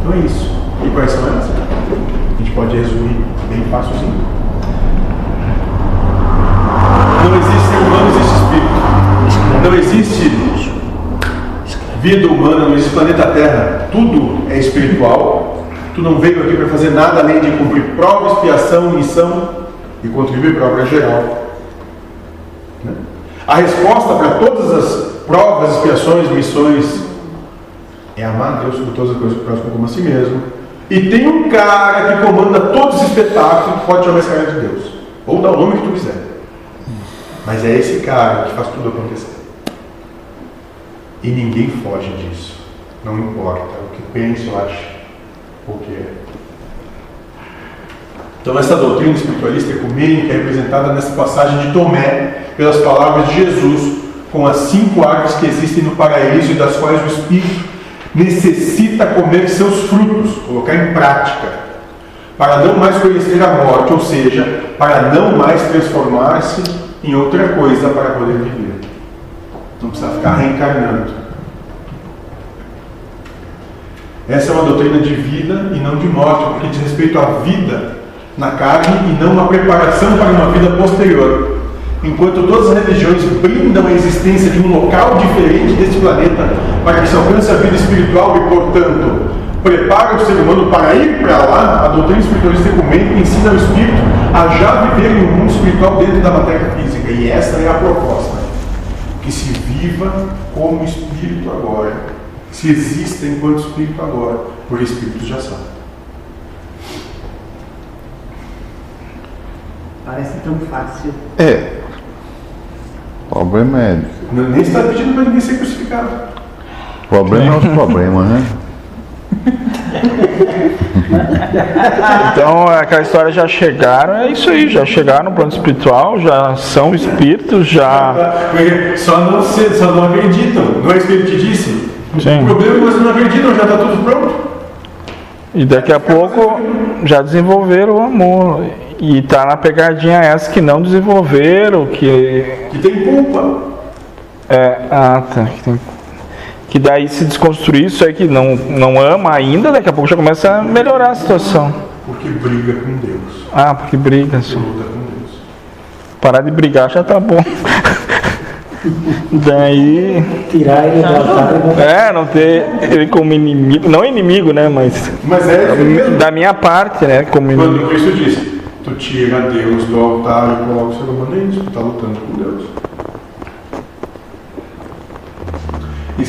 Então é isso. E quais são elas? A gente pode resumir bem facilzinho. Não existe ser humano, existe espírito. Não existe vida humana, não existe planeta Terra. Tudo é espiritual. Tu não veio aqui para fazer nada além de cumprir prova, expiação, missão e contribuir para a obra geral. Né? A resposta para todas as provas, expiações, missões é amar Deus sobre todas as coisas, o próximo como a si mesmo. E tem um cara que comanda todo esse espetáculo que pode chamar esse cara de Deus. Ou dar o nome que tu quiser. Mas é esse cara que faz tudo acontecer. E ninguém foge disso. Não importa o que pense ou ache. Porque é. Então, essa doutrina espiritualista ecumênica é representada nessa passagem de Tomé, pelas palavras de Jesus, com as cinco árvores que existem no paraíso e das quais o Espírito necessita comer seus frutos, colocar em prática, para não mais conhecer a morte, ou seja, para não mais transformar-se em outra coisa para poder viver. Não precisa ficar reencarnando. Essa é uma doutrina de vida e não de morte, porque diz respeito à vida na carne e não uma preparação para uma vida posterior. Enquanto todas as religiões brindam a existência de um local diferente deste planeta para que se alcance a vida espiritual e, portanto, prepara o ser humano para ir para lá, a doutrina espiritualista ecumênica ensina o espírito a já viver um mundo espiritual dentro da matéria física. E essa é a proposta. Que se viva como espírito agora, se exista enquanto espírito agora, por espírito já sabe. Parece tão fácil. É. O problema é. Não- Nem está pedindo para ninguém ser crucificado. O problema é os problemas, né? Então, aquela história já chegaram, é isso aí, já chegaram no plano espiritual, já são espíritos, já. Só não, se, só não acreditam. Não é isso que disse? Sim. O problema é que vocês não acreditam, já está tudo pronto. E daqui a pouco já desenvolveram o amor. E tá na pegadinha essa que não desenvolveram, que. Que tem culpa. É, ah, tá. Que, tem- que daí se desconstruir isso aí que não, não ama ainda, daqui a pouco já começa a melhorar a situação. Porque briga com Deus. Ah, porque briga só. Luta com Deus. Parar de brigar já tá bom. daí. Tirar ele do altar e botar. É, não ter ele como inimigo. Não inimigo, né? Mas. Mas é mesmo. Da minha parte, né? Como inimigo. Quando Cristo disse, tu tira Deus do altar e coloca o ser humano, é isso, tu está lutando com Deus.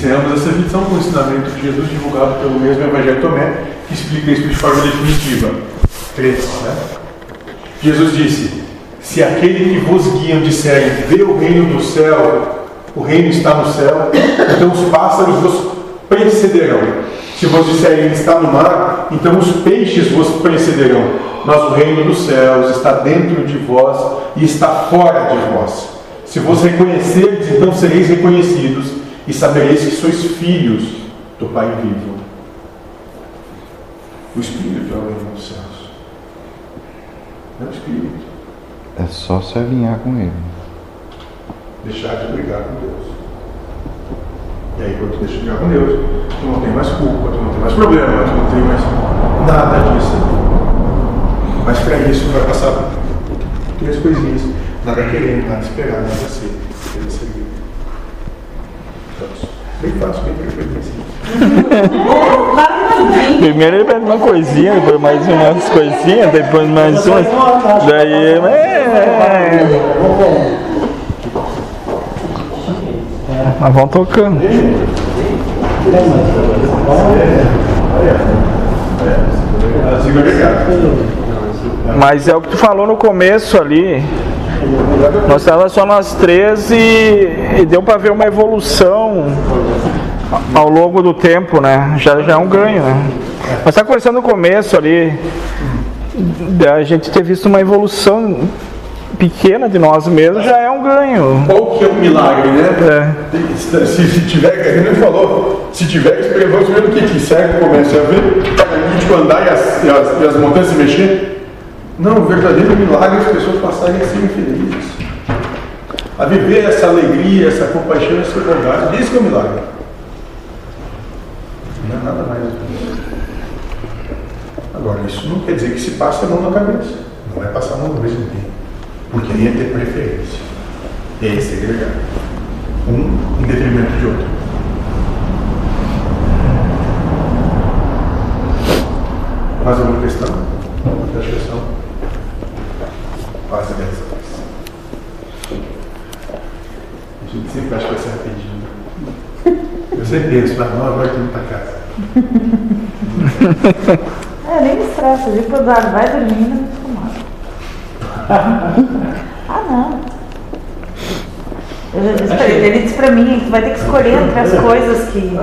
Encerramos essa edição com o ensinamento de Jesus divulgado pelo mesmo Evangelho Tomé, que explica isso de forma definitiva. 3. Né? Jesus disse: Se aquele que vos guiam disserem, vê o reino do céu, o reino está no céu, então os pássaros vos precederão. Se vos disserem, está no mar, então os peixes vos precederão. Mas o reino dos céus está dentro de vós e está fora de vós. Se vos reconhecerdes, então sereis reconhecidos e sabereis que sois filhos do Pai vivo. O Espírito é o reino dos céus. É o Espírito. É só se alinhar com ele. Deixar de brigar com Deus. E aí, quando tu deixa de brigar com Deus, tu não tem mais culpa, tu não tem mais problema, tu não tem mais nada disso. Mas para isso vai passar três coisinhas. Nada querendo, nada esperar, nada ser. Nada seguir. Então, Bem fácil, bem tranquilo assim. Primeiro ele pede uma coisinha, depois mais umas coisinhas, depois mais umas. Daí. É, mas vão tocando. Mas é o que tu falou no começo ali. Nós estávamos só nós três e, e deu para ver uma evolução ao longo do tempo, né? Já, já é um ganho, né? Mas tá conversando no começo ali, da gente ter visto uma evolução pequena de nós mesmos já é um ganho. Qual que é o milagre, né? É. Se, se, tiver, a gente falou, se tiver que escrever, vamos ver o que que serve, comece a ver, a gente andar e as, e, as, e as montanhas se mexer. Não, o verdadeiro milagre é as pessoas passarem a ser felizes. A viver essa alegria, essa compaixão, essa bondade. Isso que é o milagre. Não é nada mais. Agora, isso não quer dizer que se passe a mão na cabeça. Não é passar a mão cabeça de ninguém. Porque aí é ter preferência. E aí segregar. Um em detrimento de outro. Mais alguma questão? Outra questão? Dessa vez. A gente sempre acha que vai ser rapidinho. Eu sempre penso, mas não, agora tem muita casa. É, nem me estressa, eu digo Eduardo, vai dormir, não me fumar. ah, não. Ele, disse pra mim, tu vai ter que escolher entre as coisas que,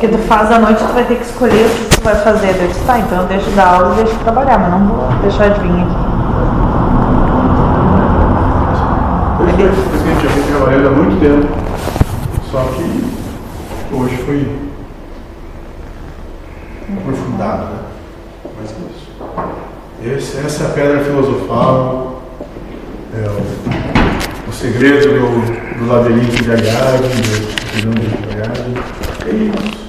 que tu faz à noite, tu vai ter que escolher o que tu vai fazer. Eu disse, tá, então eu deixo de dar aula e deixo de trabalhar, mas não vou deixar de vir aqui. Por isso que por isso que a gente já vem trabalhando há muito tempo. Só que hoje foi aprofundado, né? Mas é isso. Esse, essa é a pedra filosofal, é o, o segredo do, do labirinto de Ariadne, do pirâmide de. É isso.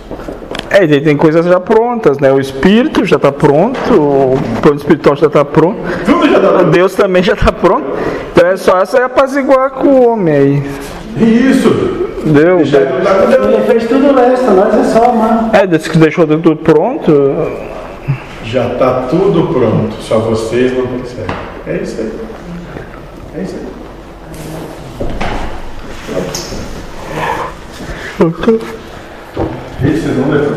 É, e tem coisas já prontas, né? O espírito já está pronto, o plano espiritual já está pronto. Tudo Deus também já está pronto. Então é só essa apaziguar com o homem aí. Isso! Deu? Deixar ele lutar com Deus. Ele fez tudo o resto, nós é só amar. É, desse que deixou tudo pronto. Já está tudo pronto, só vocês não percebem. É isso aí. É isso aí. Esse nome é